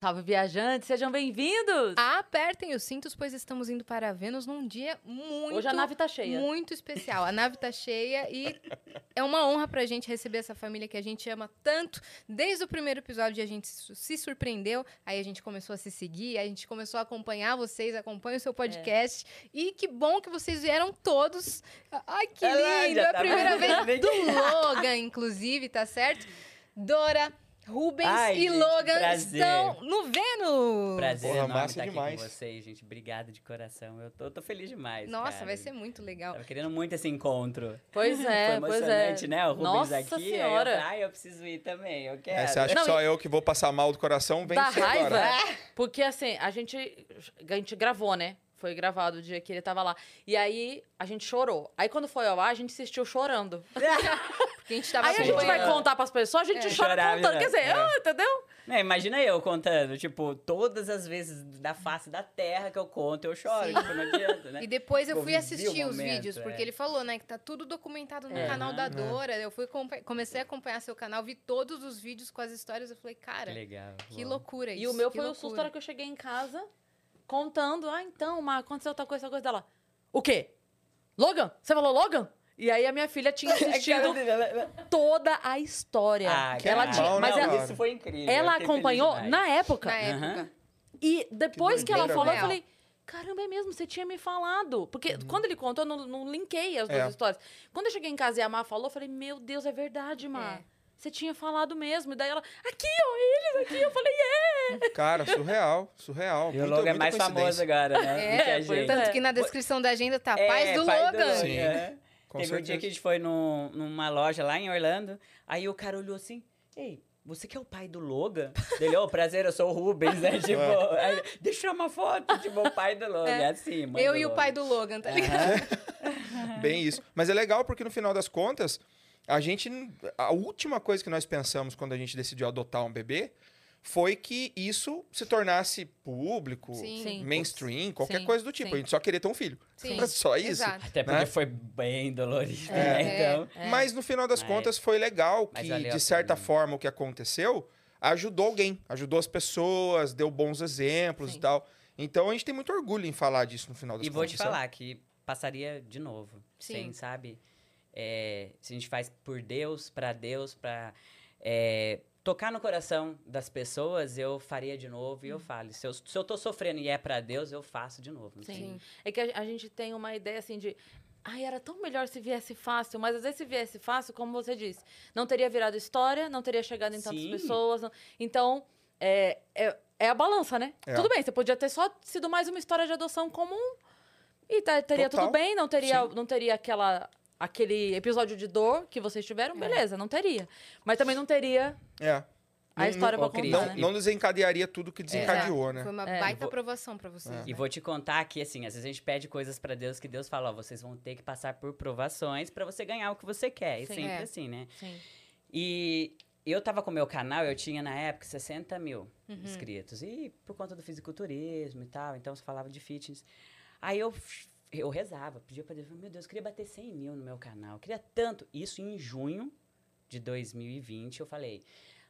Salve, viajantes, sejam bem-vindos! Apertem os cintos, pois estamos indo para Vênus num dia muito... Hoje a nave tá cheia. Muito especial. A nave tá cheia e é uma honra pra gente receber essa família que a gente ama tanto. Desde o primeiro episódio a gente se surpreendeu, aí a gente começou a se seguir, a gente começou a acompanhar vocês, acompanha o seu podcast. E que bom que vocês vieram todos. Ai, que lindo! É a tá primeira vez do Logan, inclusive, tá certo? Dora... Rubens Ai, e gente, Logan prazer. estão no Vênus! Prazer Porra, enorme massa estar aqui demais. com vocês, gente. Obrigado de coração. Eu tô, eu tô feliz demais. Nossa, cara. vai ser muito legal. Tava querendo muito esse encontro. Pois é, Foi pois é. emocionante, né? O Rubens Nossa aqui. senhora. Eu, ah, eu preciso ir também. Eu quero. É, você acha Não, que só eu que vou passar mal do coração? Vem você raiva, agora. porque assim, a gente, a gente gravou, né? Foi gravado o dia que ele tava lá. E aí, a gente chorou. Aí, quando foi ao ar, a gente assistiu chorando. Porque a gente tava Aí a gente vai contar pras pessoas, a gente É. chora Chorar, contando. Quer dizer, é. ah, entendeu? Não, imagina eu contando, tipo, todas as vezes da face da terra que eu conto, eu choro. Tipo, não adianta, né? E depois eu fui assistir o os momento, vídeos, porque é. ele falou, né, que tá tudo documentado no É. canal da Aham. Dora. Eu fui comecei a acompanhar seu canal, vi todos os vídeos com as histórias. Eu falei, cara, Que legal. que loucura isso. E o meu foi o loucura. susto na hora que eu cheguei em casa, contando. Ah, então, mas aconteceu tal coisa, tal coisa dela. O quê? Logan? Você falou Logan? E aí a minha filha tinha assistido toda a história. Ah, Que ela tinha, né, mas ela, isso foi incrível. ela acompanhou na época. Na época. E depois que, ela doideira, falou, eu né? falei, caramba, é mesmo, você tinha me falado. Porque quando ele contou, eu não, não linkei as duas É. histórias. Quando eu cheguei em casa e a Má falou, eu falei, meu Deus, é verdade, Má. É. Você tinha falado mesmo. E daí ela, aqui, ó, eles aqui. Eu falei, é. Cara, surreal, surreal. E o Muita- Logan é mais famoso agora, né? É, do que a gente. Tanto É. que na descrição da agenda tá É, Paz do pai Logan. Sim. é. Com Teve um dia certeza. que a gente foi num- numa loja lá em Orlando, aí o cara olhou assim, ei, você que é o pai do Logan? Ele, ô, prazer, eu sou o Rubens, né? Tipo, aí, deixa eu uma foto, tipo, o pai do Logan, É. é assim, mãe Eu do e o Logan. pai do Logan, tá ligado? Bem isso. Mas é legal porque no final das contas, a gente. A última coisa que nós pensamos quando a gente decidiu adotar um bebê foi que isso se tornasse público, Sim. Mainstream, qualquer Sim, coisa do tipo. sim. A gente só queria ter um filho. Sim. Só isso. Exato. Até porque né? foi bem dolorido, É. né? Então, É. Mas no final das Mas- contas foi legal que, de certa pena. forma, o que aconteceu ajudou alguém, ajudou as pessoas, deu bons exemplos Sim. e tal. Então a gente tem muito orgulho em falar disso no final das E vou contas. te sabe? falar que passaria de novo. Sim. Sem, sabe? É, se a gente faz por Deus, pra Deus, pra é, tocar no coração das pessoas, eu faria de novo e eu falo. Se eu, se eu tô sofrendo e é pra Deus, eu faço de novo. Sim. tem- É que a, a gente tem uma ideia assim de. Ai, era tão melhor se viesse fácil, mas às vezes se viesse fácil, como você disse, não teria virado história, não teria chegado em tantas Sim. pessoas. não- Então, é, é, é a balança, né? É. Tudo bem, você podia ter só sido mais uma história de adoção comum e teria Total. tudo bem, não teria, Sim. não teria aquela, aquele episódio de dor que vocês tiveram, É. beleza, não teria. Mas também não teria É. a Não- história não- pra contar, Não, né? não desencadearia tudo que desencadeou, Exato. né? Foi uma É. baita Vou- aprovação pra vocês. É. né? E vou te contar que, assim, às vezes a gente pede coisas pra Deus que Deus fala, ó, vocês vão ter que passar por provações pra você ganhar o que você quer. E Sim. sempre É. assim, né? Sim. E eu tava com o meu canal, eu tinha na época 60 mil Uhum. inscritos. E por conta do fisiculturismo e tal, então você falava de fitness. Aí eu, eu rezava, pedia pra Deus, meu Deus, eu queria bater 100 mil no meu canal. Eu queria tanto. Isso em junho de 2020, eu falei,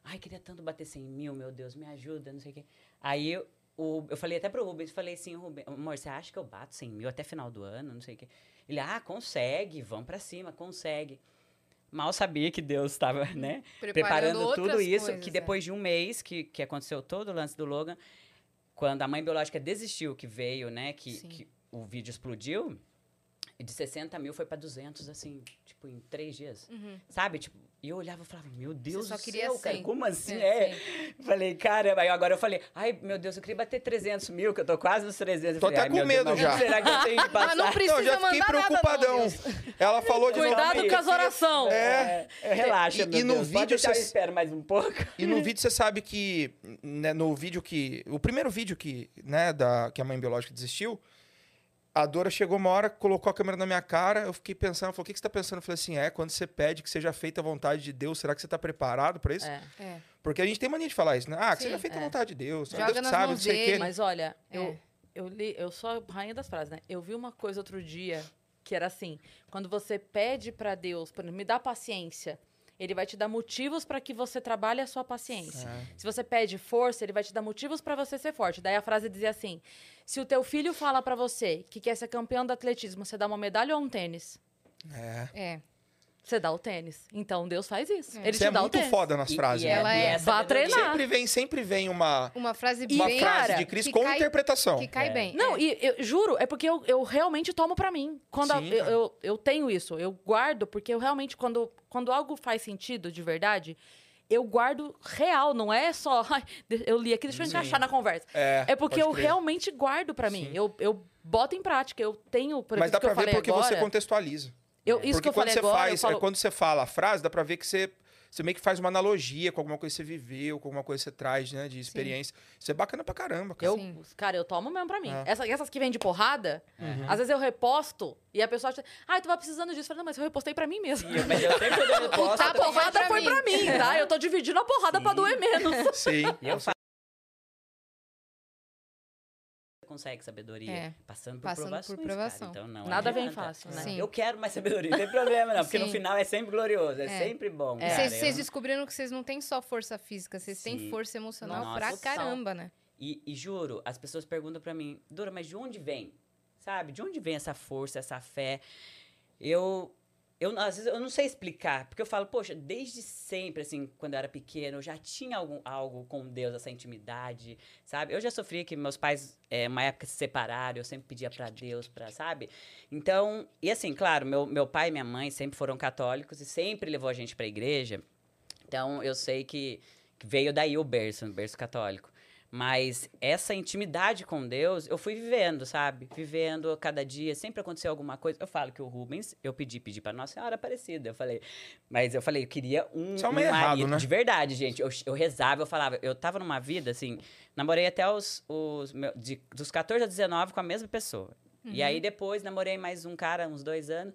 ai, queria tanto bater 100 mil, meu Deus, me ajuda, não sei o quê. Aí eu, o, eu falei até pro Rubens, falei assim, Rubens, amor, você acha que eu bato 100 mil até final do ano, não sei o quê. Ele, ah, consegue, vamos pra cima, consegue. Mal sabia que Deus estava, né? preparando tudo outras isso, coisas, que é. depois de um mês que, que aconteceu todo o lance do Logan, quando a mãe biológica desistiu, que veio, né, que o vídeo explodiu, de 60 mil foi pra 200, assim, tipo, em três dias. Uhum. Sabe? Tipo, e eu olhava e falava, meu Deus só do queria céu, cara, 100. como assim? É, É, Falei, cara, aí agora eu falei, ai, meu Deus, eu queria bater 300 mil, que eu tô quase nos 300. Eu Tô falei, até com Deus, medo mas já. Será que eu tenho que Mas não passar? precisa Não, já fiquei nada, preocupadão. não, Deus. Ela falou de Cuidado novo. com as orações. É. É, relaxa, E- meu e no Deus. Pode vídeo deixar, eu cês- espero mais um pouco. E no vídeo você sabe que, né, no vídeo que. O primeiro vídeo que, né, da, que a mãe biológica desistiu, a Dora chegou uma hora, colocou a câmera na minha cara, eu fiquei pensando, falou, o que, que você tá pensando? Eu falei assim, é, quando você pede que seja feita a vontade de Deus, será que você tá preparado pra isso? É. É. Porque a gente tem mania de falar isso, né? Ah, que Sim, seja feita a é. vontade de Deus. Joga Deus sabe, mãos não sei o dele. quê. Mas olha, É. eu, eu li, eu sou a rainha das frases, né? Eu vi uma coisa outro dia que era assim: quando você pede pra Deus, me dá paciência, ele vai te dar motivos para que você trabalhe a sua paciência. É. Se você pede força, ele vai te dar motivos para você ser forte. Daí a frase dizia assim: se o teu filho fala para você que quer ser campeão do atletismo, você dá uma medalha ou um tênis? É. É. Você dá o tênis. Então Deus faz isso. Ele Você te é dá o muito tênis. foda nas E- frases. e né? Ela é- Vá treinar. Sempre vem, sempre vem uma, Uma frase uma bem... frase cara, de Cris com cai- interpretação. Que cai É. bem. Não, é. e eu juro, é porque eu, eu realmente tomo pra mim. Quando a- Sim, eu, eu, eu tenho isso, eu guardo, porque eu realmente, quando, quando algo faz sentido de verdade, eu guardo real, não é só. "Ai, de- eu li aqui, deixa eu Sim. encaixar na conversa. É, É porque eu crer. realmente guardo pra mim. Sim. Eu, eu boto em prática, eu tenho, por Mas dá que eu pra ver porque agora, você contextualiza. Eu, isso porque que eu quando falei você agora, faz, eu falo, é, quando você fala a frase, dá pra ver que você, você meio que faz uma analogia com alguma coisa que você viveu, com alguma coisa que você traz, né, de experiência. Isso é bacana pra caramba, cara. Eu, Sim. cara, eu tomo mesmo pra mim. É. Essa- essas que vêm de porrada, às vezes eu reposto e a pessoa acha, ah, tu vai precisando disso. Eu falo, não, mas eu repostei pra mim mesmo. Eu- Mas eu sempre reposto, A eu também porrada pra foi mim. pra mim, tá? Eu tô dividindo a porrada pra Sim. doer menos. Sim. E eu falo. Consegue sabedoria É. passando por Passando por provações, provação. Cara. Então não Nada vem adianta. fácil, né? Sim. Eu quero mais sabedoria, não tem problema não, porque no Sim. final é sempre glorioso, é, É. sempre bom, É. Vocês Eu- descobriram que vocês não têm só força física, vocês têm força emocional Nossa. pra caramba, né? E, e juro, as pessoas perguntam pra mim, Dora, mas de onde vem? Sabe? De onde vem essa força, essa fé? Eu, eu às vezes eu não sei explicar, porque eu falo, poxa, desde sempre, assim, quando eu era pequeno, eu já tinha algum, algo com Deus, essa intimidade, sabe? Eu já sofri que meus pais, é, uma época, se separaram, eu sempre pedia pra Deus, pra, sabe? Então, e assim, claro, meu, meu pai e minha mãe sempre foram católicos e sempre levou a gente pra igreja. Então, eu sei que veio daí o berço, o berço católico. Mas essa intimidade com Deus, eu fui vivendo, sabe? Vivendo cada dia, sempre aconteceu alguma coisa. Eu falo que o Rubens, eu pedi, pedi pra Nossa Senhora Aparecida. Eu falei, mas eu falei, eu queria um, é um meio errado, marido. né? De verdade, gente. Eu, eu rezava, eu falava, eu tava numa vida, assim, namorei até os, os meu- de- dos 14 a 19 com a mesma pessoa. E aí depois namorei mais um cara, uns dois anos.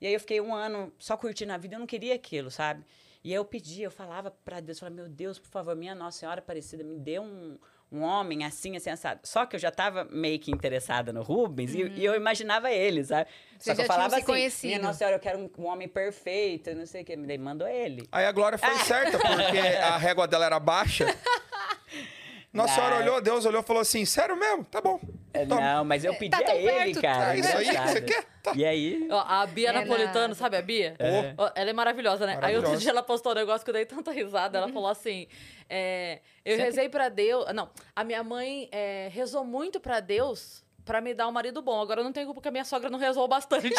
E aí eu fiquei um ano só curtindo a vida, eu não queria aquilo, sabe? E aí eu pedia, eu falava pra Deus, eu falava, meu Deus, por favor, minha Nossa Senhora Aparecida, me dê um, um homem assim, assim, assado. Só que eu já tava meio que interessada no Rubens e, e eu imaginava ele, sabe? Vocês Só que já eu falava assim, conhecido. minha Nossa Senhora, eu quero um, um homem perfeito, não sei o que. Daí mandou ele. Aí a Glória foi certa, porque a régua dela era baixa. Nossa Senhora olhou, Deus olhou e falou assim: sério mesmo? Tá bom. É, Toma. Não, mas eu pedi tão a ele, perto, cara. É isso aí que engraçado. você quer? Tá. E aí... Ó, a Bia É Napolitano, nada. sabe a Bia? É. Ó, Ela é maravilhosa, né? Aí outro Maravilhosa. dia ela postou um negócio que eu dei tanta risada. Ela falou assim: é, Eu Sempre- rezei pra Deus. Não, a minha mãe é, rezou muito pra Deus pra me dar um marido bom. Agora eu não tenho culpa porque a minha sogra não rezou bastante.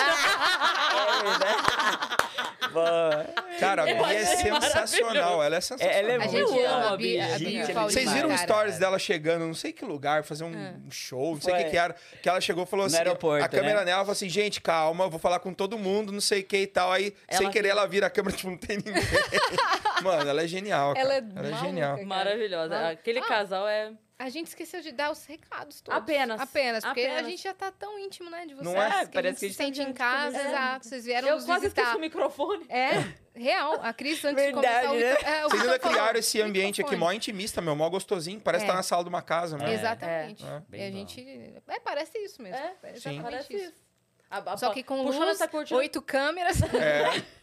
Boa. Cara, a Bia é achei sensacional. Ela é sensacional. ela é A muito amo a Bia, a Bia, gente, Paulista, Vocês viram cara. stories dela chegando, não sei que lugar, fazer um, um show, não sei o que, que era. Que ela chegou e falou assim: aeroporto, a câmera né? nela falou assim: gente, calma, eu vou falar com todo mundo, não sei o que e tal. Aí, sem Ela querer, viu. ela vira a câmera, tipo, não tem ninguém. Mano, ela é genial. Ela cara. é ela é genial. Maravilhosa. Aquele Ah, casal é. A gente esqueceu de dar os recados todos. Apenas. Apenas, porque a Apenas. gente já tá tão íntimo, né, de vocês. Não é? Que Parece a gente que se sente em casa, É. exato. Vocês vieram Eu nos quase visitar. esqueci o microfone. É, real. A Cris, antes de Verdade, começar o... né? É, o Vocês ainda criaram esse ambiente aqui mó intimista, meu, mó gostosinho. Parece É. estar na sala de uma casa, né? Exatamente. É. Bem E a gente... É, parece isso mesmo. É, É Sim. exatamente Parece isso. isso. A- a- Só que com luz, essa cortina- oito câmeras, É,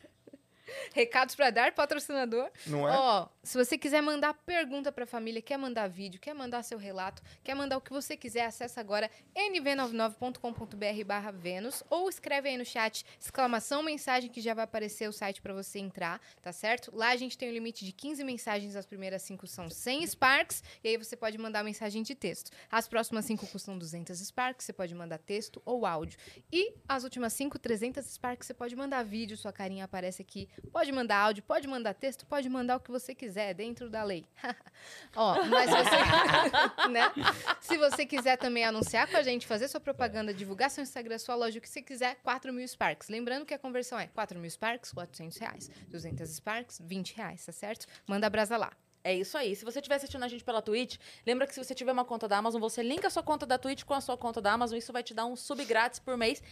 recados pra dar, patrocinador. não é? Ó, se você quiser mandar pergunta pra família, quer mandar vídeo, quer mandar seu relato, quer mandar o que você quiser, acessa agora nv99.com.br barra Vênus ou escreve aí no chat exclamação mensagem que já vai aparecer o site pra você entrar, tá certo? Lá a gente tem um limite de 15 mensagens, as primeiras 5 são 100 Sparks e aí você pode mandar mensagem de texto. As próximas 5 custam 200 Sparks, você pode mandar texto ou áudio. E as últimas 5, 300 Sparks, você pode mandar vídeo, sua carinha aparece aqui. Pode mandar áudio, pode mandar texto, pode mandar o que você quiser, dentro da lei. Ó, mas se você, né? Se você quiser também anunciar com a gente, fazer sua propaganda, divulgar seu Instagram, sua loja, o que você quiser, 4 mil Sparks. Lembrando que a conversão é 4 mil Sparks, 400 reais. 200 Sparks, 20 reais, tá certo? Manda a brasa lá. É isso aí. Se você estiver assistindo a gente pela Twitch, lembra que se você tiver uma conta da Amazon, você linka a sua conta da Twitch com a sua conta da Amazon. Isso vai te dar um sub grátis por mês,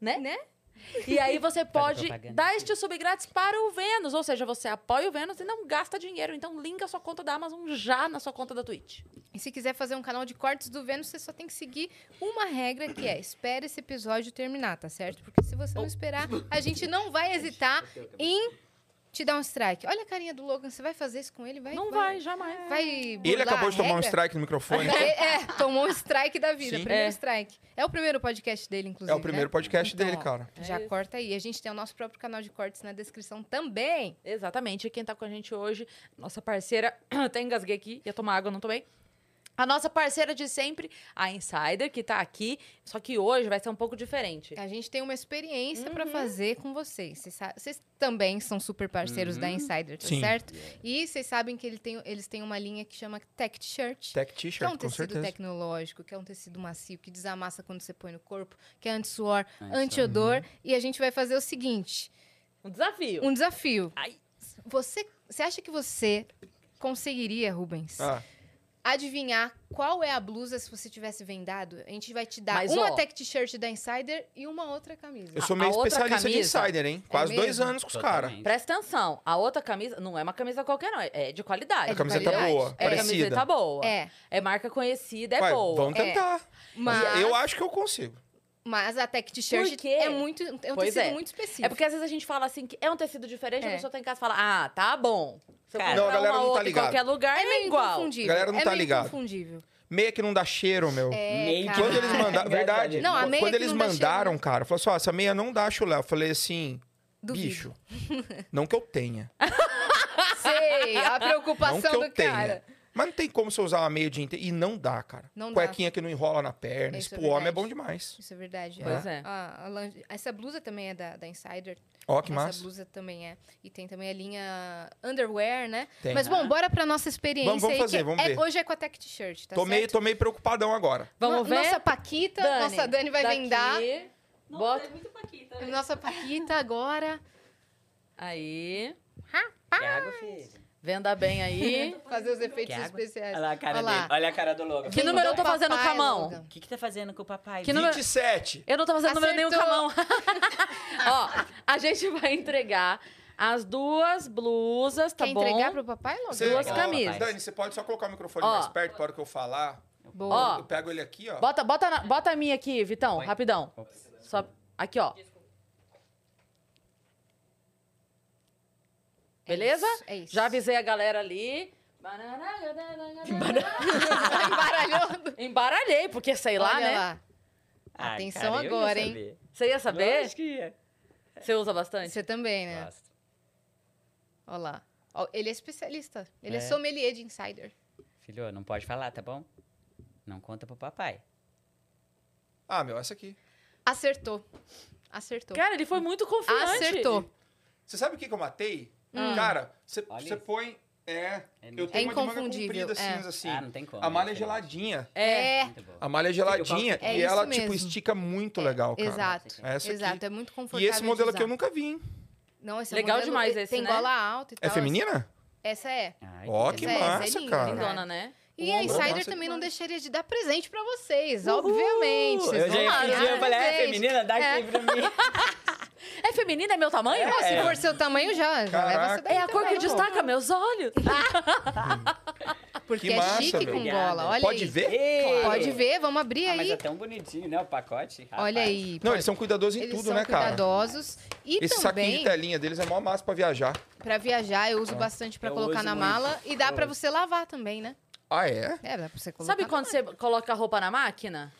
né? Né? E aí você pode dar este sub grátis para o Vênus. Ou seja, você apoia o Vênus e não gasta dinheiro. Então linka a sua conta da Amazon já na sua conta da Twitch. E se quiser fazer um canal de cortes do Vênus, você só tem que seguir uma regra que é: espere esse episódio terminar, tá certo? Porque se você não esperar, a gente não vai hesitar em te dá um strike. Olha a carinha do Logan, você vai fazer isso com ele? Vai, Não vai, jamais. Vai Ele acabou de tomar um strike no microfone. É, é, tomou um strike da vida. Sim. Primeiro É. strike. É o primeiro podcast dele, inclusive. É o primeiro né? podcast Então, dele, cara. Já É isso. corta aí. A gente tem o nosso próprio canal de cortes na descrição também. Exatamente. E quem tá com a gente hoje, nossa parceira. Até engasguei aqui, ia tomar água, não tomei. A nossa parceira de sempre, a Insider, que tá aqui. Só que hoje vai ser um pouco diferente. A gente tem uma experiência pra Uhum. fazer com vocês. Vocês, também são super parceiros da Uhum. Insider, tá Sim. certo? E vocês sabem que ele tem- eles têm uma linha que chama Tech T-shirt. Tech Que é T-shirt, um com tecido certeza. tecnológico, que é um tecido macio, que desamassa quando você põe no corpo, que é anti-suor, Anti-suor. anti-odor. E a gente vai fazer o seguinte: Um desafio. um desafio. Ai. Você, você acha que você conseguiria, Rubens, Ah, adivinhar qual é a blusa se você tivesse vendado? A gente vai te dar Mas, uma ó, tech t-shirt da Insider e uma outra camisa. eu sou A- meio a outra especialista de insider, hein? Quase dois mesmo? anos com os caras. Presta atenção. A outra camisa não é uma camisa qualquer, não. É de qualidade. É A camiseta qualidade. boa, É parecida. camiseta boa. É, É marca conhecida, é Vai, boa. vamos tentar. mas, Eu acho que eu consigo. mas a tech t-shirt é muito é um Pois tecido é. muito específico. É porque às vezes a gente fala assim que é um tecido diferente, É. a pessoa tá em casa e fala, ah, tá bom. Cara, Não, a galera não tá ligado. qualquer lugar, é é, meio igual. inconfundível. Galera não é tá confundível. Meia que não dá cheiro, meu. É, Meio que-. Quando eles mandaram. Verdade. Não, a meia Quando que eles não mandaram, cheiro. cara, falou assim: ó, essa meia não dá chulé. Eu falei assim. Duvido. Bicho. Não que eu tenha. Sei, a Não preocupação que eu do tenha. cara. Mas não tem como você usar uma meia o dia inteiro. E não dá, cara. Não dá. Cuequinha que não enrola na perna. Isso Isso é pro homem é bom demais. Isso é verdade. Pois A- é. a- a lange- essa blusa também é da, da Insider. Ó, que Essa massa. blusa também é. E tem também a linha underwear, né? Tem. Mas, bom, Ah. bora pra nossa experiência Vamos- vamos aí. fazer, que vamos é- ver. Hoje é com a Tech T-shirt, tá tô, meio, certo? tô meio preocupadão agora. Vamos No- ver? Nossa Paquita, nossa Dani vai daqui, vendar. Bota Nossa Paquita agora. aí. Que água, filho? Venda bem aí. Fazer os efeitos especiais. Olha lá a cara Olha dele. Olha a cara do Logan. Que número eu tô fazendo com a mão? O que que tá fazendo com o papai? Que número- 27. Eu não tô fazendo número nenhum com a Acertou. mão. Ó, a gente vai entregar as duas blusas, tá Quer bom? entregar pro papai, Logan? Você- Duas camisas. Dani, você pode só colocar o microfone Ó. mais perto para hora que eu falar. Boa. Ó. Eu pego ele aqui, ó. Bota, bota, na- bota a minha aqui, Vitão, Oi. rapidão. Ops. Só, aqui, ó. Beleza? isso, é isso. Já avisei a galera ali. Embaralhou. Embaralhei, porque sei lá, Olha né? lá. Ai, Atenção cara, eu ia agora, hein? saber. Você ia saber? Lógico que ia. Você usa bastante? Você também, né? Gosto. Olha lá. Ó, ele é especialista. Ele é, É. sommelier de insider. Filho, não pode falar, tá bom? Não conta pro papai. Ah, meu, essa aqui. Acertou. Acertou. Cara, ele foi muito confiante. Acertou. Você sabe o que, que eu matei? Hum. Cara, você põe. É. É Eu tenho uma de manga comprida, é. cinza, assim. Ah, não tem como. A malha é é geladinha. É. Muito boa. A malha é geladinha É e ela, mesmo. tipo, estica muito legal, cara. Exato. Essa aqui. Exato. É muito confortável. E esse de modelo aqui eu nunca vi. hein? Não, esse Legal modelo, demais esse, Tem né? gola alta e É tal. feminina? Essa é. Ó, que que Essa é- essa é massa, linda, cara. Lindona, né? E O a Insider também não massa. deixaria de dar presente pra vocês, Uhul! obviamente. Vocês Eu já ia vão pedir, eu falei, é feminina, dá É. aqui pra mim. É feminina, é meu tamanho? Pô, se for seu tamanho, já, já leva essa daí É a cor que também, pô. destaca meus olhos. Porque Que é massa, chique meu. com Obrigada. gola. Olha Pode aí. ver? Ei! Pode ver, vamos abrir Ah, mas aí. é tão bonitinho, né? O pacote. Olha rapaz. aí. Não, eles são cuidadosos em Eles tudo, são né, cara? cuidadosos. E Esse saquinho também, de telinha deles é mó massa pra viajar. pra viajar, eu uso bastante pra Eu colocar uso na muito. mala. E dá Eu pra uso. você lavar também, né? Ah, é? É, dá pra você colocar Sabe na quando você coloca a roupa na máquina?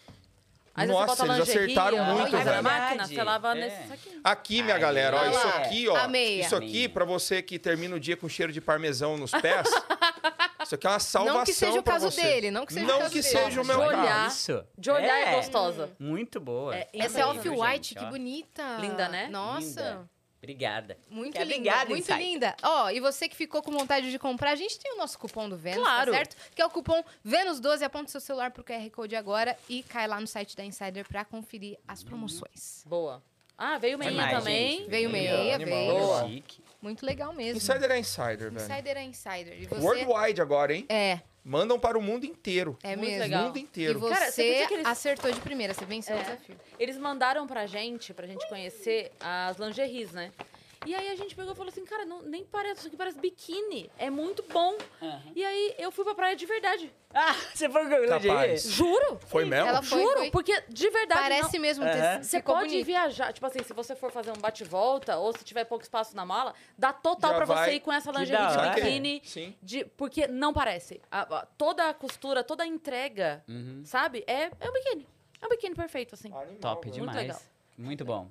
Aí Nossa, você bota eles acertaram ó, muito, na velho. máquina, você lava É. nesse saquinho. Aqui, minha galera, ó, olha isso aqui, ó. Isso aqui, pra você que termina o dia com cheiro de parmesão nos pés, isso aqui é uma salvação Não que seja o caso você. dele, não que seja o Não caso que dele. seja o meu De caso. olhar. Isso. De olhar é, gostosa. Muito boa. É, Essa é off-white, que ó. bonita. Linda, né? Nossa. Linda. Obrigada. Muito Que linda, obrigado, muito Insider. linda. Ó, e você que ficou com vontade de comprar, a gente tem o nosso cupom do Vênus, Claro. tá certo? Que é o cupom Vênus12, aponta seu celular pro QR Code agora e cai lá no site da Insider pra conferir as promoções. Boa. Ah, veio meia mais, também. gente. Veio meia, Animal, veio. Boa. Chique. Muito legal mesmo. Insider é insider, velho. Insider é Insider. E você... Worldwide agora, hein? É, Mandam para o mundo inteiro. é Muito mesmo. legal. O mundo E inteiro. você Cara, você eles- acertou de primeira, você venceu o É. desafio. Eles mandaram pra gente, pra gente conhecer as lingeries, né? E aí a gente pegou e falou assim, cara, não, nem parece, isso aqui parece biquíni. É muito bom. E aí eu fui pra praia de verdade. Ah, você foi com a Capaz. Juro. Foi mesmo? Ela foi, Juro, foi. porque de verdade. Parece não- mesmo. Ter- Você ficou pode bonito. viajar, tipo assim, se você for fazer um bate-volta ou se tiver pouco espaço na mala, dá total Já pra vai. você ir com essa lingerie de biquíni. Sim. De, porque não parece. A- a- toda a costura, toda a entrega, Uhum. sabe? É, é um biquíni. É um biquíni perfeito, assim. Animal, Top velho. demais. legal. Muito bom.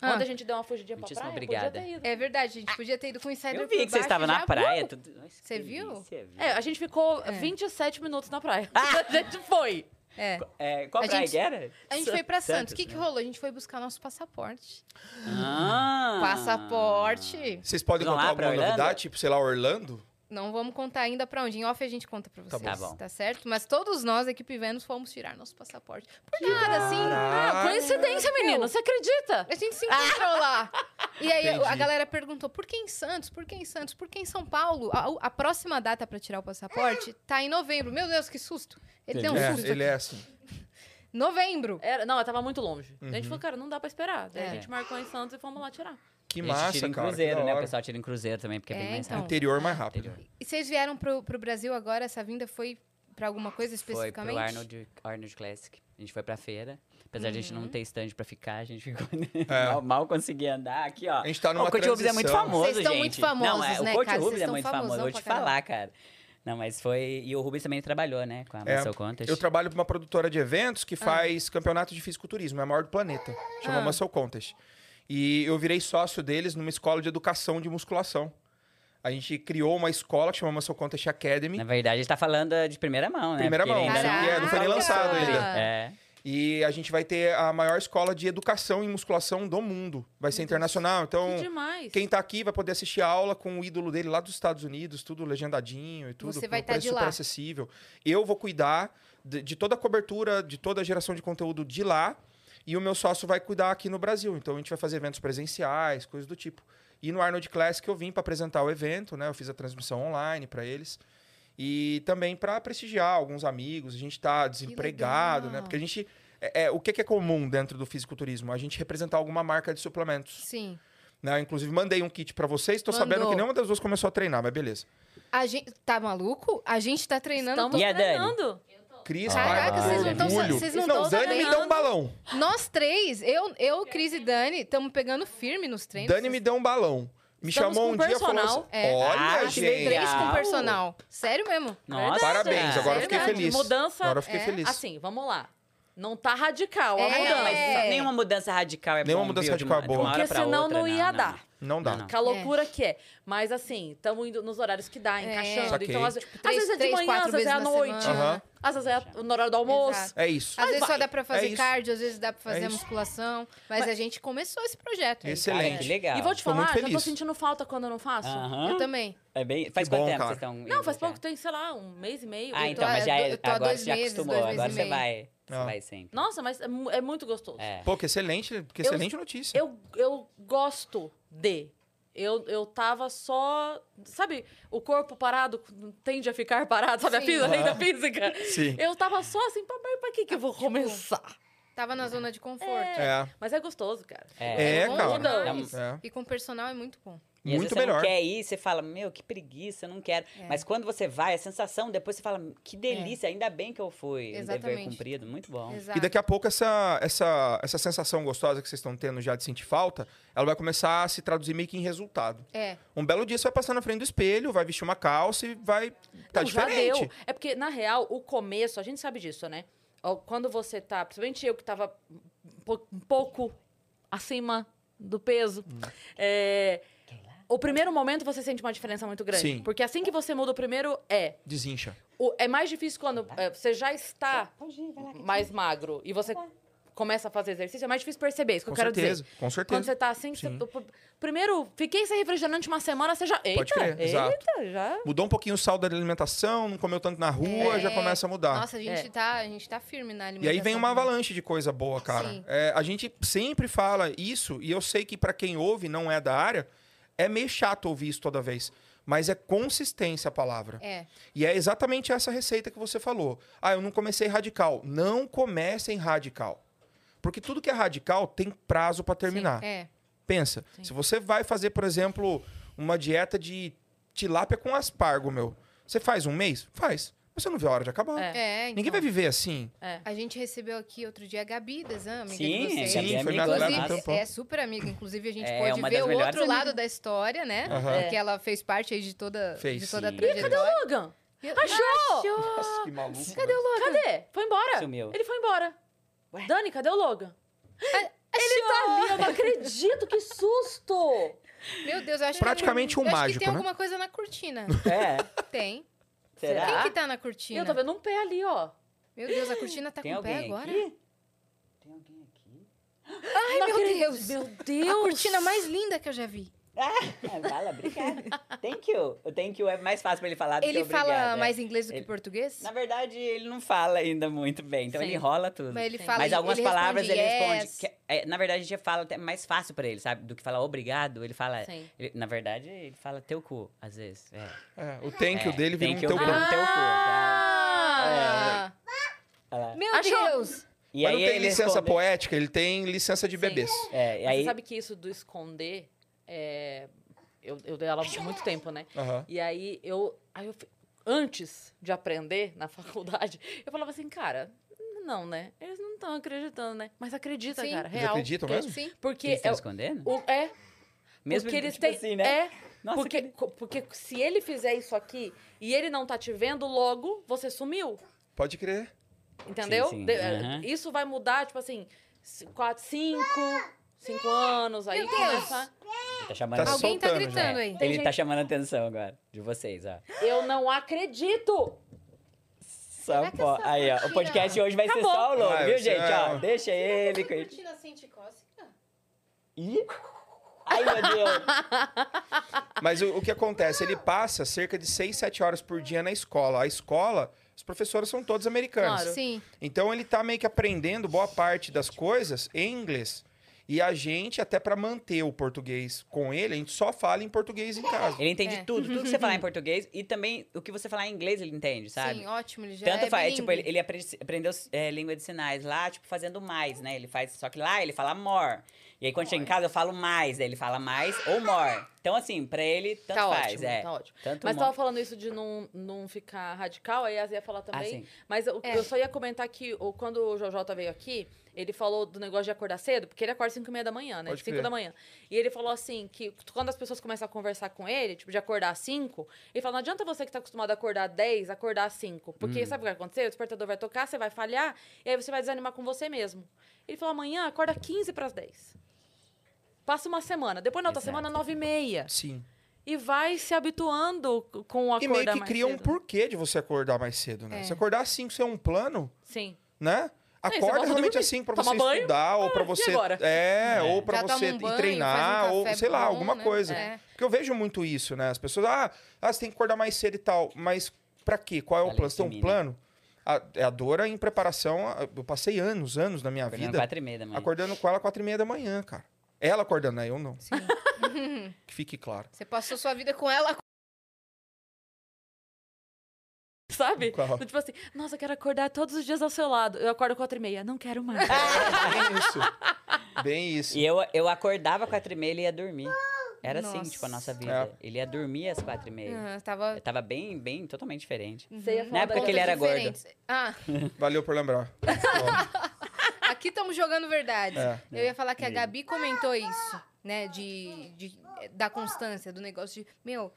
Ah. Quando a gente deu uma fugidinha pra praia, obrigada. podia ter ido. É verdade, a gente podia ter ido com o Insider Eu vi que você estava na praia. Tudo- Nossa, Você que viu? delícia, É, a gente ficou É. 27 minutos na praia. Ah! a gente foi. É. É, qual A praia gente- que era? A gente foi pra Santos. Santos, O que, que né? rolou? A gente foi buscar nosso passaporte. Ah! Passaporte. Vocês podem Vão contar pra alguma Orlando? novidade? Tipo, sei lá, Orlando? Não vamos contar ainda pra onde. Em off a gente conta pra vocês. Tá bom. Tá certo? Mas todos nós, equipe Vênus, fomos tirar nosso passaporte. Por nada, assim. Ah, coincidência, menino. Você acredita? A gente se encontrou lá. E aí a Entendi. galera perguntou: por que em Santos? Por que em Santos? Por que em São Paulo? A, a próxima data pra tirar o passaporte tá em novembro. Meu Deus, que susto. Ele deu um é, susto. ele aqui. é assim. Novembro. Era, não, eu tava muito longe. A Uhum. gente falou, cara, não dá pra esperar. Daí É. a gente marcou em Santos e fomos lá tirar. Que a gente massa, tira em cara. cruzeiro, né? O pessoal tira em cruzeiro também, porque é, É, bem mais então. rápido. Interior mais rápido. Interior. E vocês vieram pro, pro Brasil agora? Essa vinda foi pra alguma coisa Foi especificamente? pro Arnold, Arnold Classic. A gente foi pra feira. Apesar de a gente Uhum. não ter stand pra ficar, a gente ficou... É. mal, mal conseguia andar. Aqui, ó. A gente tá numa o Coach Rubens é muito famoso, Vocês estão gente. muito famosos, não, é, né, O Coach cara? Rubens é muito famoso, vou te pra falar, cara. Não, mas foi... E o Rubens também trabalhou, né? Com a É, Muscle Contest. Eu trabalho para uma produtora de eventos que faz campeonato de fisiculturismo, é a maior do planeta. Chama Ah. Muscle Contest. E eu virei sócio deles numa escola de educação de musculação. A gente criou uma escola que chama Muscle Contest Academy. Na verdade, a gente tá falando de primeira mão, né? Primeira Porque mão, ainda sim, é, não foi nem lançado ainda. É. E a gente vai ter a maior escola de educação em musculação do mundo. Vai ser internacional. Então, que demais. quem tá aqui vai poder assistir a aula com o ídolo dele lá dos Estados Unidos, tudo legendadinho e tudo. Você vai um tá de super lá. acessível. Eu vou cuidar de, de toda a cobertura, de toda a geração de conteúdo de lá. E o meu sócio vai cuidar aqui no Brasil. Então a gente vai fazer eventos presenciais, coisas do tipo. E no Arnold Classic eu vim para apresentar o evento, né? Eu fiz a transmissão online para eles. E também para prestigiar alguns amigos. A gente tá desempregado, né? Porque a gente. É, é, o que, que é comum dentro do fisiculturismo? A gente representar alguma marca de suplementos. Sim. Né? Inclusive, mandei um kit para vocês. Tô sabendo que nenhuma das duas começou a treinar, mas beleza. A gente... Tá maluco? A gente tá treinando... Estamos E a Dani? Cris, Caraca, Bárbara, vocês não tão- Orgulho. vocês não Não, Dani me deu um balão. Nós três, eu, eu Cris e Dani, estamos pegando firme nos treinos. Dani me deu um balão. Me Estamos chamou com um dia e falou personal. assim: É. Olha, Ah, gente. Três com personal. Sério mesmo. Nossa. Parabéns, agora eu fiquei feliz. Mudança Agora eu fiquei é, feliz. Assim, vamos lá. Não tá radical a É, mudança. É. nenhuma mudança radical é Nenhuma bom, mudança viu? Radical é boa. Porque senão outra, não ia dar. Não dá. Não. Com a loucura que é. Mas assim, estamos indo nos horários que dá, encaixando. Saquei. Então, às, vezes- às três- vezes é de três, manhã, quatro às vezes é à vezes na noite. semana. Aham. Às vezes é no horário do almoço. Exato. É isso. Às vezes vai. só dá pra fazer isso. cardio, às vezes dá pra fazer É isso. musculação. Mas, a gente começou esse projeto. aí. Excelente. Que legal. E vou te Tô muito falar, já tô feliz. sentindo falta quando eu não faço. Aham. Eu também. É bem... Faz Que quanto bom, tempo cara. vocês estão Não, faz já? pouco, tem, sei lá, um mês e meio. Ah, Eu tô- então, mas já é, tô há agora dois você já meses, acostumou. dois meses Agora e você meio. vai, você Ah. vai sempre. Nossa, mas é, mu- é muito gostoso. É. Pô, que excelente, que excelente notícia. Eu, eu gosto de. Eu, eu tava só. Sabe, o corpo parado tende a ficar parado, sabe? A Sim. física, a da física. Sim. Eu tava só assim, pra, pra que, que eu vou começar? Tava na zona de conforto. É. Mas é gostoso, cara. É. É, bom cara. É. E com personal é muito bom. E às Muito vezes você melhor. não quer ir, você fala, meu, que preguiça, eu não quero. É. Mas quando você vai, a sensação, depois você fala, que delícia, ainda bem que eu fui. Um dever Exatamente. cumprido, muito bom. Exato. E daqui a pouco essa, essa, essa sensação gostosa que vocês estão tendo já de sentir falta, ela vai começar a se traduzir meio que em resultado. É. Um belo dia você vai passar na frente do espelho, vai vestir uma calça e vai. Tá Não, já diferente. deu. É porque, na real, o começo, a gente sabe disso, né? Quando você tá, principalmente eu que tava um um pouco acima do peso, Hum. é, o primeiro momento você sente uma diferença muito grande. Sim. Porque assim que você muda o primeiro, é. Desincha. o- é mais difícil quando é, você já está ir, lá. mais magro e você começa a fazer exercício, é mais difícil perceber, isso que Com eu quero certeza, dizer. com Quando certeza. você tá assim, você- o- primeiro, fiquei sem refrigerante uma semana, você já. Eita, Pode crer, eita, exato. já. Mudou um pouquinho o sal da alimentação, não comeu tanto na rua, É. já começa a mudar. Nossa, a gente, É. tá, a gente tá firme na E alimentação. aí vem uma avalanche de coisa boa, cara. Sim. É, a gente sempre fala isso, e eu sei que pra quem ouve e não é da área, é meio chato ouvir isso toda vez. Mas é consistência a palavra. É. E é exatamente essa receita que você falou. Ah, eu não comecei radical. Não comece em radical. Porque tudo que é radical tem prazo pra terminar. Sim, é. Pensa, Sim. se você vai fazer, por exemplo, uma dieta de tilápia com aspargo, meu. Você faz um mês? Faz. Você não vê a hora de acabar. É. É, então. Ninguém vai viver assim. A gente recebeu aqui outro dia a Gabi Desan, amiga Sim, de vocês. Gabi Sim, é foi minha um tempão. é super amiga, inclusive a gente É, pode ver das o outro lado amigas. da história, né? Aham. Que ela fez parte aí de toda, Fez, de toda a sim. Ih, cadê o trajetória. Logan? E- Achou! Nossa, que maluco. Cadê o Logan? Cadê? Foi embora. Sumiu. Ele foi embora. Ué? Dani, cadê o Logan? Ele tá ali, eu não acredito, que susto! Meu Deus, eu acho Praticamente que, um eu acho mágico, que tem né? alguma coisa na cortina. É. Tem. Será? Quem que tá na cortina? eu tô vendo um pé ali, ó. Meu Deus, a cortina tá Tem com pé alguém agora? aqui? Tem alguém aqui? Ai, Não meu acredito. Deus. Meu A Deus! cortina mais linda que eu já vi. Ah, fala, obrigado. Thank you. O thank you é mais fácil pra ele falar do que Ele obrigado. fala é. mais inglês do que Ele- português? Na verdade, ele não fala ainda muito bem, então Sim. ele enrola tudo. Mas ele fala Mas algumas ele palavras ele responde. yes. que- é, na verdade, a gente fala até mais fácil pra ele, sabe? Do que falar obrigado, ele fala. Ele- na verdade, ele fala teu cu, às vezes. É. É, o thank you É, dele thank you teu cu. um teu cu, Ah! Olha lá. Meu Achou? Deus! E Mas aí não tem ele licença responde- poética, ele tem licença de Sim. bebês. É, e aí. Você sabe que isso do esconder, é... eu, eu dei aula há muito tempo, né? Aham. E aí eu, aí eu antes de aprender na faculdade, eu falava assim, cara, não, né? Eles não estão acreditando, né? Mas acredita, Sim. cara, Eles real. acreditam Porque- mesmo? Sim. que Porque eles estão é, escondendo? o, é Mesmo porque eles tipo têm assim, né? é Nossa, porque, que- porque se ele fizer isso aqui e ele não tá te vendo, logo você sumiu. Pode crer. Entendeu? sim. De- é, Aham. Isso vai mudar, tipo assim, quatro, cinco, cinco anos, aí começa. Ele tá chamando Tá Alguém tá já. gritando aí. Ele tá gente- chamando a atenção agora, de vocês, ó. Eu não acredito! Só essa Aí, ó. O podcast hoje vai ser Acabou. só o logo, Ah, viu, você gente? Ó, deixa ele. com- cortina sente cócega? Ih! Ai, meu Deus. Mas o, o que acontece? Ele passa cerca de 6, 7 horas por dia na escola. A escola, os professores são todos americanos. Claro. Sim. Então ele tá meio que aprendendo boa parte das coisas em inglês. E a gente, até pra manter o português com ele, a gente só fala em português em casa. Ele entende É. tudo, tudo que você falar em português e também o que você falar em inglês ele entende, sabe? Sim, ótimo. Ele já Tanto é faz, tipo, ele, ele aprende- aprendeu é, língua de sinais lá, tipo, fazendo mais, né? Ele faz, só que lá ele fala more. E aí quando chega em casa eu falo mais, daí ele fala mais ou more. Então assim, pra ele tanto Tá faz, ótimo, é. tá ótimo. Tanto Mas more. tava falando isso de não, não ficar radical, aí a Zé ia falar também. sim. Mas eu, É. eu só ia comentar que o, quando o Jojota veio aqui, ele falou do negócio de acordar cedo, porque ele acorda 5 e meia da manhã, né? Pode 5 crer. da manhã. E ele falou assim, que quando as pessoas começam a conversar com ele, tipo, de acordar às 5, ele falou, não adianta você que tá acostumado a acordar às 10, acordar às 5. Porque Hum. sabe o que vai acontecer? O despertador vai tocar, você vai falhar, e aí você vai desanimar com você mesmo. Ele falou, amanhã acorda 15 para as 10. Passa uma semana. Depois, na outra Exato. semana, 9 e meia. Sim. E vai se habituando com o acordar E meio que cria um porquê de você acordar mais cedo, né? É. Se acordar às 5, você é um plano, Sim. né? Acorda a realmente assim pra toma você banho, estudar, ou pra e você. É, É. ou toma você um ir banho, treinar, um ou sei lá, bom, alguma né? coisa. É. Porque eu vejo muito isso, né? As pessoas, ah, ah, você tem que acordar mais cedo e tal. Mas pra quê? Qual é o plano? Você tem um plano? A, é a Dora em preparação. Eu passei anos, anos da minha Acordando vida quatro e meia da manhã. acordando com ela quatro e meia da manhã, cara. Ela acordando, né? Eu não. Sim. Que fique claro. Você passou sua vida com ela. Sabe? Qual? Tipo assim, nossa, eu quero acordar todos os dias ao seu lado. Eu acordo quatro e meia. Não quero mais. Bem isso. Bem isso. E eu, eu acordava quatro e meia e ele ia dormir. Era assim, Nossa. tipo, a nossa vida. É. Ele ia dormir às quatro e meia. Ah, tava Eu tava bem, bem, totalmente diferente. Ia Na época que ele era gordo. diferentes. Ah, Valeu por lembrar. aqui estamos jogando verdade. É. Eu ia falar que a Gabi comentou isso, né? De, de- da constância, do negócio de, meu,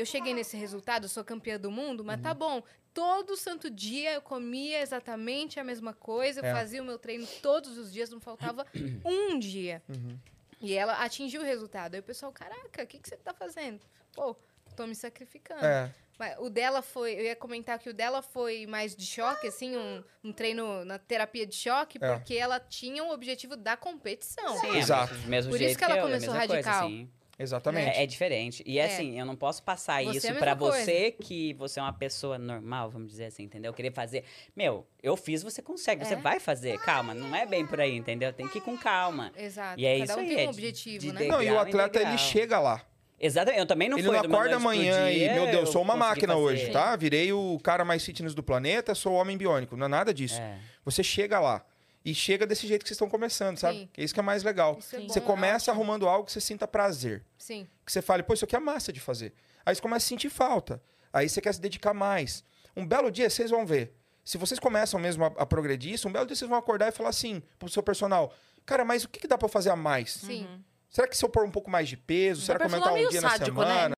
eu cheguei nesse resultado, sou campeã do mundo, mas Uhum. tá bom. Todo santo dia eu comia exatamente a mesma coisa, eu É. fazia o meu treino todos os dias, não faltava um dia. Uhum. E ela atingiu o resultado. Aí o pessoal, caraca, o que, que você tá fazendo? Pô, tô me sacrificando. É. Mas o dela foi, eu ia comentar que o dela foi mais de choque, assim, um, um treino na terapia de choque, É. porque ela tinha o objetivo da competição. Sim, Exato. É, mesmo, mesmo Por isso que ela eu, é a começou mesma coisa, radical. assim. Exatamente. É, é diferente. E É. assim, eu não posso passar Você é isso pra coisa. você que você é uma pessoa normal, vamos dizer assim, entendeu? Querer fazer. Meu, eu fiz, você consegue, você É. vai fazer. Calma, não é bem por aí, entendeu? Tem que ir com calma. Exato. E é Cada isso um aí, tem é um objetivo, de né? de- Não, e o atleta ele chega lá. Exatamente, eu também não ele fui não acorda amanhã dia, e, meu Deus, eu sou uma máquina fazer. hoje, tá? Virei o cara mais fitness do planeta, sou o homem biônico. Não é nada disso. É. Você chega lá. E chega desse jeito que vocês estão começando, sabe? Sim. É isso que é mais legal. É Sim. bom. Você começa arrumando algo que você sinta prazer. Sim. Que você fale, pô, isso aqui é massa de fazer. Aí você começa a sentir falta. Aí você quer se dedicar mais. Um belo dia, vocês vão ver. Se vocês começam mesmo a, a progredir isso, um belo dia vocês vão acordar e falar assim pro seu personal: Cara, mas o que, que dá pra eu fazer a mais? Sim. Será que se eu pôr um pouco mais de peso? Será que aumentar um dia na sádico, né? semana?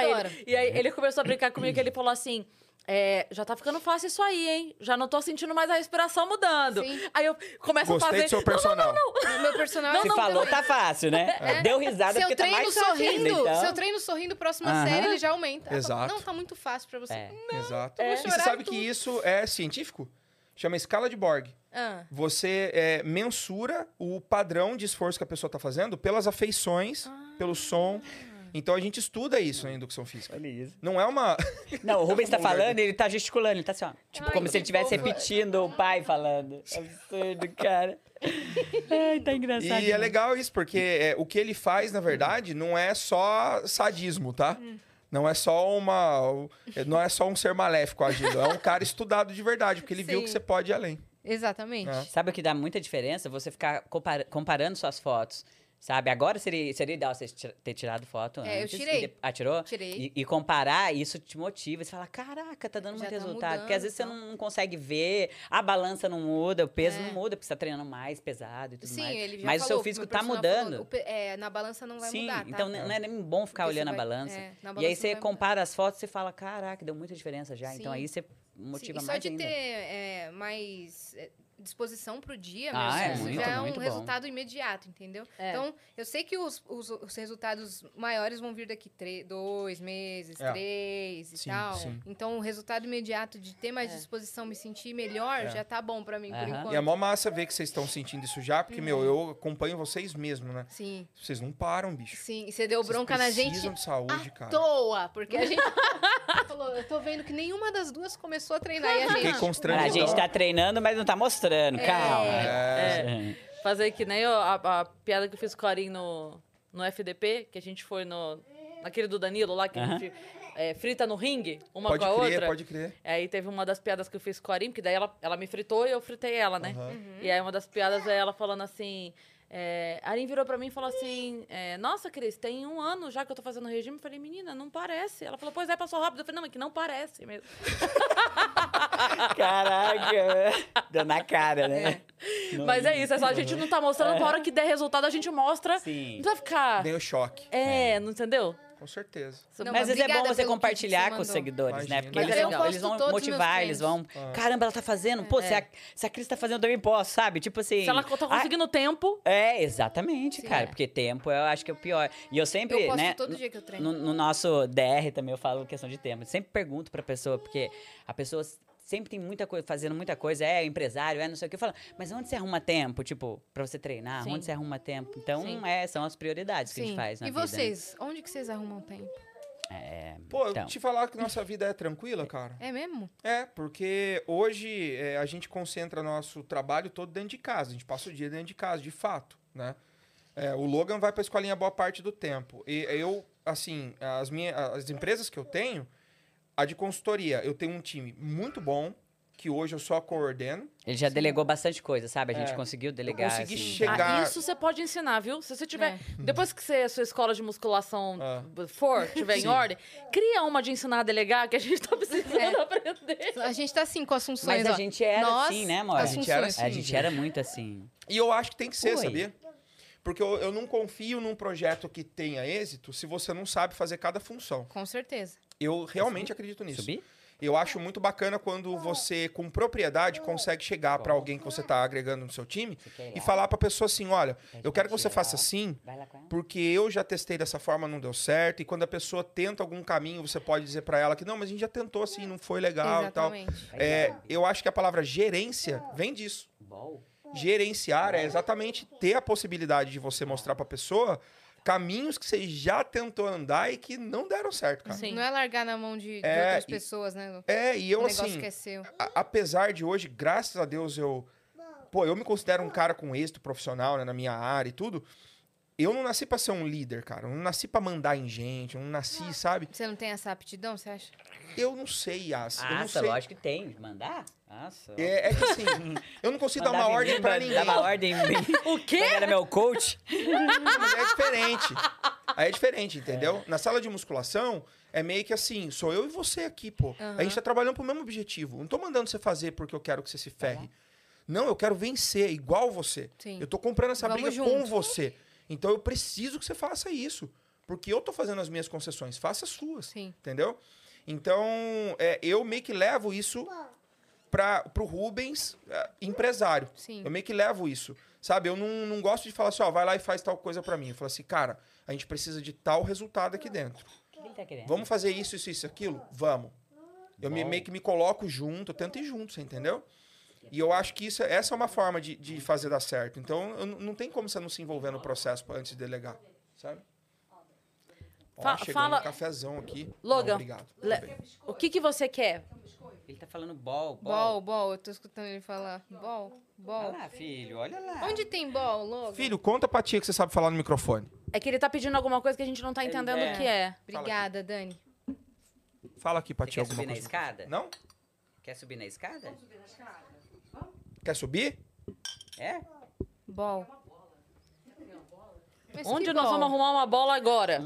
Adoro. E aí ele começou a brincar comigo que ele falou assim. É, já tá ficando fácil isso aí, hein? Já não tô sentindo mais a respiração mudando. Sim. Aí eu começo Gostei a fazer. do seu personal. O meu personal Não, é Se não, falou, tá fácil, né? É. Deu risada Se porque tá treino mais fácil sorrindo, ainda, então. se eu treino sorrindo, próxima Aham. série ele já aumenta. Falo, Exato. Não, tá muito fácil pra você. É. Exato. eu vou E você sabe e que tudo. isso é científico? Chama escala de Borg. Ah, Você é, mensura o padrão de esforço que a pessoa está fazendo pelas afeições, pelo som. Então a gente estuda isso na indução física. Olha isso. Não é uma. Não, o Rubens tá falando ele tá gesticulando, ele tá assim, ó. Tipo, Ai, como se ele estivesse repetindo o pai falando. Absurdo, cara. Ai, tá engraçado. E é demais. legal isso, porque é, o que ele faz, na verdade, não é só sadismo, tá? Não é só uma. Não é só um ser maléfico agindo. É um cara estudado de verdade, porque ele viu Sim. que você pode ir além. exatamente. É. Sabe o que dá muita diferença? Você ficar compara- comparando suas fotos. Sabe? Agora seria, seria ideal você ter tirado foto É, eu antes. tirei. e de- Ah? Tirei. E, e comparar, isso te motiva. Você fala, caraca, tá dando Já muito tá resultado. porque às vezes você mudando, não, consegue ver, a balança não muda, o peso É. não muda, porque você tá treinando mais pesado e tudo Sim, mais. ele já Mas o falou, seu físico tá mudando. falou, o é, na balança não vai Sim, mudar, tá? então não é nem bom ficar Porque olhando você a vai- balança. é, na e aí balança você vai compara as fotos e fala, caraca, deu muita diferença já. Sim. Então aí você Sim, motiva só mais de ainda. ter é, mais disposição pro dia, Ah, meu, é isso muito, já é um bom. resultado imediato, entendeu? É. Então, eu sei que os, os, os resultados maiores vão vir daqui dois meses, É. três e Sim, tal. sim. Então, o resultado imediato de ter mais É. disposição, me sentir melhor, É. já tá bom pra mim, por enquanto. E é mó massa ver que vocês estão sentindo isso já, porque, meu, eu acompanho vocês mesmo, né? Sim, Vocês não param, bicho. sim. E você deu Vocês bronca na gente precisam de saúde, à cara. toa, porque a gente falou, eu tô vendo que nenhuma das duas começou a treinar e a Fiquei gente... constrangido. A gente tá treinando, mas não tá mostrando. Calma. É. Fazer que nem eu- a, a piada que eu fiz com o Arim no, no FDP, que a gente foi no. Naquele do Danilo lá, que a gente é, frita no ringue, uma Pode com a crer, outra. pode crer. Aí teve uma das piadas que eu fiz com a Arim, que daí ela, ela me fritou e eu fritei ela, né? E aí uma das piadas é ela falando assim. É, a Arim virou pra mim e falou assim: é, Nossa, Cris, tem um ano já que eu tô fazendo regime. Eu falei, menina, não parece. Ela falou, pois é, passou rápido. Eu falei, não, é que não parece mesmo. Caraca. Deu na cara, né? Não- Mas é isso, é só a gente não tá mostrando, pra hora que der resultado, a gente mostra. Sim. Não vai ficar. Deu choque. É, não entendeu? Com certeza. Não, Mas às vezes é obrigada você compartilhar que com você os seguidores, né? Imagina. Porque Mas eles, é vão, eles vão motivar, eles vão. Ah. Caramba, ela tá fazendo. Pô, se, a, se a Cris tá fazendo, eu também posso, sabe? Tipo assim. Se ela tá ah, conseguindo tempo. É, exatamente, Sim. cara. É. Porque tempo eu acho que é o pior. E eu sempre, Eu posto né? todo no- dia que eu treino. No, no nosso DR também eu falo questão de tempo. Eu sempre pergunto pra pessoa, porque a pessoa sempre tem muita coisa, fazendo muita coisa, é empresário, é não sei o que. Eu falo, mas onde você arruma tempo, tipo, pra você treinar? Sim. Onde você arruma tempo? Então, Sim. é, são as prioridades que a gente faz na e vida. né? vocês, onde que vocês arrumam tempo? É, Pô, então. te falar que nossa vida é tranquila, cara. É mesmo? É, porque hoje é, a gente concentra nosso trabalho todo dentro de casa. A gente passa o dia dentro de casa, de fato, né? É, o Logan vai pra escolinha boa parte do tempo. E eu, assim, as, minhas, as empresas que eu tenho, a de consultoria, eu tenho um time muito bom, que hoje eu só coordeno. Ele já delegou bastante coisa, sabe? A gente É. conseguiu delegar. consegui assim, chegar- Ah, isso você pode ensinar, viu? Se você tiver. É. Depois que você, a sua escola de musculação Ah. for, tiver em Sim. ordem, cria uma de ensinar a delegar que a gente tá precisando É. aprender. A gente tá assim com assunções, Mas a ó. gente era Nós, assim, né, amor? a gente era assunções. A assim. gente era muito assim. E eu acho que tem que ser, Oi. sabia? Porque eu, eu não confio num projeto que tenha êxito se você não sabe fazer cada função. Com certeza. Eu realmente acredito nisso. Subir? Eu acho muito bacana quando você, com propriedade, consegue chegar para alguém que você está agregando no seu time e falar para a pessoa assim: olha, eu quero que você faça assim, porque eu já testei dessa forma, não deu certo. E quando a pessoa tenta algum caminho, você pode dizer para ela que não, mas a gente já tentou assim, não foi legal e tal. É, eu acho que a palavra gerência vem disso. Gerenciar é exatamente ter a possibilidade de você mostrar para a pessoa caminhos que você já tentou andar e que não deram certo, cara. Sim. Não é largar na mão de, de É, outras e- pessoas, né? É, e eu o negócio assim, que é seu. a- apesar de hoje, graças a Deus, eu. Pô, eu me considero um cara com êxito profissional né, na minha área e tudo. eu não nasci pra ser um líder, cara. Eu não nasci pra mandar em gente. Eu não nasci, sabe? Você não tem essa aptidão, você acha? Eu não sei, Yas. eu não Nossa, sei. lógico que tem. Mandar? Nossa. É, é que assim, eu não consigo dar uma ordem pra ninguém. Dava ordem em mim. O quê? Era meu coach. Mas é diferente. Aí é diferente, entendeu? Na sala de musculação, é meio que assim, sou eu e você aqui, pô. A gente tá trabalhando pro mesmo objetivo. Não tô mandando você fazer porque eu quero que você se ferre. Não, eu quero vencer, igual você. Sim. Eu tô comprando essa Vamos briga com junto. você. Então eu preciso que você faça isso. Porque eu tô fazendo as minhas concessões, faça as suas. Sim. Entendeu? Então, é, eu meio que levo isso para pro Rubens, é, empresário. Sim. Eu meio que levo isso. Sabe? Eu não, não gosto de falar assim, ó, vai lá e faz tal coisa pra mim. Eu falo assim, cara, a gente precisa de tal resultado aqui dentro. O tá querendo? Vamos fazer isso, isso, isso, aquilo? Vamos. Eu me, meio que me coloco junto, eu tento ir junto, você entendeu? E eu acho que isso, é- essa é uma forma de, de fazer dar certo. Então, eu não não tem como você não se envolver no processo antes de delegar, sabe? Ó, Fa- chegando fala- um cafezão aqui. Logan, Não, obrigado. Le-. O que, que você quer? Ele tá falando bol, Bol, bol. bol, eu tô escutando ele falar. Bol, bol. Olha lá, filho, olha lá. Onde tem bol, Logan? Filho, conta pra tia que você sabe falar no microfone. É que ele tá pedindo alguma coisa que a gente não tá entendendo é. o que é. Obrigada, Dani. Fala aqui pra Você tia quer alguma subir na coisa. escada? Não? Quer subir na escada? Quer subir? É? Bol. Onde nós bol? vamos arrumar uma bola agora?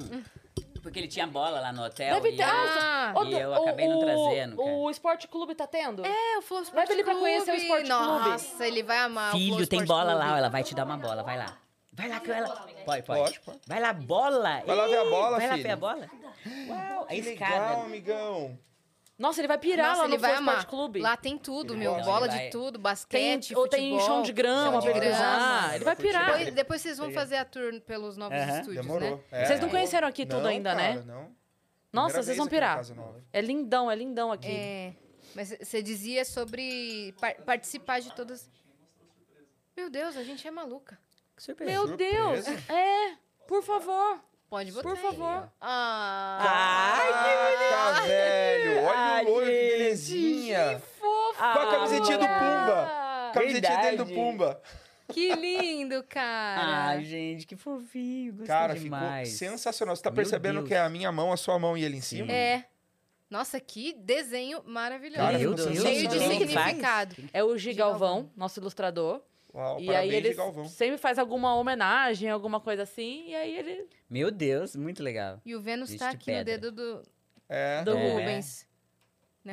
Porque ele tinha bola lá no hotel. Deve e ter. eu- Ah, ô, e eu o- acabei não o- trazendo, cara. O Esporte Clube tá tendo? É, o Flow Sport Leva ele pra conhecer o Sport Clube. Nossa, ele vai amar o Flow Filho, tem Sport bola Clube. lá, ela vai te dar uma bola, vai lá. Vai lá que ela. Pode, pode. Pode, pode. Vai lá, bola. Vai lá ver a bola, Vai lá filho. ver a bola. Uau, a escada. legal, amigão. Nossa, ele vai pirar Nossa, lá ele no vai Flow amar. Esporte Clube. Lá tem tudo, Ele meu. Bola Ele de vai- tudo, tem, basquete, ou tem futebol. chão de grama chão pra ele grama. usar. Ele vai pirar. Depois, depois vocês vão fazer a tour pelos novos Aham. estúdios, Demorou. né? É. Vocês não conheceram aqui tudo Não, ainda, né? cara, Não. Nossa, Primeira vocês vez vão aqui na pirar. Casa Nova. É lindão, é lindão aqui. É, mas você dizia sobre par- participar de todas... Meu Deus, a gente é maluca. Que surpresa. Meu Deus! Surpresa. É, por favor. Pode botar Por aí. favor. Ah, Caraca, velho. Olha camisetinha do Pumba. Ah, Camisetinha dele do. Pumba. que lindo, cara. Ai, gente, que fofinho. Gostei Cara, demais. ficou sensacional. Você tá Meu percebendo Deus. que é a minha mão, a sua mão e ele em cima? É. Nossa, que desenho maravilhoso. Cara, Meu Deus. Cheio de significado. É o Gigalvão, nosso ilustrador. Uau, e parabéns, aí ele Galvão. sempre faz alguma homenagem, alguma coisa assim. E aí ele. Meu Deus, muito legal. E o Vênus Bicho tá aqui no pedra. dedo do, É, Do É. Rubens.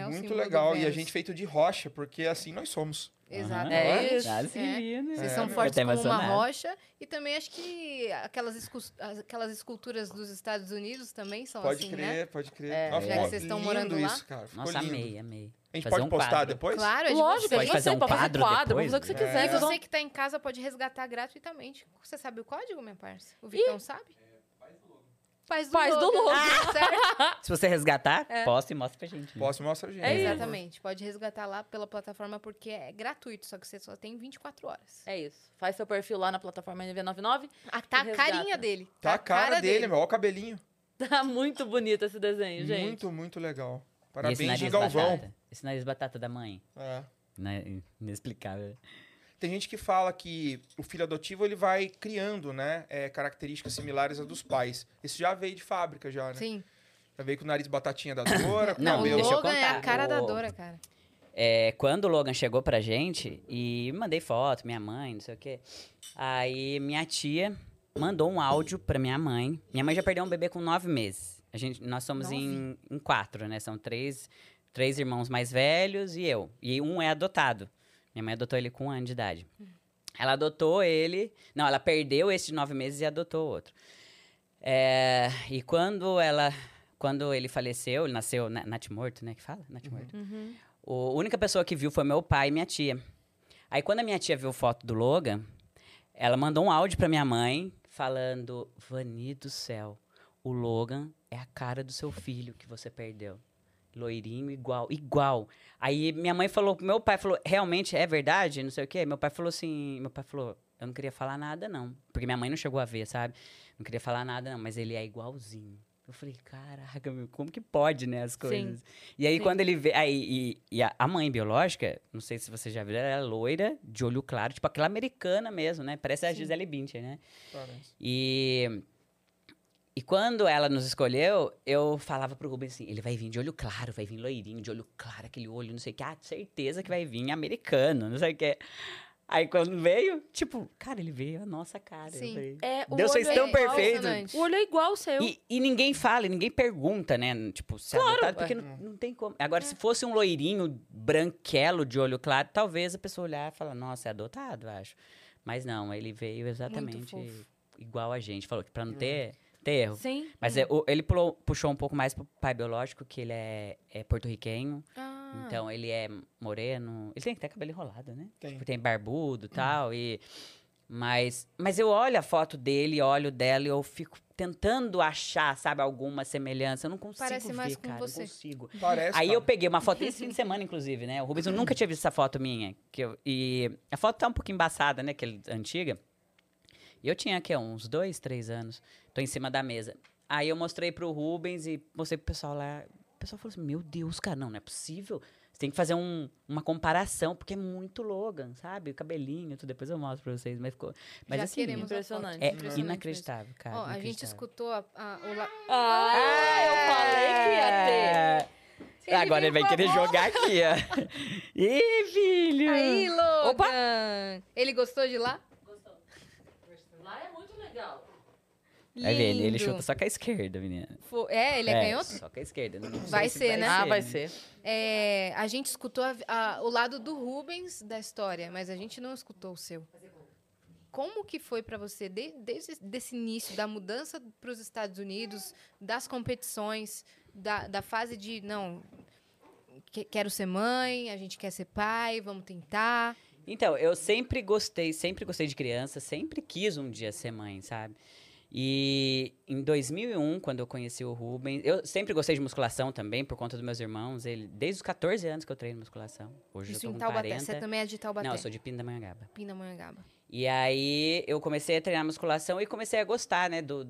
Né, muito legal. E a gente feito de rocha, porque assim nós somos. Exatamente. É isso. Tá É. Vocês É, são meu. fortes como uma emocionado. rocha. E também acho que aquelas, escu- aquelas esculturas dos Estados Unidos também são Pode assim, crer, né? pode crer. É. Nossa, Já que vocês estão morando lá. isso, cara. Ficou Nossa, lindo. amei, amei. A gente Fazer pode um postar quadro. depois? Claro, é de Lógico. Pode fazer um pode fazer quadro quadro, depois, pode fazer o que você né? quiser. É. vão- Você que tá em casa pode resgatar gratuitamente. Você sabe o código, minha parça? O Vitão sabe? Paz do Paz do Logan. Certo? Se você resgatar, É. posta e mostra pra gente. né? Posso mostrar, gente. É isso. Exatamente. Pode resgatar lá pela plataforma porque é gratuito, só que você só tem 24 horas. É isso. Faz seu perfil lá na plataforma NV99. Ah, tá a carinha dele. Tá a cara dele, meu. Olha o cabelinho. Tá muito bonito esse desenho, gente. Muito, muito legal. E esse Parabéns, Galvão. batata? Esse nariz batata da mãe. É. Né? Inexplicável. Tem gente que fala que o filho adotivo ele vai criando, né, é, características similares às dos pais. Isso já veio de fábrica já, né? Sim. Já veio com o nariz batatinha da Dora, com o Não, o cabelo. deixa eu Logan é a contar. cara da Dora, cara. É, quando o Logan chegou pra gente, e mandei foto, minha mãe, não sei o quê. Aí minha tia mandou um áudio pra minha mãe. Minha mãe já perdeu um bebê com nove meses. A gente, nós somos em, em quatro, né? São três, três irmãos mais velhos e eu. E um é adotado. Minha mãe adotou ele com um ano de idade. Ela adotou ele. Não, ela perdeu esse de nove meses e adotou outro. É, e quando ela. Quando ele faleceu, ele nasceu na- natimorto, né? Que fala? Natimorto. O- A única pessoa que viu foi meu pai e minha tia. Aí quando a minha tia viu foto do Logan, ela mandou um áudio pra minha mãe falando: Vani do céu, o Logan é a cara do seu filho que você perdeu. Loirinho, igual, igual. Aí minha mãe falou, meu pai falou, realmente é verdade? Não sei o quê. Meu pai falou assim, meu pai falou, eu não queria falar nada, não. Porque minha mãe não chegou a ver, sabe? Não queria falar nada, não, mas ele é igualzinho. Eu falei, caraca, meu, como que pode, né, as coisas? Sim. E aí, Sim. quando ele vê. Aí, e, e a, a mãe biológica, não sei se você já viu, ela é loira, de olho claro, tipo aquela americana mesmo, né? Parece a Sim. Gisele Bündchen, né? Parece. E. E quando ela nos escolheu, eu falava pro Rubens assim: ele vai vir de olho claro, vai vir loirinho, de olho claro, aquele olho, não sei o que. Ah, certeza que vai vir americano, não sei o que. Aí quando veio, tipo, cara, ele veio a nossa cara. Eu Sim. falei, É, o Deus fez olho tão é perfeito. O olho é igual ao seu. E, e ninguém fala, e ninguém pergunta, né? Tipo, se é adotado, porque é. não, não tem como. Agora, se fosse um loirinho branquelo de olho claro, talvez a pessoa olhar e falar, nossa, é adotado, eu acho. Mas não, ele veio exatamente igual a gente. Falou que pra não ter, ter erro. Sim. Mas é, o- ele pulou- puxou um pouco mais pro pai biológico, que ele é, é porto-riquenho. Ah, Então, ele é moreno. Ele tem até cabelo enrolado, né? Tem. Tipo, tem barbudo e tal. E, mas, mas eu olho a foto dele, olho dela e eu fico tentando achar, sabe, alguma semelhança. Eu não consigo Parece ver, mais com cara. você. Não consigo. Parece. Aí cara. eu peguei uma foto esse fim de semana, inclusive, né? O Rubens eu nunca tinha visto essa foto minha. Que eu- e a foto tá um pouco embaçada, né? Que é antiga. E eu tinha aqui uns dois, três anos. Tô em cima da mesa. Aí eu mostrei pro Rubens e mostrei pro pessoal lá. O pessoal falou assim: Meu Deus, cara, não, não é possível. Você tem que fazer um- uma comparação, porque é muito Logan, sabe? O cabelinho, tudo. Depois eu mostro pra vocês. Mas ficou. Mas já assim, queremos impressionante. é Impressionante inacreditável, cara. Ó, a gente inacreditável. escutou a, a- o la- Ah, eu falei que ia ter. Ele Agora ele vai querer bola. jogar aqui, ó. Ih, filho! Aí, Logan! Opa! Ele gostou de lá? É legal. Vai ver, ele, ele Lindo. chuta só com a esquerda, menina. Fo- É, ele é, canhoto? Só com a esquerda. Não Vai se ser, né? Ah, vai ser. É, a gente escutou a- a- o lado do Rubens da história, mas a gente não escutou o seu. Como que foi pra você, de- desde esse início, da mudança para os Estados Unidos, das competições, da, da fase de, não, que- quero ser mãe, a gente quer ser pai, vamos tentar. Então, eu sempre gostei, sempre gostei de criança, sempre quis um dia ser mãe, sabe? E em 2001, quando eu conheci o Rubens, eu sempre gostei de musculação também, por conta dos meus irmãos. Ele, desde os 14 anos que eu treino musculação. Hoje Isso eu em tô com Taubaté. 40. Você também é de Taubaté. Não, eu sou de Pindamonhangaba. Pindamonhangaba. E aí eu comecei a treinar musculação e comecei a gostar, né? Do...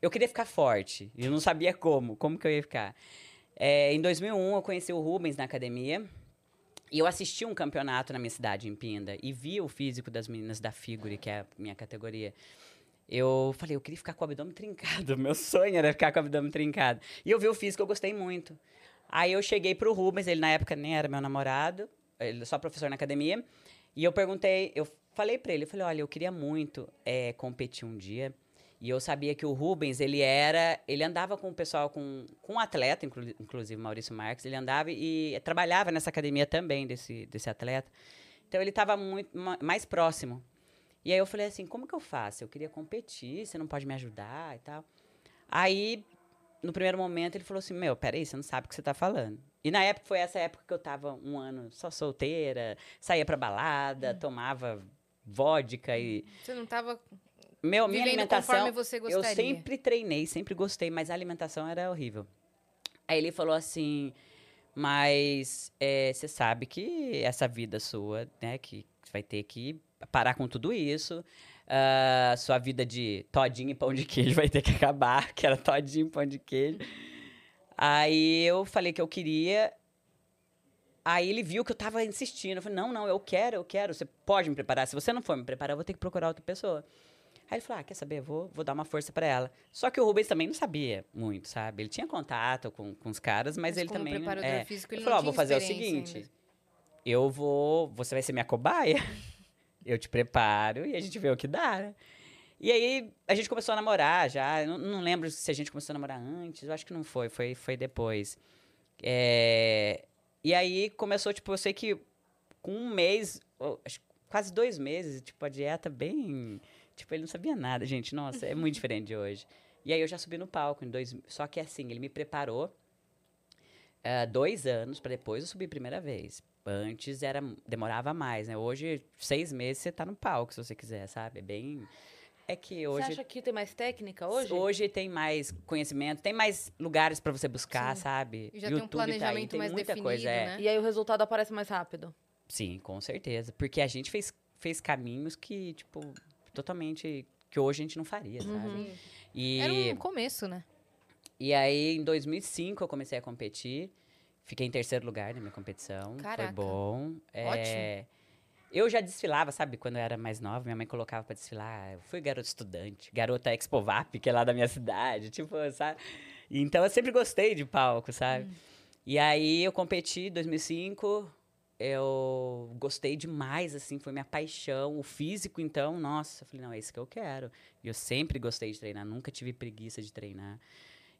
Eu queria ficar forte. E eu não sabia como, como que eu ia ficar. É, em 2001 eu conheci o Rubens na academia. E eu assisti um campeonato na minha cidade, em Pinda. E vi o físico das meninas da Figure, que é a minha categoria. Eu falei, eu queria ficar com o abdômen trincado. Meu sonho era ficar com o abdômen trincado. E eu vi o físico, eu gostei muito. Aí eu cheguei pro Rubens, ele na época nem era meu namorado, ele só professor na academia. E eu perguntei, eu falei pra ele, eu falei, olha, eu queria muito eh, competir um dia. E eu sabia que o Rubens, ele era, ele andava com o pessoal, com, com um atleta, inclu- inclusive Maurício Marques, ele andava e trabalhava nessa academia também, desse, desse atleta. Então ele estava muito ma- mais próximo. E aí eu falei assim, como que eu faço? Eu queria competir, você não pode me ajudar e tal. Aí, no primeiro momento, ele falou assim, meu, peraí, você não sabe o que você tá falando. E na época, foi essa época que eu tava um ano só solteira, saía pra balada, tomava vodka e... Você não estava Meu, minha vivendo alimentação... conforme você Eu sempre treinei, sempre gostei, mas a alimentação era horrível. Aí ele falou assim, mas eh, você sabe que essa vida sua, né, que você vai ter que parar com tudo isso. ah, sua vida de todinho e pão de queijo vai ter que acabar, que era todinho e pão de queijo. Aí eu falei que eu queria. Aí ele viu que eu tava insistindo. Eu falei, não, não, eu quero, eu quero. Você pode me preparar. Se você não for me preparar, eu vou ter que procurar outra pessoa. Aí ele falou, ah, quer saber? Vou, vou dar uma força pra ela. Só que o Rubens também não sabia muito, sabe? Ele tinha contato com, com os caras, mas, Mas ele também... preparador é, físico, ele ele falou, tinha vou fazer o seguinte, ainda. eu vou... Você vai ser minha cobaia, eu te preparo e a gente vê o que dá, né? E aí, a gente começou a namorar já. Não, não lembro se a gente começou a namorar antes. Eu acho que não foi. Foi, foi depois. É, E aí, começou, tipo, eu sei que com um mês... quase dois meses, tipo, a dieta bem... Tipo, ele não sabia nada, gente. Nossa, é muito diferente de hoje. E aí, eu já subi no palco em dois... Só que, assim, ele me preparou ah, dois anos para depois eu subir a primeira vez. Antes era demorava mais, né? Hoje, seis meses, você tá no palco, se você quiser, sabe? É bem... É que hoje... Você acha que tem mais técnica hoje? Hoje tem mais conhecimento, tem mais lugares pra você buscar, Sim. sabe? E já tem um YouTube tá aí, planejamento tem mais muita definido, coisa, é. né? E aí o resultado aparece mais rápido. Sim, com certeza. Porque a gente fez, fez caminhos que, tipo, totalmente. que hoje a gente não faria, sabe? Uhum. E. Era um começo, né? E aí, em 2005, eu comecei a competir. Fiquei em terceiro lugar na minha competição. Caraca. Foi bom. É, Ótimo. Eu já desfilava, sabe? Quando eu era mais nova, minha mãe colocava pra desfilar. Eu fui garota estudante, garota Expovap, que é lá da minha cidade, tipo, sabe? Então eu sempre gostei de palco, sabe? E aí eu competi em 2005, eu gostei demais, assim, foi minha paixão. O físico, então, nossa, eu falei, não, é isso que eu quero. E eu sempre gostei de treinar, nunca tive preguiça de treinar.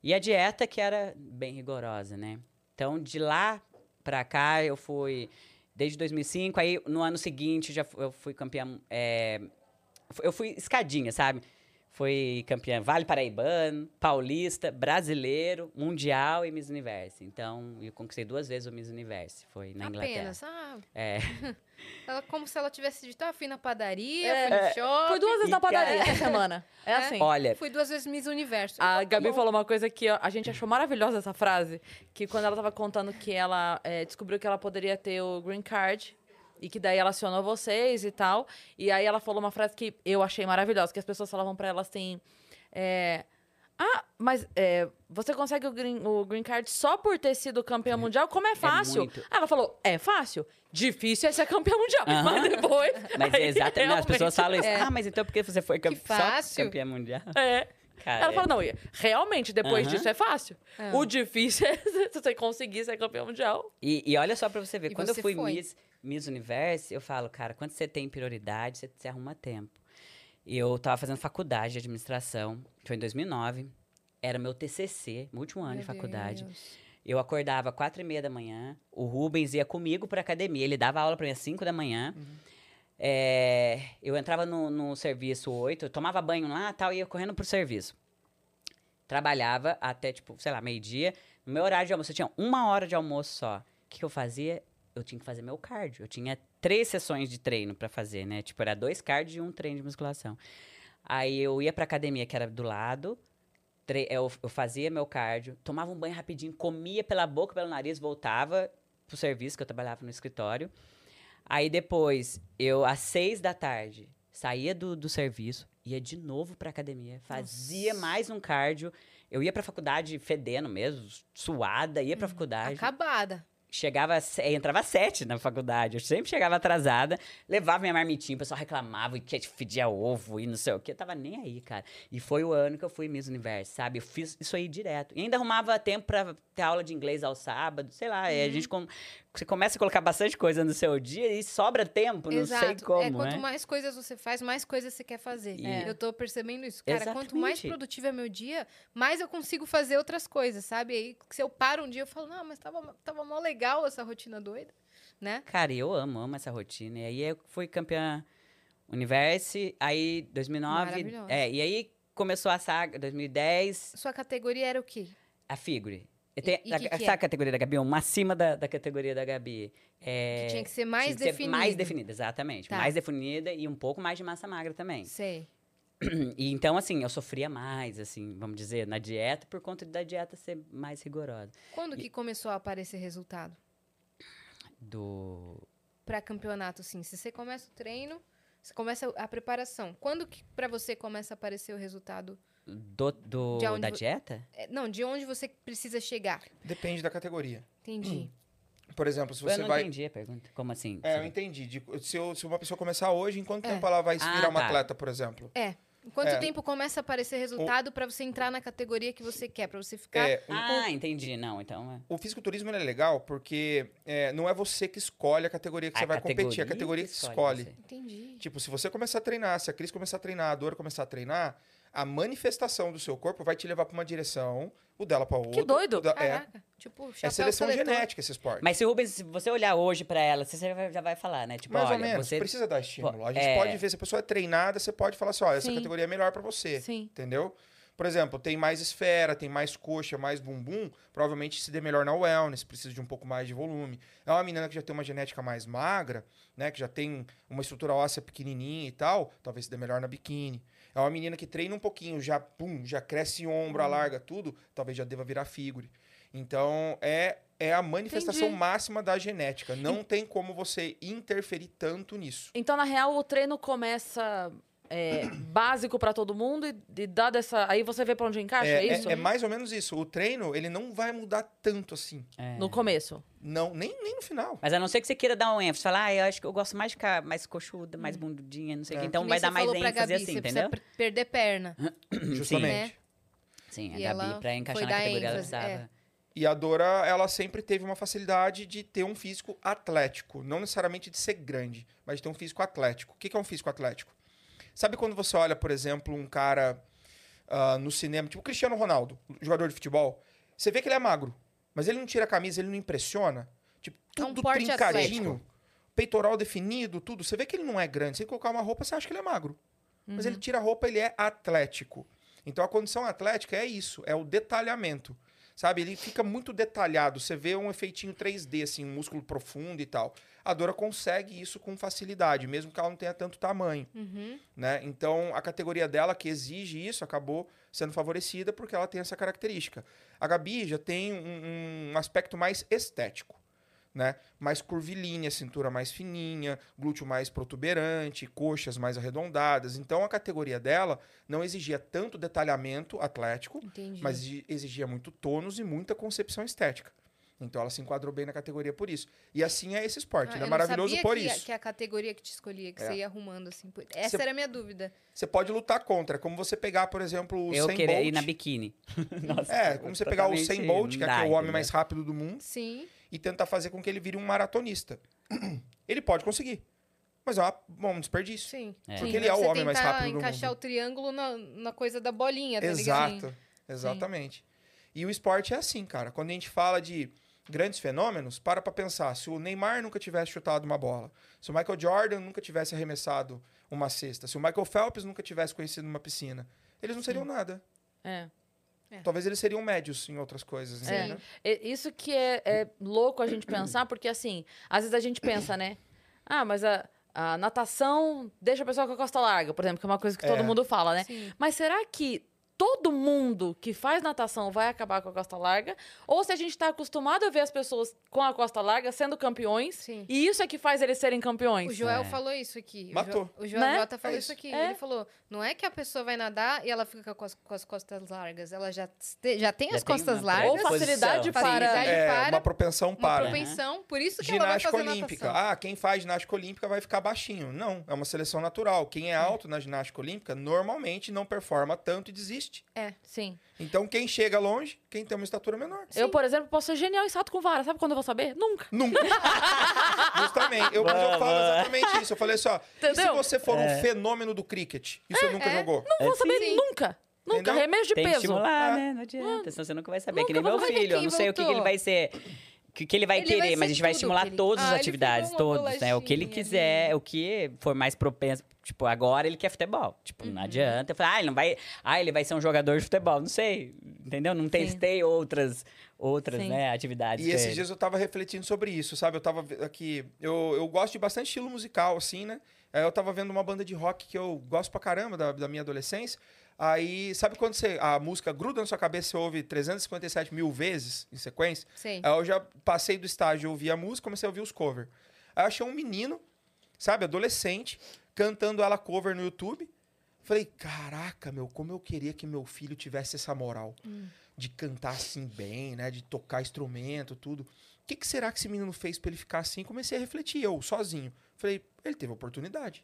E a dieta que era bem rigorosa, né? Então, de lá pra cá, eu fui desde 2005. Aí, no ano seguinte, já eu fui campeã. é, eu fui escadinha, sabe? Fui campeã Vale Paraibano, Paulista, Brasileiro, Mundial e Miss Universo. Então, eu conquistei duas vezes o Miss Universo. Foi na Inglaterra. Apenas. Ah, É. ela, como se ela tivesse dito, ah, fui na padaria, É. fui no shopping. Fui duas vezes E na padaria cara- essa semana. É assim. Olha, Fui duas vezes Miss Universo. A Gabi falou uma coisa que a gente achou maravilhosa essa frase. Que quando ela tava contando que ela é, descobriu que ela poderia ter o green card. E que daí ela acionou vocês e tal. E aí ela falou uma frase que eu achei maravilhosa. Que as pessoas falavam pra ela assim... é, ah, mas é, você consegue o green, o green card só por ter sido campeã mundial? Como é fácil? muito. Aí ela falou, é fácil? Difícil é ser campeã mundial. Mas depois... mas é exatamente. As pessoas falam isso. Ah, mas então por que você foi campe- só fácil. campeã mundial? É. Cara, Ela é- falou, não, realmente, depois Aham. disso é fácil. É. O difícil é você conseguir ser campeão mundial. E, e olha só pra você ver, E quando você eu fui foi. Miss, Miss Universo, eu falo, cara, quando você tem prioridade, você, você arruma tempo. Eu tava fazendo faculdade de administração, foi em 2009, era meu TCC, meu último ano Meu de faculdade. Deus. Eu acordava quatro e meia da manhã, o Rubens ia comigo pra academia, ele dava aula pra mim às cinco da manhã. É, eu entrava no, no serviço oito, eu tomava banho lá tal, e ia correndo pro serviço. Trabalhava até, tipo, sei lá, meio-dia. No meu horário de almoço, eu tinha uma hora de almoço só. O que, que eu fazia? Eu tinha que fazer meu cardio. Eu tinha três sessões de treino pra fazer, né? Tipo, era dois cardio e um treino de musculação. Aí eu ia pra academia, que era do lado, eu, eu fazia meu cardio, tomava um banho rapidinho, comia pela boca, pelo nariz, voltava pro serviço, que eu trabalhava no escritório. Aí depois, eu, às seis da tarde, saía do, do serviço, ia de novo pra academia, fazia mais um cardio. Eu ia pra faculdade fedendo mesmo, suada, ia pra faculdade. Acabada. Chegava, entrava às sete na faculdade. Eu sempre chegava atrasada, levava minha marmitinha, o pessoal reclamava e que fedia ovo e não sei o que. Eu tava nem aí, cara. E foi o ano que eu fui Miss Universo, sabe? Eu fiz isso aí direto. E ainda arrumava tempo pra ter aula de inglês ao sábado, sei lá. E a gente com- você começa a colocar bastante coisa no seu dia e sobra tempo, não sei como, é, quanto né? mais coisas você faz, mais coisas você quer fazer. É. Eu tô percebendo isso. Cara, quanto mais Exatamente. produtivo é meu dia, mais eu consigo fazer outras coisas, sabe? Aí, se eu paro um dia, eu falo, não, mas tava, tava mó legal essa rotina doida, né? Cara, eu amo, amo essa rotina. E aí eu fui campeã Universo, aí 2009. Maravilhosa. É, e aí começou a saga, 2010, Sua categoria era o quê? a figure. E tem, e a, que é? a categoria da Gabi? Uma acima da, da categoria da Gabi. É, Que tinha que ser mais tinha definida. mais definida, exatamente. Tá. Mais definida e um pouco mais de massa magra também. Sei. E então, assim, eu sofria mais, assim, vamos dizer, na dieta, por conta da dieta ser mais rigorosa. Quando que começou a aparecer resultado? Do. Pra campeonato, assim, se você começa o treino, você começa a preparação. Quando que pra você começa a aparecer o resultado? Do, do- da vo- dieta? É, não, de onde você precisa chegar. Depende da categoria. Entendi. Por exemplo, se eu você não vai. entendi a pergunta. Como assim? É, eu entendi. De- se, eu- se uma pessoa começar hoje, em quanto É. tempo ela vai Ah, virar uma tá. atleta, por exemplo? É. Em quanto É. tempo começa a aparecer resultado pra você entrar na categoria que você quer, pra você ficar É, o, Ah, entendi. Não, então é. o fisiculturismo é legal porque é, não é você que escolhe a categoria que A você vai competir, é a categoria que que escolhe escolhe. você. Entendi. Tipo, se você começar a treinar, se a Cris começar a treinar, a Dora começar a treinar, a manifestação do seu corpo vai te levar pra uma direção, o dela pra outra. doido! o da- é. Tipo, é seleção seletor. genética esse esporte. Mas se o Rubens, se você olhar hoje pra ela, você já vai, já vai falar, né? Tipo, Mais olha, ou menos, você. precisa dar estímulo. A gente é- pode ver se a pessoa é treinada, você pode falar assim, ó, essa Sim. categoria é melhor pra você. Sim. Entendeu? Por exemplo, tem mais esfera, tem mais coxa, mais bumbum, provavelmente se dê melhor na wellness, precisa de um pouco mais de volume. É uma menina que já tem uma genética mais magra, né, que já tem uma estrutura óssea pequenininha e tal, talvez se dê melhor na biquíni. É uma menina que treina um pouquinho, já pum, já cresce ombro, alarga tudo, talvez já deva virar figure. Então, é é a manifestação Entendi. máxima da genética. Não tem como você interferir tanto nisso. Então, na real, o treino começa é, básico pra todo mundo e, e dado essa. Aí você vê pra onde encaixa, é, É, isso? é- é mais ou menos isso. O treino, ele não vai mudar tanto assim. É. No começo. Não, nem, nem no final. Mas a não ser que você queira dar um ênfase, falar, ah, eu acho que eu gosto mais de ficar mais coxuda, mais bundudinha, não sei o É. que. Então Que vai dar mais ênfase Gabi, assim, você entendeu? perder perna. Justamente. né? Sim, a E Gabi, ela pra encaixar foi na dar categoria, ela ênfase, precisava. é. E a Dora, ela sempre teve uma facilidade de ter um físico atlético. Não necessariamente de ser grande, mas de ter um físico atlético. O que é um físico atlético? Sabe quando você olha, por exemplo, um cara ah, no cinema, tipo o Cristiano Ronaldo, jogador de futebol? Você vê que ele é magro, mas ele não tira a camisa, ele não impressiona. Tipo, É um tudo trincadinho, peitoral definido, tudo. Você vê que ele não é grande. Se ele colocar uma roupa, você acha que ele é magro. Mas ele tira a roupa, ele é atlético. Então a condição atlética é isso, é o detalhamento. Sabe, ele fica muito detalhado. Você vê um efeitinho 3D, assim, um músculo profundo e tal. A Dora consegue isso com facilidade, mesmo que ela não tenha tanto tamanho, Uhum. né? Então, a categoria dela, que exige isso, acabou sendo favorecida porque ela tem essa característica. A Gabi já tem um, um aspecto mais estético, né? Mais curvilínea, cintura mais fininha, glúteo mais protuberante, coxas mais arredondadas. Então, a categoria dela não exigia tanto detalhamento atlético, Entendi. mas exi- exigia muito tônus e muita concepção estética. Então ela se enquadrou bem na categoria por isso. E assim é esse esporte, Ah, ele é maravilhoso sabia por que, isso. que a categoria que te escolhia, que É. você ia arrumando assim. por- Essa Você- era a minha dúvida. Você pode lutar contra, como você pegar, por exemplo, o Eu Sem queria Bolt. ir na biquíni. Nossa, É, como você pegar o totalmente Sem Bolt, que é dá, aquele- o homem entendeu? mais rápido do mundo, Sim. E tentar fazer com que ele vire um maratonista. Ele pode conseguir. Mas é uma- um desperdício. Sim. É. Sim, Porque ele é o homem mais rápido do encaixar mundo. o triângulo na, na coisa da bolinha, tá ligado? Exato. Exatamente. E o esporte é assim, cara. Quando a gente fala de grandes fenômenos, para pra pensar. Se o Neymar nunca tivesse chutado uma bola, se o Michael Jordan nunca tivesse arremessado uma cesta, se o Michael Phelps nunca tivesse conhecido uma piscina, eles não seriam nada. É. Talvez eles seriam médios em outras coisas, É. né? Isso que é, é louco a gente pensar, porque assim, às vezes a gente pensa, né? Ah, mas a, a natação deixa a pessoa com a costa larga, por exemplo, que é uma coisa que É. todo mundo fala, né? Sim. Mas será que todo mundo que faz natação vai acabar com a costa larga? Ou se a gente tá acostumado a ver as pessoas com a costa larga sendo campeões, Sim. e isso é que faz eles serem campeões? O Joel É. falou isso aqui. O Matou. Jo- O Joel Né? Jota falou É isso isso. aqui. É. Ele falou: não é que a pessoa vai nadar e ela fica com as, com as costas largas. Ela já, te- já tem Já as tem costas uma largas. Ou facilidade para... Facilidade É, para, uma propensão uma para. propensão. Por isso que ela vai Ginástica fazer olímpica. natação. Ah, quem faz ginástica olímpica vai ficar baixinho. Não, é uma seleção natural. Quem é alto na ginástica olímpica normalmente não performa tanto e desiste. Sim. Então, quem chega longe, quem tem uma estatura menor. Eu, por exemplo, posso ser genial em salto com vara. Sabe quando eu vou saber? Nunca. Nunca. Justamente. Eu, mas eu falo exatamente isso. Eu falei assim, ó. E se Entendeu? você for É. um fenômeno do cricket? E você nunca é. jogou? Não vou É, saber sim. nunca. Nunca. Entendeu? Remédio de Tem que peso. estimular, Ah. né? Não adianta, senão você nunca vai saber. Nunca que nem meu filho, eu não sei o que, que ele voltou. vai ser. O que, que ele vai Ele vai querer, mas a gente vai estimular ele- todas Ah, as atividades, todos, né? O que ele quiser, o que for mais propenso. Tipo, agora ele quer futebol. Tipo, Uhum. não adianta. Eu falei, ah, ele não vai. Ah, ele vai ser um jogador de futebol. Não sei. Entendeu? Não testei outras, outras Sim. né, atividades. E esses ele. dias eu tava refletindo sobre isso, sabe? Eu tava aqui. Eu, eu gosto de bastante estilo musical, assim, né? Aí eu tava vendo uma banda de rock que eu gosto pra caramba da, da minha adolescência. Aí, sabe quando você, a música gruda na sua cabeça, você ouve 357 mil vezes em sequência? Sei. Aí eu já passei do estágio, eu ouvi a música, comecei a ouvir os covers. Aí eu achei um menino, sabe, adolescente, cantando ela cover no YouTube. Falei, caraca, meu, como eu queria que meu filho tivesse essa moral de cantar assim bem, né, de tocar instrumento, tudo. O que, que será que esse menino fez pra ele ficar assim? Comecei a refletir, eu, sozinho. Falei, ele teve oportunidade.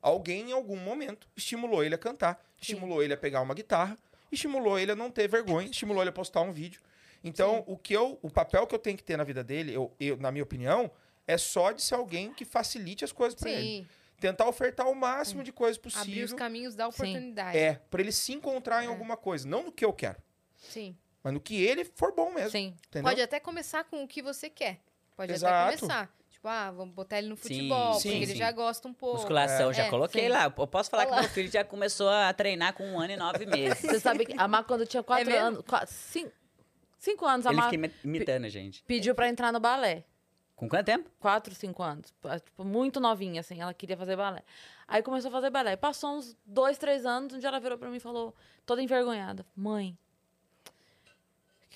Alguém, em algum momento, estimulou ele a cantar, estimulou ele a pegar uma guitarra, estimulou ele a não ter vergonha, estimulou ele a postar um vídeo. Então, o que eu, o papel que eu tenho que ter na vida dele, eu, eu, na minha opinião, é só de ser alguém que facilite as coisas pra ele. Sim. Tentar ofertar o máximo de coisas Abrir os possível. caminhos da Sim. oportunidade. É, pra ele se encontrar em É. alguma coisa, não no que eu quero, Sim. mas no que ele for bom mesmo, Sim. entendeu? Pode até começar com o que você quer. Pode Exato. até começar. Tipo, ah, vamos botar ele no futebol, sim, porque ele sim. já gosta um pouco. Musculação, já É, coloquei sim. lá. Eu posso falar Olha que meu filho já começou a treinar com um ano e nove meses. Você sabe que a Má, quando tinha quatro mesmo? anos, quatro, cinco, cinco anos, a Ele Má fica imi- imitando a gente. pediu pra entrar no balé. Com quanto tempo? Quatro, cinco anos. Tipo, muito novinha, assim. Ela queria fazer balé. Aí começou a fazer balé. Passou uns dois, três anos. Um dia ela virou pra mim e falou, toda envergonhada: Mãe,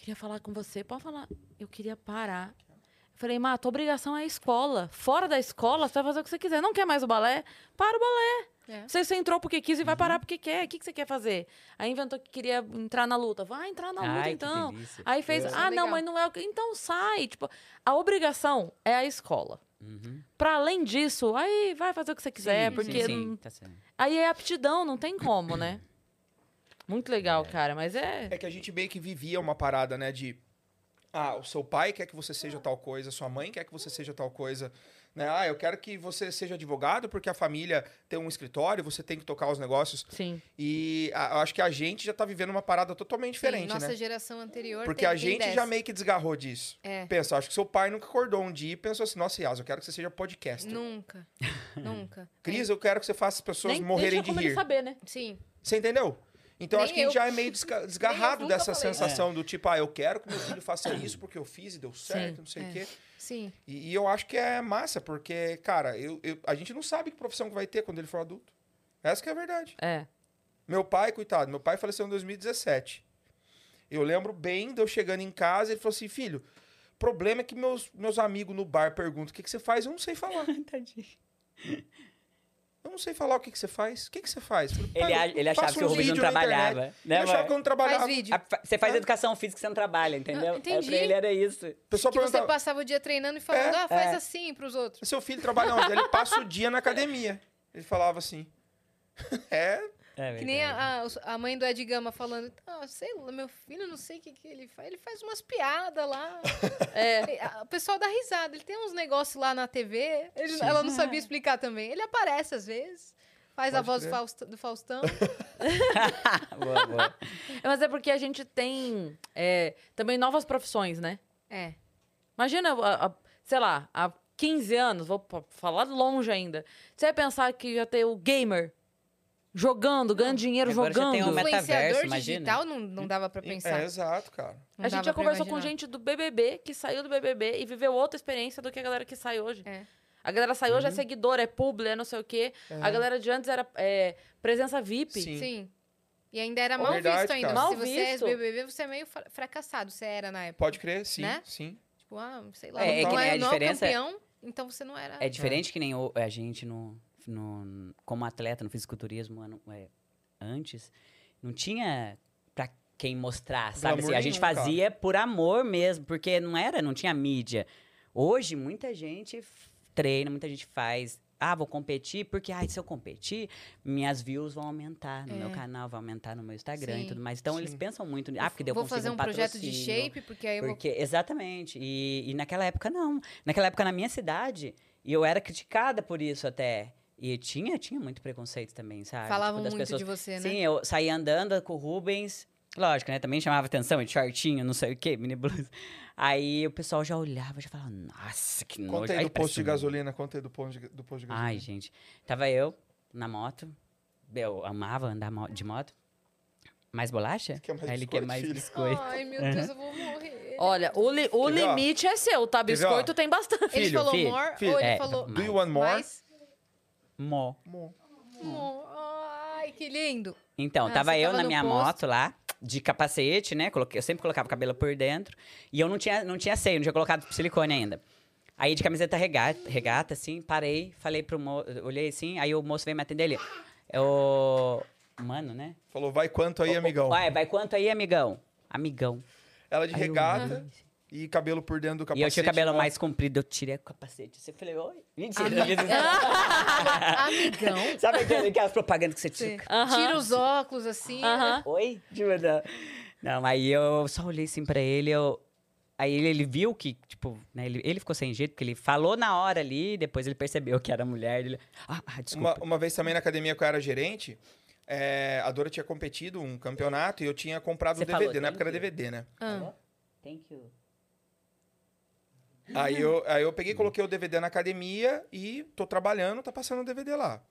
queria falar com você. Pode falar. Eu queria parar. Eu falei, Má, tua obrigação é a escola. Fora da escola, você vai fazer o que você quiser. Não quer mais o balé? Para o balé. É. Você, você entrou porque quis e vai parar porque quer. O que, que você quer fazer? Aí inventou que queria entrar na luta. Vai entrar na luta, Ai, então. Aí fez, é ah, não, mas não é o que. Então sai. Tipo, a obrigação é a escola. Uhum. Pra além disso, aí vai fazer o que você quiser, Sim, porque sim, sim, tá certo. aí é aptidão, não tem como, né? Muito legal, cara, mas é. É que a gente meio que vivia uma parada, né? De. Ah, o seu pai quer que você seja tal coisa, sua mãe quer que você seja tal coisa. Né? Ah, eu quero que você seja advogado porque a família tem um escritório, você tem que tocar os negócios. Sim. E a- eu acho que a gente já tá vivendo uma parada totalmente diferente, Sim, nossa né? geração anterior Porque tem- a tem gente dessa. já meio que desgarrou disso. É. Pensa, acho que seu pai nunca acordou um dia e pensou assim: nossa, Yas, eu quero que você seja podcaster. Nunca. Nunca. Cris, eu quero que você faça as pessoas Nem, morrerem tinha de como rir. ele saber, né? Sim. Você entendeu? Então Nem acho que a gente eu. já é meio desgarrado dessa falei. sensação do tipo, ah, eu quero que meu filho faça isso porque eu fiz e deu certo, não sei o é. quê. Sim. E, e eu acho que é massa, porque, cara, eu, eu- a gente não sabe que profissão que vai ter quando ele for adulto. Essa que é a verdade. É. Meu pai, coitado, meu pai faleceu em 2017. Eu lembro bem de eu chegando em casa e ele falou assim, filho, problema é que meus, meus amigos no bar perguntam o que, que você faz, eu não sei falar. Tadinho. Eu não sei falar o que, que você faz. O que, que você faz? Falei, Ele, "Pai, a- ele achava que o Rubens não trabalhava. internet." Né, Ele achava que eu não trabalhava. Faz vídeo. A- Você faz educação física, você não trabalha, entendeu? Ah, entendi. É, pra ele era isso. Pessoal Que você passava o dia treinando e falando, É, ah, faz é. assim pros outros. seu filho trabalha onde? Ele passa o dia na academia. Ele falava assim. é, É Que nem a, a, a mãe do Ed Gama falando, ah, sei lá, meu filho, não sei o que, que ele faz. Ele faz umas piadas lá. É. A- O pessoal dá risada. Ele tem uns negócios lá na TV. ele- ela não sabia explicar também. Ele aparece às vezes. Faz a Pode voz do, crer. Fausto- do Faustão. boa, boa. Mas é porque a gente tem é, também novas profissões, né? É. Imagina, a- a- sei lá, há 15 anos, vou falar longe ainda. Você vai pensar que ia ter o gamer jogando, ganhando dinheiro Agora já jogando. tem o metaverso, Influenciador imagina. digital não, não dava pra pensar. é exato, cara. Não a gente já conversou com imaginar. gente do BBB, que saiu do BBB e viveu outra experiência do que a galera que sai hoje. É. A galera sai hoje é seguidor, é publi, é não sei o quê. A galera de antes era é, presença VIP. Sim. Sim. E ainda era Ó, mal verdade, visto ainda. cara. Mal Se você é visto. BBB, você é meio fra- fracassado. Você era na época. Pode crer, sim, Né? sim. Tipo, ah, sei lá. É, não é que nem é, a é diferença- campeão, então você não era... É diferente que nem o- a gente no, no- como atleta no fisiculturismo ano- é, antes, não tinha pra quem mostrar, sabe? Assim, a gente fazia por amor mesmo, porque não era, não tinha mídia. Hoje muita gente treina, muita gente faz. Ah, vou competir, porque ah, se eu competir, minhas views vão aumentar no meu É. canal, vão aumentar no meu Instagram Sim. e tudo mais. Então eles Sim. pensam muito, ah, porque daí eu Vou fazer um, um projeto de shape, porque aí eu vou... Porque, exatamente. E, e naquela época, não. Naquela época, na minha cidade, e eu era criticada por isso até. E tinha, tinha muito preconceito também, sabe? Falavam Tipo, das muito pessoas- de você, né? Sim, eu saía andando com o Rubens. Lógico, né? Também chamava atenção, de shortinho, não sei o quê, mini blusa. Aí o pessoal já olhava, já falava, nossa, que nojo. Conta aí do posto de gasolina, conta aí do posto de, do posto de gasolina. Ai, gente. Tava eu na moto. Eu amava andar de moto. Mais bolacha? Quer mais Aí ele quer biscoito, mais biscoito. Ai, meu Deus, eu vou morrer. Olha, o, li- o limite é seu, tá? Biscoito tem bastante. Ele Filho, falou filho, more filho. ou ele É, falou Do you want more? mais? Mó. Mo- More. Ai, que lindo. Então, Ah, tava eu tava na minha posto. moto lá, de capacete, né? Coloquei, eu sempre colocava o cabelo por dentro. E eu não tinha, não tinha seio, não tinha colocado silicone ainda. Aí de camiseta regata, regata assim, parei, falei pro moço, olhei assim, aí o moço veio me atender ali. Eu. Mano, né? Falou, vai quanto aí, amigão? Vai, vai quanto aí, amigão? Amigão. Ela de Aí eu- regata e cabelo por dentro do capacete. e eu tinha o cabelo ó. mais comprido, eu tirei o capacete. Você falei, oi? Mentira. Amigão. Sabe aquele- aquelas propagandas que você tira? Aham. Tira os óculos, assim. Aham. Oi? De verdade. Não, aí eu só olhei assim pra ele, eu... Aí ele, ele viu que, tipo, né, ele, ele ficou sem jeito, porque ele falou na hora ali, depois ele percebeu que era mulher. Ele, ah, ah, desculpa. Uma, uma vez também na academia que eu era gerente, é, a Dora tinha competido um campeonato e eu tinha comprado o DVD. falou, na época era. DVD, né? Ah. Thank you. Aí eu, aí eu peguei, coloquei o DVD na academia e tô trabalhando, tá passando o DVD lá.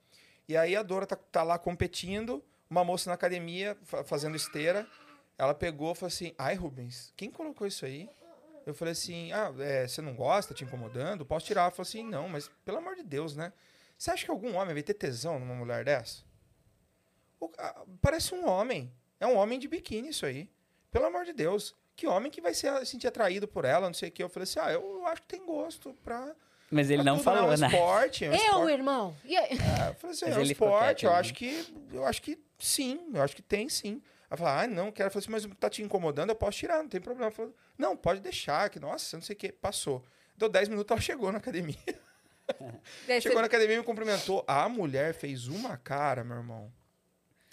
E aí a Dora tá, tá lá competindo, uma moça na academia fa- fazendo esteira. Ela pegou e falou assim: Ai, Rubens, quem colocou isso aí? Eu falei assim: Ah, é, você não gosta, te incomodando? Posso tirar? Ela falou assim: Não, mas pelo amor de Deus, né? Você acha que algum homem vai ter tesão numa mulher dessa? O- a- parece um homem. É um homem de biquíni isso aí. Pelo amor de Deus. Que homem que vai ser, sentir atraído por ela, não sei o que. Eu falei assim, ah, eu, acho que tem gosto pra, Mas ele não Tudo falou, é um né? esporte, é um Eu, esporte. irmão. E aí? É, eu falei assim, Mas é um esporte, eu né? acho que. Eu acho que sim, eu acho que tem sim. Ela falou, ah, não, quero. Eu falei assim, mas tá te incomodando, eu posso tirar, não tem problema. Ela falou, não, pode deixar, que, nossa, não sei o que. Passou. Deu 10 minutos, ela chegou na academia. Daí Chegou você na academia e me cumprimentou. A mulher fez uma cara, meu irmão.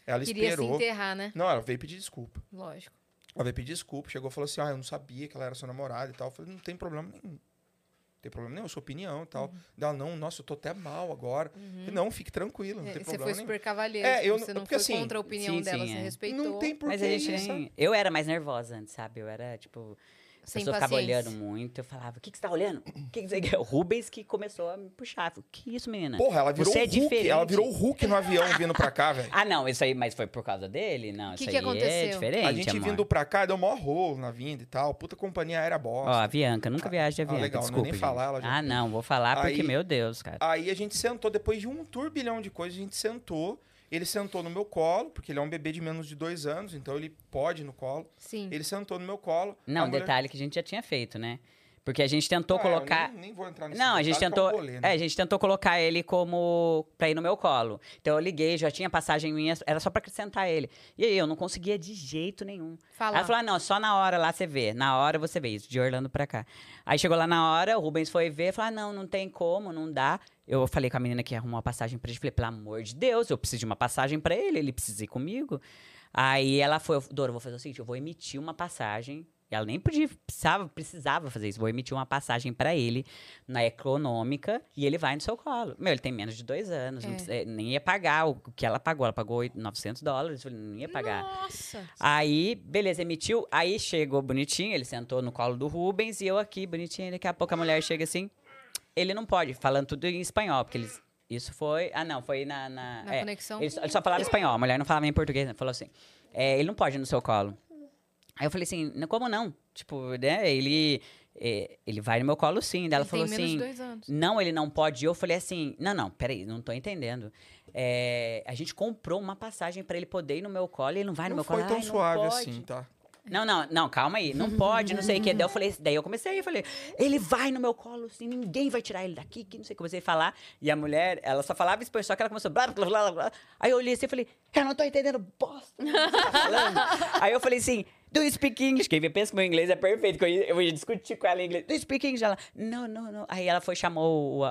Ela queria se esperou. enterrar, né? Não, ela veio pedir desculpa. Lógico. Ela veio pedir desculpa, chegou e falou assim: Ah, eu não sabia que ela era sua namorada e tal. Eu falei, não tem problema nenhum. Não tem problema nenhum, sua opinião e tal. Uhum. Ela, não, nossa, eu tô até mal agora. Falei, não, fique tranquilo, não É, tem Você problema foi nenhum. super cavalheiro. É, eu você não- porque foi assim, contra a opinião sim, dela, sim, você é. respeitou. Não tem porquê Mas a gente nem... Eu era mais nervosa antes, sabe? Eu era, tipo... A Sem pessoa ficava olhando muito, eu falava, o que, que você tá olhando? O que, que você... O Rubens que começou a me puxar. Falei, que isso, menina? Porra, ela virou Você o é Hulk. diferente. Ela virou o Hulk no avião vindo pra cá, velho. Ah, não, isso aí, mas foi por causa dele? Não, Que isso que aí é aconteceu? diferente, A gente amor. vindo pra cá, deu mó rolo na vinda e tal. Puta companhia aérea Ó, bosta. a Avianca, nunca viaje de Ah, Avianca, legal, não desculpa, nem falar, ela já Ah, não, vou falar porque, Aí- meu Deus, cara. Aí a gente sentou, depois de um turbilhão de coisas, a gente sentou. Ele sentou no meu colo, porque ele é um bebê de menos de dois anos, então ele pode ir no colo. Sim. Ele sentou no meu colo. Não, mulher- detalhe que a gente já tinha feito, né? Porque a gente tentou Ah, eu colocar... Nem, nem vou entrar nesse Não, a gente tentou. rolê, É, né? a gente tentou colocar ele como. pra ir no meu colo. Então eu liguei, já tinha passagem minha, era só pra acrescentar ele. E aí eu não conseguia de jeito nenhum. Aí Fala. ela falou: ah, não, só na hora lá você vê. Na hora você vê isso, de Orlando pra cá. Aí chegou lá na hora, o Rubens foi ver, falou: ah, não, não tem como, não dá. Eu falei com a menina que arrumou uma passagem pra ele, falei, pelo amor de Deus, eu preciso de uma passagem pra ele, ele precisa ir comigo. Aí ela foi, Dora, eu vou fazer o seguinte, eu vou emitir uma passagem. E ela nem podia, precisava, precisava fazer isso. Vou emitir uma passagem pra ele na econômica e ele vai no seu colo. Meu, ele tem menos de dois anos, É. precisa- nem ia pagar o que ela pagou. Ela pagou 900 dólares, eu falei, não ia pagar. Nossa. Aí, beleza, emitiu. Aí chegou bonitinho, ele sentou no colo do Rubens e eu aqui, bonitinho. Daqui a pouco a mulher chega assim. Ele não pode, falando tudo em espanhol, porque eles. Isso foi. Ah, não, foi na. Na, Na é, conexão. Ele só, ele só falava espanhol, a mulher não falava em português, né? Falou assim: é, ele não pode ir no seu colo. Aí eu falei assim: "Não, como não? Tipo, né? Ele. é, ele vai no meu colo sim. Daí ela Ele falou assim: de dois anos. não, ele não pode. E eu falei assim: não, não, peraí, não tô entendendo. É, a gente comprou uma passagem pra ele poder ir no meu colo e ele não vai no Não meu colo. foi tão Ai, não suave assim, tá? Não, não, não, calma aí. Não pode, não sei o que. Daí eu falei, daí eu comecei, eu falei, ele vai no meu colo, assim, ninguém vai tirar ele daqui, que não sei. Comecei a falar. E a mulher, ela só falava espanhol, só que ela começou blá, blá, blá, blá. Aí eu olhei assim e falei, eu não tô entendendo bosta. do que você tá falando. aí eu falei assim, do you speak English? Quem pensa que meu inglês é perfeito, que eu ia, discutir com ela em inglês. Do you speak English? Ela, não, não, não. Aí ela foi, chamou o,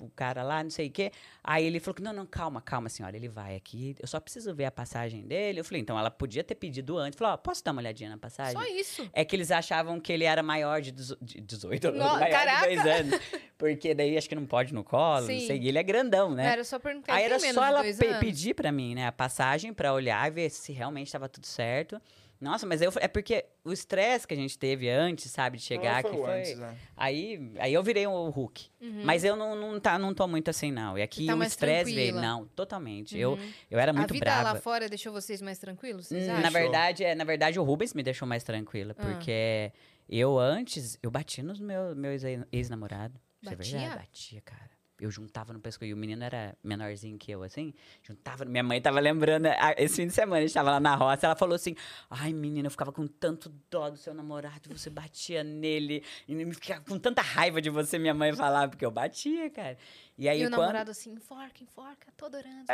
o, o cara lá, não sei o quê. Aí ele falou que, não, não, calma, calma, senhora, ele vai aqui. Eu só preciso ver a passagem dele. Eu falei, então ela podia ter pedido antes. Falou, ó, posso dar uma olhadinha na passagem? Só isso. É que eles achavam que ele era maior de, dezo- de 18, No- maior caraca! de dois anos. Porque daí acho que não pode no colo, Sim. não sei. E ele é grandão, né? Era só perguntar. Aí ele era só ela pe- anos? pedir pra mim, né, a passagem pra olhar e ver se realmente estava tudo certo. Nossa, mas eu, é porque o estresse que a gente teve antes, sabe, de chegar Não, aqui foi. antes, né? Aí, aí eu virei o Hulk. Mas eu não, não, tá, não tô muito assim, não. E aqui tá o estresse veio. Não, totalmente. Eu, eu era muito a vida brava. lá fora deixou vocês mais tranquilos? Vocês Hum, acham? Na verdade, é, na verdade, o Rubens me deixou mais tranquila, Ah. porque eu antes, eu bati nos meus, meus ex- ex-namorados. Isso é Batia? verdade, batia, cara. Eu juntava no pescoço, e o menino era menorzinho que eu, assim, juntava, minha mãe tava lembrando, esse fim de semana, a gente tava lá na roça, ela falou assim, ai, menina, eu ficava com tanto dó do seu namorado, você batia nele, e ficava com tanta raiva de você, minha mãe falava, porque eu batia, cara. E aí, E o quando... namorado assim, enforca, enforca, tô adorando.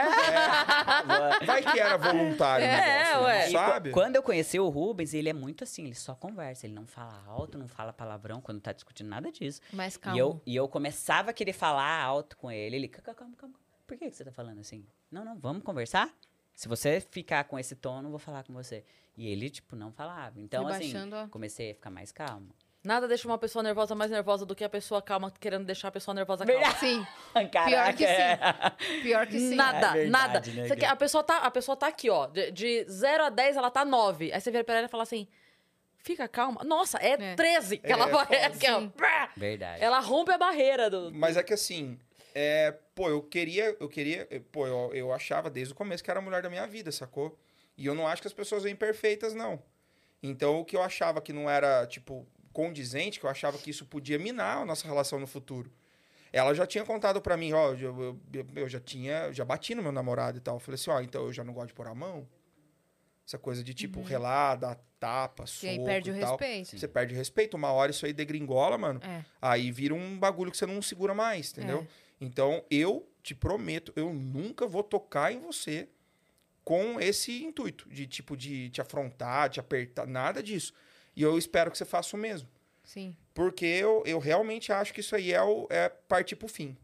Vai que era voluntário o É, negócio, né? ué. E Sabe? qu- Quando eu conheci o Rubens, ele é muito assim, ele só conversa, ele não fala alto, não fala palavrão quando tá discutindo nada disso. Mais E calmo. eu, e eu começava a querer falar alto com ele, ele, calma, calma, calma. Por que, que você tá falando assim? Não, não, vamos conversar? Se você ficar com esse tom, eu não vou falar com você. E ele, tipo, não falava. Então, assim, a- comecei a ficar mais calmo. Nada deixa uma pessoa nervosa mais nervosa do que a pessoa calma querendo deixar a pessoa nervosa calma. Verdade. Sim, Caraca, que é. pior que sim. Nada, É verdade, nada. né, cara? a, pessoa tá, a pessoa tá aqui, ó. De, de 0 a 10, ela tá 9. Aí você vira pra ela e fala assim: fica calma. Nossa, é, É. 13 que É, ela vai. foda. Aqui, ó. Sim. Pá! Verdade. Ela rompe a barreira do. Mas é que assim, é, pô, eu queria, eu queria, pô, eu, eu achava desde o começo que era a mulher da minha vida, sacou? E eu não acho que as pessoas são imperfeitas, não. Então, o que eu achava que não era, tipo, condizente, que eu achava que isso podia minar a nossa relação no futuro. Ela já tinha contado pra mim, ó, eu, eu, eu já tinha, já bati no meu namorado e tal. Eu falei assim, ó, então eu já não gosto de pôr a mão. Essa coisa de, tipo, Uhum. relar, tapa, E soco aí perde o e tal. respeito. Você perde o respeito. Uma hora isso aí degringola, mano. É. Aí vira um bagulho que você não segura mais, entendeu? É. Então, eu te prometo, eu nunca vou tocar em você com esse intuito de, tipo, de te afrontar, te apertar, nada disso. E eu espero que você faça o mesmo. Sim. Porque eu, eu realmente acho que isso aí é, o, é partir pro fim.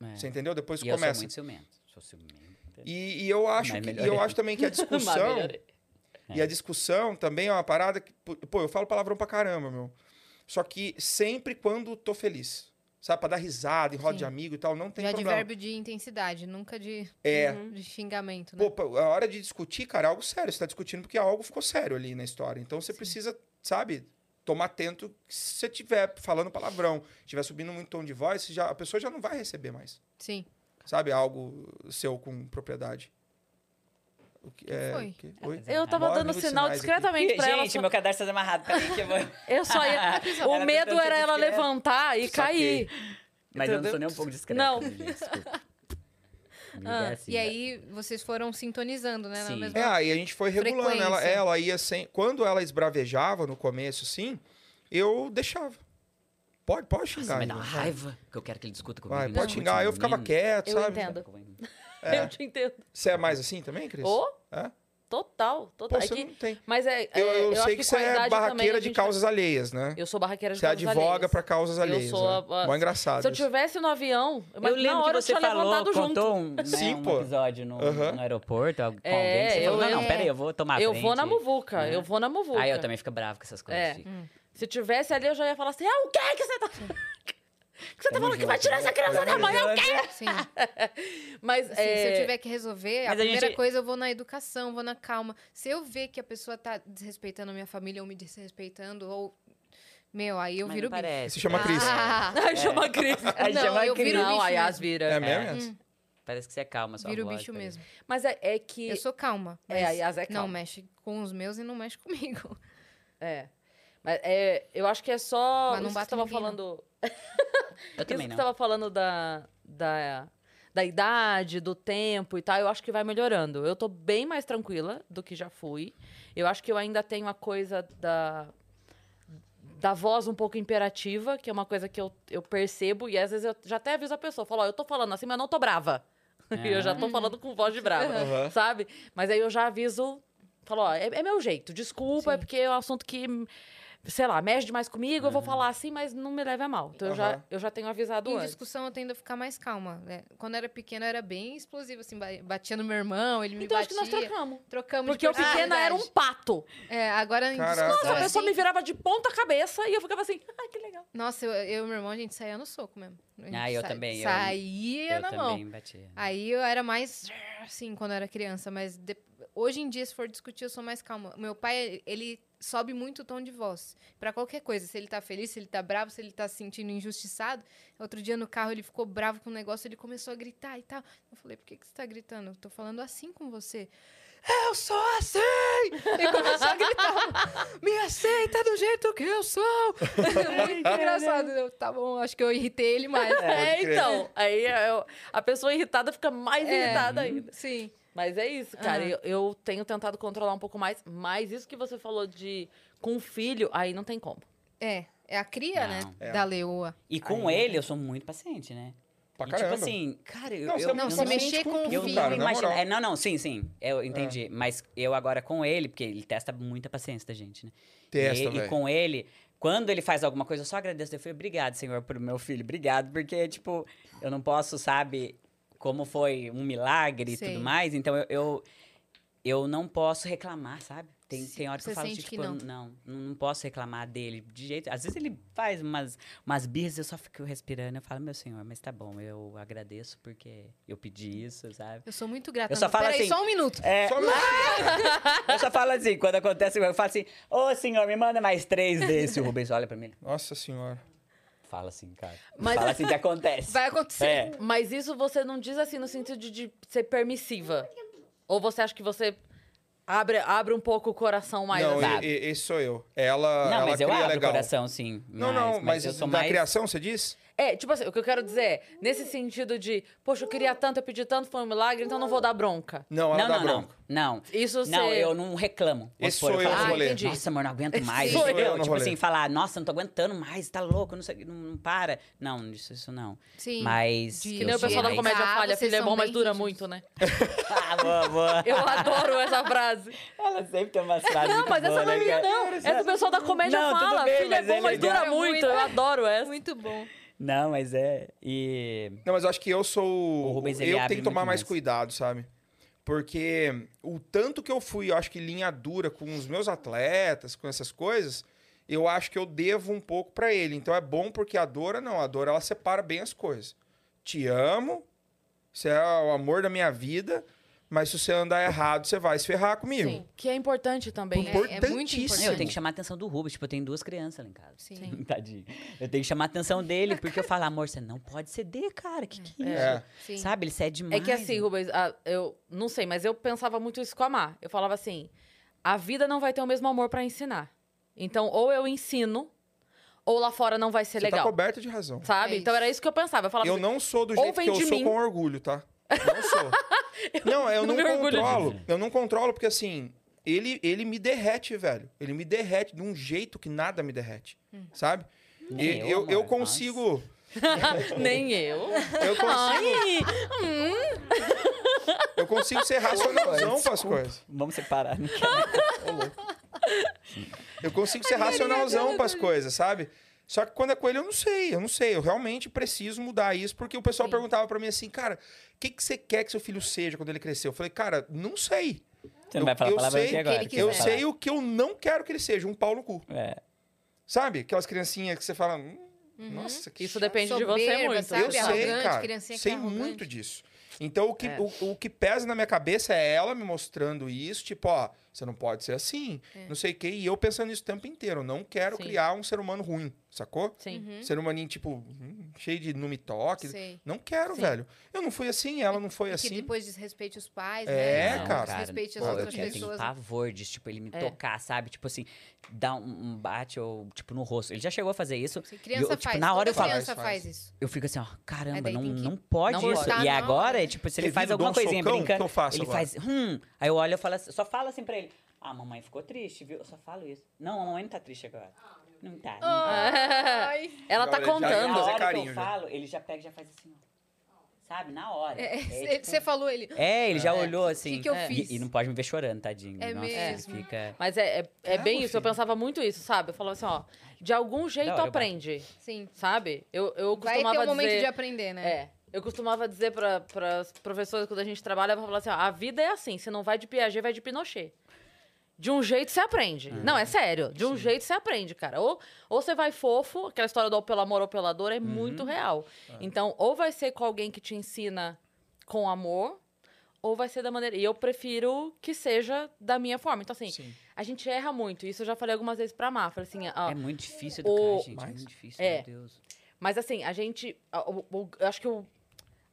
É. Você entendeu? Depois E que eu sou começa. muito ciumento. Sou ciumento. E, e eu acho que, e eu acho também que a discussão. E a discussão também é uma parada que. Pô, eu falo palavrão pra caramba, meu. Só que sempre quando tô feliz. Sabe? Pra dar risada em roda Sim. de amigo e tal, não tem Já de problema. verbo de intensidade, nunca de, É. de xingamento, né? Pô, pô, a hora de discutir, cara, é algo sério. Você tá discutindo porque algo ficou sério ali na história. Então você precisa, sabe, tomar atento que se você estiver falando palavrão, estiver subindo muito tom de voz, já, a pessoa já não vai receber mais. Sim. Sabe? Algo seu com propriedade. O que, é, foi? o que- Oi? Eu tava Mó dando sinal discretamente pra ela. Gente, só- meu cadarço tá amarrado. Peraí que eu vou... Eu só ia. O Ela medo era ela levantar e Saquei. cair. Mas eu não Entendeu? sou nem um pouco discreto. Não. gente, Desculpa. Comigo Ah, é assim, E aí vocês foram sintonizando, né? Na Sim. mesma... É, aí a gente foi regulando. Ela, Frequência. ela ia sem. Quando ela esbravejava no começo, assim, eu deixava. Pode, pode Nossa, xingar. mas dá uma Igor. raiva que eu quero que ele discuta comigo. Vai, ele pode xingar. Eu ficava quieto, Eu sabe? entendo. É. Eu te entendo. Você é mais assim também, Cris? Ô, É? Total, Pô, total. É você que- não tem. Mas é. é, Eu, eu acho sei que, com você é barraqueira de causas vai- alheias, né? Eu sou barraqueira de Você causas advoga alheias. pra causas alheias. sou né? a- Mó engraçado. Se eu tivesse no avião, Eu na lembro hora que eu você falou, levantado junto. contou um, né, Sim, um pô. episódio no, Aham. no aeroporto com É, alguém. Você eu falou, não, não, lembro. peraí, eu vou tomar Eu frente. vou na muvuca, né? eu vou na muvuca. Aí eu também fico bravo com essas coisas. É. Se tivesse ali, eu já ia falar assim: ah, o que que você tá. O que você tá falando que vai tirar né? essa criança da mãe? Eu quero! Sim. Mas Assim, é, Se eu tiver que resolver, a Mas a primeira gente- coisa eu vou na educação, vou na calma. Se eu ver que a pessoa tá desrespeitando a minha família ou me desrespeitando, ou. Meu, aí eu Mas viro não bicho. parece, Se chama Cris. Ah, Ai, chama Cris. Aí Não, chama eu Cris. viro Não, a Yas mesmo. vira. É mesmo? Yas? Parece que você é calma, sua viro voz, bicho parece. mesmo. Mas é, é que. Eu sou calma. É, mas a Yas é Não calma. mexe com os meus e não mexe comigo. É. Mas é, eu acho que é só. Mas não você tava não. falando. Eu Isso também que não. você tava falando da, da, da idade, do tempo e tal, eu acho que vai melhorando. Eu tô bem mais tranquila do que já fui. Eu acho que eu ainda tenho a coisa da, da voz um pouco imperativa, que é uma coisa que eu, eu percebo, e às vezes eu já até aviso a pessoa, falo, ó, eu tô falando assim, mas eu não tô brava. E eu já tô falando com voz de brava, Aham. sabe? Mas aí eu já aviso, falo, ó, é, é meu jeito, desculpa, é Sim. porque é um assunto que sei lá, mexe demais comigo, eu vou falar assim, mas não me leve a mal. Então eu, já, eu já tenho avisado Em antes. discussão eu tendo a ficar mais calma. né? Quando eu era pequena, eu era bem explosiva, assim, ba- batia no meu irmão, ele me Então acho que batia. nós trocamos. Trocamos Porque de o pequeno era um pato. É, agora em Caraca. discussão, Nossa, a pessoa assim, me virava de ponta cabeça e eu ficava assim, ai, que legal. Nossa, eu, eu e meu irmão, a gente saía no soco mesmo. Ah, eu sa- também, eu- Saía Eu na também mão. batia. Aí eu era mais assim quando eu era criança, mas de- hoje em dia, se for discutir, eu sou mais calma. Meu pai, ele sobe muito o tom de voz. Pra qualquer coisa. Se ele tá feliz, se ele tá bravo, se ele tá se sentindo injustiçado. Outro dia no carro ele ficou bravo com o negócio, ele começou a gritar e tal. Eu falei, por que, que você tá gritando? Eu tô falando assim com você. Eu sou assim! E começou a gritar. Me aceita do jeito que eu sou! Muito engraçado. Eu, tá bom, acho que eu irritei ele mais. É, crer. então. Aí eu- a pessoa irritada fica mais É. irritada ainda. Sim. Mas é isso, cara. Aham. Eu, eu tenho tentado controlar um pouco mais. Mas isso que você falou de com filho, aí não tem como. É, é a cria, Não. né? É. Da leoa. E com Aí, ele, eu sou muito paciente, né? Pra e, caramba. tipo assim, cara, eu. Não, eu, é se mexer com o Eu filho, não cara, na imagino. moral. É, não, não, sim, sim. Eu entendi. Mas eu agora com ele, porque ele testa muita paciência da gente, né? Testa, e, e com ele, quando ele faz alguma coisa, eu só agradeço. Eu falei, obrigado, Senhor, por meu filho. Obrigado, porque, tipo, eu não posso, sabe, como foi um milagre e tudo mais. Então, eu, eu, eu não posso reclamar, sabe? Tem, tem hora que você eu falo, tipo, que não. não, não, não posso reclamar dele de jeito... Às vezes ele faz umas, umas birras, eu só fico respirando. Eu falo, meu senhor, mas tá bom, eu agradeço porque eu pedi isso, sabe? Eu sou muito grata. Eu só Não, falo Peraí, assim- só um minuto. É, Só me- eu só falo assim, quando acontece, eu falo assim, ô senhor, me manda mais três desse. O Rubens olha pra mim, Nossa senhora. Fala assim, cara. Mas- Fala assim que acontece. Vai acontecer. É. Mas isso você não diz assim no sentido de, de ser permissiva. Ou você acha que você abre, abre um pouco o coração mais não, assim? e- e- esse sou eu. Ela, Não, ela mas eu abro legal. o coração, sim. Não, não, mas, eu sou da mais... criação, você diz? É, tipo assim, o que eu quero dizer é, nesse sentido de, poxa, eu queria tanto, eu pedi tanto, foi um milagre, então não vou dar bronca. Não, ela Não, dá não, não. bronca. Não. Isso Não, você- eu não reclamo. Vamos Esse supor, sou eu falo no Ah, rolê. entendi. Nossa, amor, não aguento mais. sou eu no tipo rolê. assim, falar, nossa, não tô aguentando mais, tá louco, não sei, não, não para. Não, isso, isso não. Sim. Mas. De- Que nem o pessoal da comédia Ah, falha, vocês filho é são bom, mas bem dura rígidos. muito, né? ah, boa, boa. Eu adoro essa frase. Ela sempre tem umas frases. Não, muito mas essa boas, não é né, minha, cara? não. Essa o pessoal da comédia Não, tudo fala. bem, filho é mas bom, é mas dura legal. muito. Muito. Eu adoro essa. Muito bom. Não, mas é. E. Não, mas eu acho que eu sou. O Rubens, eu tenho que tomar mais mais. cuidado, sabe? Porque o tanto que eu fui, eu acho que linha dura com os meus atletas, com essas coisas, eu acho que eu devo um pouco pra ele. Então é bom porque a Dora não, a Dora ela separa bem as coisas. Te amo, você é o amor da minha vida, mas se você andar errado, você vai se ferrar comigo. Sim, que é importante também. É, é muito importante. Eu tenho que chamar a atenção do Rubens. Tipo, eu tenho duas crianças lá em casa. Sim. Tadinho. Eu tenho que chamar a atenção dele, porque eu falo, amor, você não pode ceder, cara. Que que é isso? É. Sabe? Ele cede demais. É que assim, Rubens, ah, eu não sei, mas eu pensava muito isso com a Mar. Eu falava assim: a vida não vai ter o mesmo amor pra ensinar. Então, ou eu ensino, ou lá fora não vai ser Você tá legal. coberto de razão. Sabe? É então era isso que eu pensava. Eu falava Eu assim, não sou do jeito que eu sou mim. com orgulho, tá? Não sou. não, eu não não, controlo. disso. Eu não controlo porque assim, ele, ele me derrete, velho. Ele me derrete de um jeito que nada me derrete, sabe? Nem E- eu, eu, eu consigo. nem eu. Eu consigo, Ai, eu consigo ser racionalzão com as coisas. Vamos separar. né? Eu consigo ser racionalzão com as coisas, sabe? Só que quando é com ele, eu não sei, eu não sei. Eu realmente preciso mudar isso, porque o pessoal Sim. perguntava pra mim assim, cara, o que, que você quer que seu filho seja quando ele crescer? Eu falei, cara, não sei. Você não Eu- vai falar eu palavra sei aqui que agora. você Eu sei o que eu não quero que ele seja, um pau no cu. É. Sabe? Aquelas criancinhas que você fala, hum, nossa, que Isso chato. depende de você Soberba, muito. sabe? Eu sei, arrogante, cara. criancinha que sei é muito disso. Então, o que, É. o, o que pesa na minha cabeça é ela me mostrando isso, tipo, ó, você não pode ser assim, não sei o quê. E eu pensando nisso o tempo inteiro. Não quero Sim. criar um ser humano ruim, sacou? Sim. Uhum. Ser humaninho, tipo, cheio de não me toque. Sei. Não quero, Sim. velho. Eu não fui assim, ela não foi E que assim. depois desrespeite os pais, É, né? Não, cara. Desrespeite as Pô, eu outras eu tenho pessoas. pavor de, tipo, ele me É. tocar, sabe? Tipo assim, dar um, bate ou, tipo, no rosto. Ele já chegou a fazer isso. Sim, criança E eu, tipo, faz. na hora eu falo- criança Faz, isso. Eu fico assim, ó, caramba, É, não, que- não pode Não isso. pode. E agora, tipo, se ele faz alguma um coisinha brincando, que faço ele faz, hum. Aí eu olho e falo assim, só fala assim pra ele, ah, mamãe ficou triste, viu? Eu só falo isso. Não, a mamãe não tá triste agora. Não tá. Não tá. Ai. Ela tá já- Na contando. fazer hora que eu já. falo, ele já pega e já faz assim, ó. Sabe? Na hora. É, É, tipo, Você falou ele. É, ele já É. olhou assim. Que que eu E- fiz? E, não pode me ver chorando, tadinho. É Nossa, mesmo. fica. Mas é, é, é bem Calma, isso. Eu filho. pensava muito isso, sabe? Eu falava assim, ó, de algum jeito hora eu aprende, Sim. sabe? Eu, eu Vai costumava ter um momento dizer... de aprender, né? É. Eu costumava dizer para as professoras quando a gente trabalha, eu falava assim, ó, a vida é assim, se não vai de Piaget, vai de Pinochet. De um jeito você aprende. Não, é sério. De um jeito você aprende, cara. Ou, ou você vai fofo, aquela história do ou pelo amor ou pela dor é muito real. Então, ou vai ser com alguém que te ensina com amor, ou vai ser da maneira. E eu prefiro que seja da minha forma. Então, assim, Sim. a gente erra muito. Isso eu já falei algumas vezes pra Má. Falei assim, ó, É muito difícil educar, o- gente. É Mas- muito difícil, É. meu Deus. Mas assim, a gente. eu acho que o,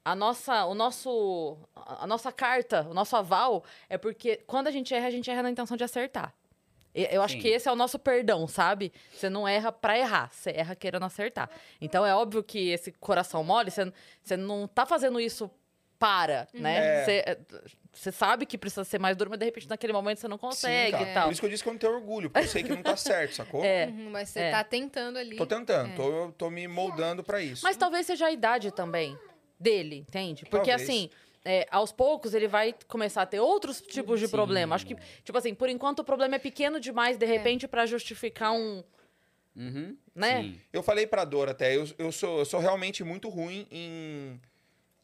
a nossa, o nosso. A nossa carta, o nosso aval, é porque quando a gente erra, a gente erra na intenção de acertar. E- Eu acho Sim. que esse é o nosso perdão, sabe? Você não erra pra errar, você erra querendo acertar. Então é óbvio que esse coração mole, você, você não tá fazendo isso para, né? É. Você, você sabe que precisa ser mais duro, mas de repente naquele momento você não consegue Sim, e tal. Por isso que eu disse que eu não tenho orgulho, porque eu sei que não tá certo, sacou? É. Uhum, mas você É. tá tentando ali. Tô tentando, tô, tô me moldando pra isso. Mas talvez seja a idade também dele, entende? Porque Talvez. assim, é, aos poucos ele vai começar a ter outros tipos de Sim. problema. Acho que, tipo assim, por enquanto o problema é pequeno demais, de repente, pra justificar um. Uhum. Né? Sim. Eu falei pra Dora até, eu, eu, sou, eu sou realmente muito ruim em,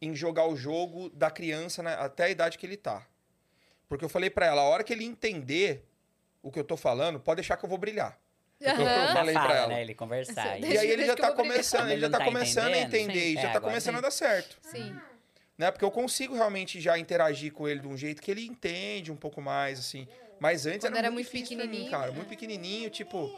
em jogar o jogo da criança né, até a idade que ele tá. Porque eu falei pra ela, a hora que ele entender o que eu tô falando, pode deixar que eu vou brilhar. Eu Aham. falei Fala, pra ela. né? Ele conversar. E aí ele deixa já eu tá começando, ele Ele já tá tá começando a entender e já É, tá começando sim. a dar certo. Sim. Né? Porque eu consigo realmente já interagir com ele de um jeito que ele entende um pouco mais, assim. Mas antes Quando era, era muito muito difícil pra mim, pequenininho, cara. Muito pequenininho, tipo...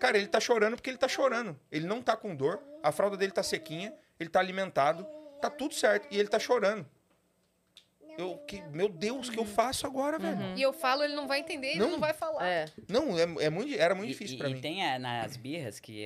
Cara, ele tá chorando porque ele tá chorando. Ele não tá com dor, a fralda dele tá sequinha, ele tá alimentado, tá tudo certo. E ele tá chorando. Eu, que, meu Deus, o que eu faço agora, velho? E eu falo, ele não vai entender, ele Não. não vai falar. É. Não, é, é muito, era muito E- difícil e, pra e mim. tem a- nas birras que,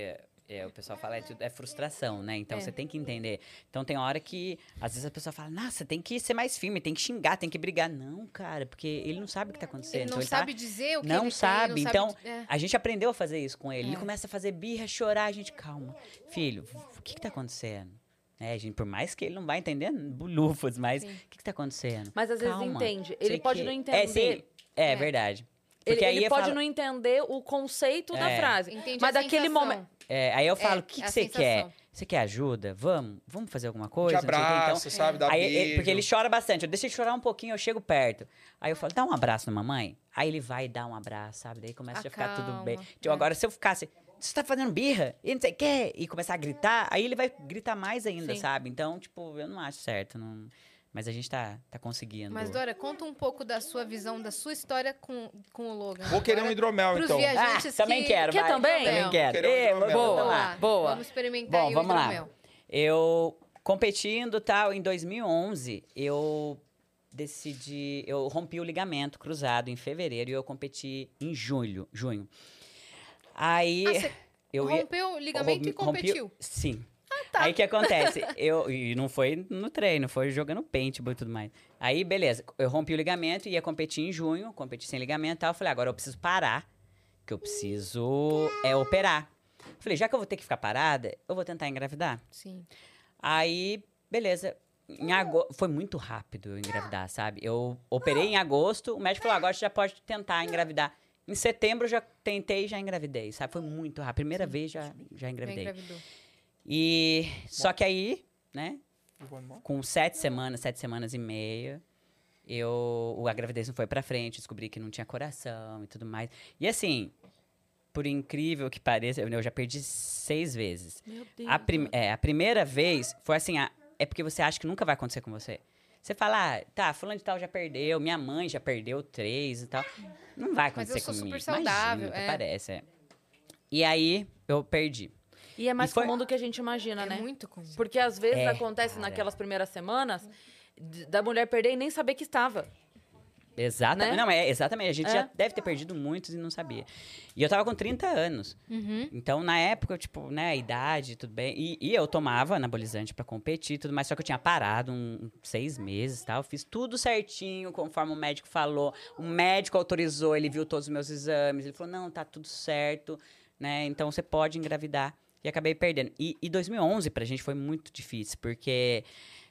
é, o pessoal fala, é, tudo- é frustração, né? Então É. você tem que entender. Então tem hora que, às vezes a pessoa fala, nossa, tem que ser mais firme, tem que xingar, tem que brigar. Não, cara, porque ele não sabe o que tá acontecendo. Ele não então, tá- sabe dizer o que não ele sabe. tem, não então, sabe... é. a gente aprendeu a fazer isso com ele. Ele É. começa a fazer birra, chorar, a gente, calma. Filho, o que que tá acontecendo? É, gente, por mais que ele não vai entender bulufas, mas o que que tá acontecendo? Mas às vezes Calma, entende. sei Ele pode que- não É, entender. sim, é, É. verdade. Ele, Porque aí ele pode falo- não entender o conceito da É. frase. Entende Mas a daquele momento. É, aí eu falo, É, o que, é que a você quer? Você quer ajuda? Vamos, vamos fazer alguma Te coisa? Não sei o quê. Então, sabe? Dá Aí, beijo. ele- porque ele chora bastante. Eu deixo ele chorar um pouquinho, eu chego perto. Aí eu falo, dá um abraço na mamãe. Aí ele vai dar um abraço, sabe? Daí começa a ficar tudo bem. Tipo, é. agora, se eu ficasse, você tá fazendo birra? E não sei o quê. E começar a gritar, aí ele vai gritar mais ainda, Sim. sabe? Então, tipo, eu não acho certo. Não... Mas a gente tá, tá conseguindo. Mas, Dora, conta um pouco da sua visão, da sua história com, com o Logan. Vou querer um hidromel, pros então. Ah, também que- quero, Quer vai. também? Também quero. Quero um hidromel. boa, Vamos lá, boa. Vamos experimentar Bom, aí vamos o lá. hidromel. Eu competindo tal, em 2011, eu decidi, eu rompi o ligamento cruzado em fevereiro e eu competi em julho, junho. Aí Ah, você eu Rompeu o ligamento e rompi- rompi- competiu. Sim. tá. Aí o que acontece? Eu, e não foi no treino, foi jogando paintball e tudo mais. Aí, beleza, eu rompi o ligamento, ia competir em junho, competi sem ligamento e tal. Eu falei, agora eu preciso parar, que eu preciso é operar. Falei, já que eu vou ter que ficar parada, eu vou tentar engravidar. Sim. Aí, beleza. Em ago... Foi muito rápido eu engravidar, sabe? Eu operei em agosto, o médico falou, agora você já pode tentar engravidar. Em setembro eu já tentei e já engravidei, sabe? Foi muito rápido. Primeira vez já, já Já engravidei. engravidou. E só que aí, né, com sete semanas, sete semanas e meia, eu a gravidez não foi pra frente, descobri que não tinha coração e tudo mais. E assim, por incrível que pareça, eu, eu já perdi seis vezes. Meu Deus. A, prim- é, a primeira vez foi assim, a- é porque você acha que nunca vai acontecer com você. Você fala, ah, tá, fulano de tal já perdeu, minha mãe já perdeu três e tal. Não vai Mas acontecer eu sou comigo. super saudável, Imagina, é. parece, é. E aí, eu perdi. E é mais E foi- comum do que a gente imagina, É né? muito comum. Porque às vezes É, acontece cara. naquelas primeiras semanas da mulher perder e nem saber que estava. Exatamente. Né? Não, é exatamente. A gente É. já deve ter perdido muitos e não sabia. E eu tava com 30 anos. Uhum. Então, na época, tipo, né, a idade, tudo bem. E, e eu tomava anabolizante pra competir tudo mais, só que eu tinha parado um, seis meses e tal. Fiz tudo certinho, conforme o médico falou. O médico autorizou, ele viu todos os meus exames. Ele falou, não, tá tudo certo, né? Então, você pode engravidar. E acabei perdendo. E, e 2011 pra gente foi muito difícil, porque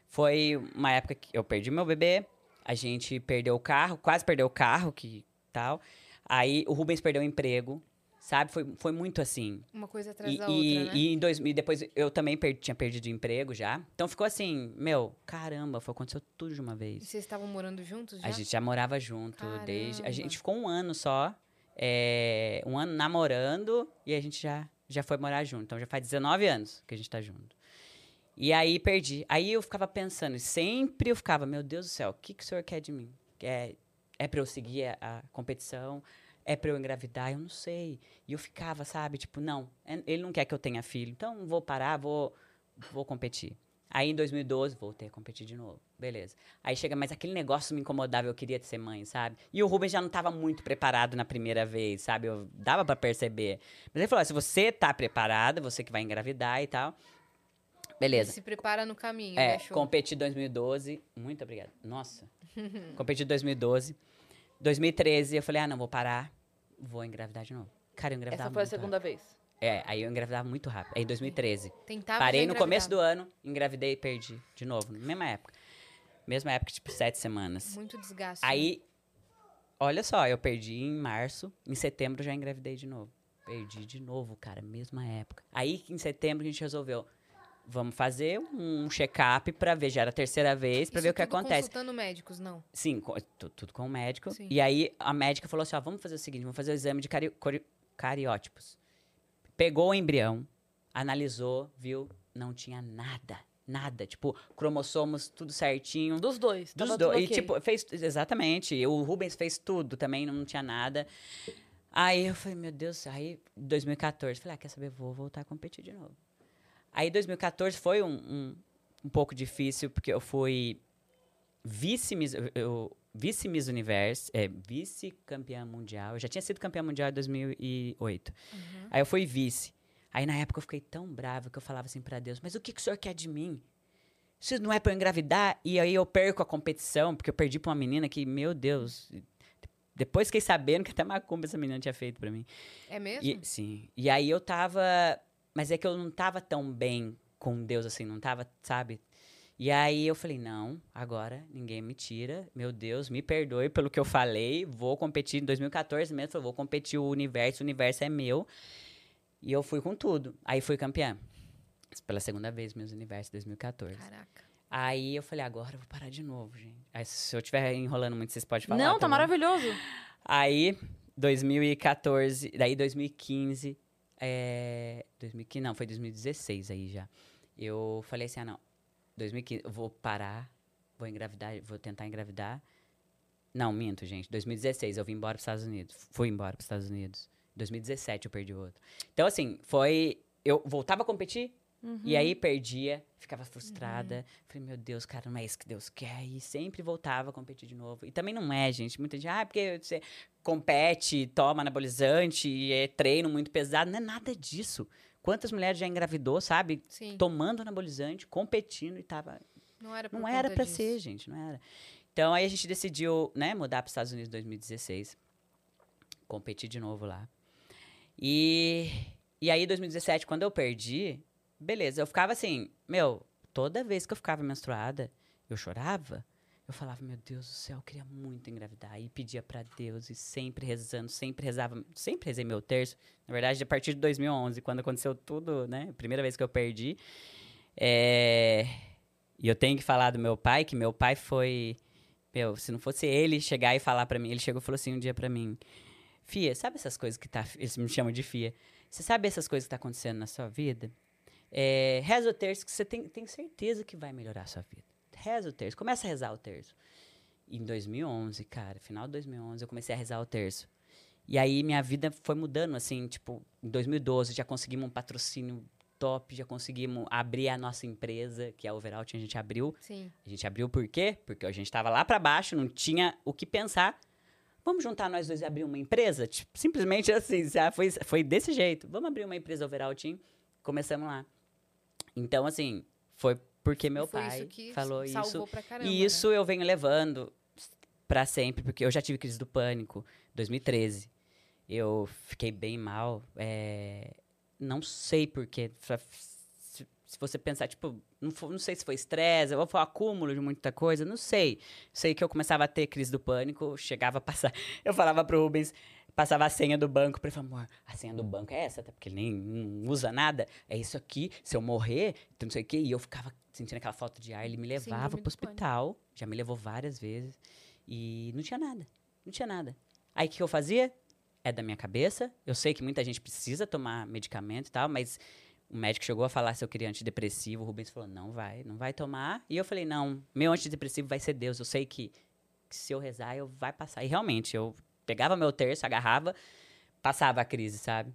foi uma época que eu perdi meu bebê, a gente perdeu o carro, quase perdeu o carro, que tal. Aí o Rubens perdeu o emprego, sabe? Foi, foi muito assim. Uma coisa atrás E, da e, outra, né? e em dois, e depois eu também per- tinha perdido o emprego já. Então ficou assim, meu, caramba, foi, aconteceu tudo de uma E vez. vocês estavam morando juntos já? A gente já morava junto desde. A Caramba. gente ficou um ano só. é, um ano namorando e a gente já, já foi morar junto. Então já faz 19 anos que a gente tá junto. E aí perdi. Aí eu ficava pensando, sempre eu ficava, meu Deus do céu, o que, que o senhor quer de mim? É, é pra eu seguir a, a competição? É pra eu engravidar? Eu não sei. E eu ficava, sabe, tipo, não, é- ele não quer que eu tenha filho, então vou parar, vou, vou competir. Aí em 2012, voltei a competir de novo. Beleza. Aí chega, mas aquele negócio me incomodava, eu queria ser mãe, sabe? E o Rubens já não estava muito preparado na primeira vez, sabe? Eu dava pra perceber. Mas ele falou: "Ah, se você tá preparada, você que vai engravidar e tal. Beleza. Se prepara no caminho, É, né, show? competi 2012. Muito obrigada. Nossa. competi 2012. 2013, eu falei, ah, não, vou parar. Vou engravidar de novo. Cara, eu engravidava Essa foi a segunda vez. rápido. É, aí eu engravidava muito rápido. Aí 2013. Tentava Parei no começo do ano, engravidei e perdi. De novo, na mesma época. Mesma época, tipo, sete semanas. Muito desgaste. né? Aí, olha só, eu perdi em março, em setembro já engravidei de novo. Perdi de novo, cara, mesma época. Aí, em setembro, a gente resolveu, vamos fazer um check-up pra ver, já era a terceira vez, Isso ver o que acontece. consultando médicos, não. Sim, co- tu- tudo com o médico. Sim. E aí, a médica falou assim, ó, vamos fazer o seguinte, vamos fazer o exame de cari cori- cariótipos. Pegou o embrião, analisou, viu, não tinha nada. Nada, tipo, cromossomos, tudo certinho. Dos dois. Dos tava dois. tudo E, ok. tipo, fez. Exatamente. O Rubens fez tudo também, não tinha nada. Aí eu falei, meu Deus, aí 2014, falei, ah, quer saber, vou voltar a competir de novo. Aí 2014 foi um, um, um pouco difícil, porque eu fui vice-miss vice-miss universo, é, vice-campeã mundial. Eu já tinha sido campeã mundial em 2008. Uhum. Aí eu fui vice. Aí na época eu fiquei tão brava que eu falava assim pra Deus: Mas o que, que o senhor quer de mim? Isso não é pra eu engravidar? E aí eu perco a competição, porque eu perdi pra uma menina que, meu Deus. Depois fiquei sabendo que até macumba essa menina tinha feito pra mim. É mesmo? E, sim. E aí eu tava. Mas é que eu não tava tão bem com Deus assim, não tava, sabe? E aí eu falei, não, agora ninguém me tira. Meu Deus, me perdoe pelo que eu falei. Vou competir em 2014 mesmo. Falei, vou competir o universo, o universo é meu. E eu fui com tudo. Aí fui campeã. Pela segunda vez, meus universos 2014. Caraca. Aí eu falei, agora eu vou parar de novo, gente. Aí se eu estiver enrolando muito, vocês podem falar. Não, tá maravilhoso. Aí, 2014, daí 2015, é, 2015, não, foi 2016 aí já. Eu falei assim, ah, não, 2015, eu vou parar, vou engravidar, vou tentar engravidar. Não, minto, gente, 2016 eu vim embora para os Estados Unidos, fui embora para os Estados Unidos. 2017 eu perdi o outro. Então, assim, foi, eu voltava a competir, e aí perdia, ficava frustrada. Falei, meu Deus, cara, não é isso que Deus quer. E sempre voltava a competir de novo. E também não é, gente. Muita gente, ah, porque você compete, toma anabolizante, e é treino muito pesado. Não é nada disso. Quantas mulheres já engravidou, sabe? Sim. Tomando anabolizante, competindo e tava. Não era por Não era pra ser, gente, não era. Então aí a gente decidiu, né, mudar para os Estados Unidos em 2016. Competir de novo lá. E, e aí, 2017, quando eu perdi, beleza, eu ficava assim, meu, toda vez que eu ficava menstruada, eu chorava. Eu falava, meu Deus do céu, eu queria muito engravidar. E pedia pra Deus, e sempre rezando, sempre rezava, sempre rezei meu terço. Na verdade, a partir de 2011, quando aconteceu tudo, né? Primeira vez que eu perdi. É... E eu tenho que falar do meu pai, que meu pai foi. Meu, se não fosse ele chegar e falar pra mim, ele chegou e falou assim um dia pra mim: Fia, sabe essas coisas que tá. Eles me chamam de Fia. Você sabe essas coisas que tá acontecendo na sua vida? É, reza o terço que você tem, tem certeza que vai melhorar a sua vida. Reza o terço. Começa a rezar o terço. Em 2011, cara, final de 2011, eu comecei a rezar o terço. E aí minha vida foi mudando, assim, tipo, em 2012 já conseguimos um patrocínio top, já conseguimos abrir a nossa empresa, que é a Overalt, a gente abriu. Sim. A gente abriu por quê? Porque a gente tava lá pra baixo, não tinha o que pensar. Vamos juntar nós dois e abrir uma empresa? Tipo, simplesmente assim, já foi, foi desse jeito. Vamos abrir uma empresa Overall Team? Começamos lá. Então, assim, foi porque meu pai isso falou salvou isso. pra caramba, E né? isso eu venho levando pra sempre, porque eu já tive crise do pânico, 2013. Eu fiquei bem mal. é, Não sei porquê. Se se você pensar, tipo, não, não sei se foi estresse, ou foi um acúmulo de muita coisa, não sei. Sei que eu começava a ter crise do pânico, chegava a passar. Eu falava pro Rubens, passava a senha do banco pra ele falar, amor, a senha do banco é essa, até porque ele nem não usa nada. É isso aqui, se eu morrer, então não sei o quê. E eu ficava sentindo aquela falta de ar, ele me levava Síndrome pro do pânico. hospital, já me levou várias vezes. E não tinha nada, não tinha nada. Aí o que eu fazia? É da minha cabeça. Eu sei que muita gente precisa tomar medicamento e tal, mas o médico chegou a falar se eu queria antidepressivo. O Rubens falou: não vai, não vai tomar. E eu falei: não, meu antidepressivo vai ser Deus. Eu sei que, que se eu rezar, eu vai passar. E realmente, eu pegava meu terço, agarrava, passava a crise, sabe?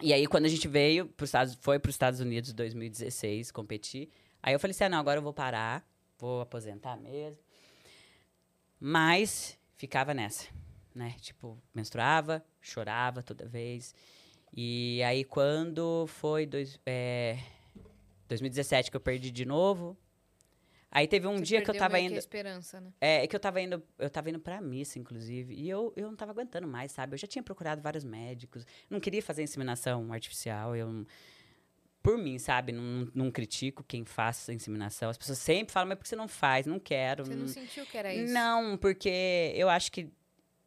E aí, quando a gente veio, pros Estados, foi para os Estados Unidos em 2016 competir, aí eu falei assim: ah, não, agora eu vou parar, vou aposentar mesmo. Mas ficava nessa, né? Tipo, menstruava, chorava toda vez. E aí, quando foi dois, é, 2017 que eu perdi de novo, aí teve um Você dia que eu tava meio que indo. a esperança, né? É, é que eu tava indo, eu tava indo pra missa, inclusive, e eu, eu não tava aguentando mais, sabe? Eu já tinha procurado vários médicos, não queria fazer inseminação artificial, eu por mim, sabe? Não, não critico quem faz a inseminação. As pessoas sempre falam, mas por que você não faz? Não quero. Você não- não sentiu que era isso? não, porque eu acho que.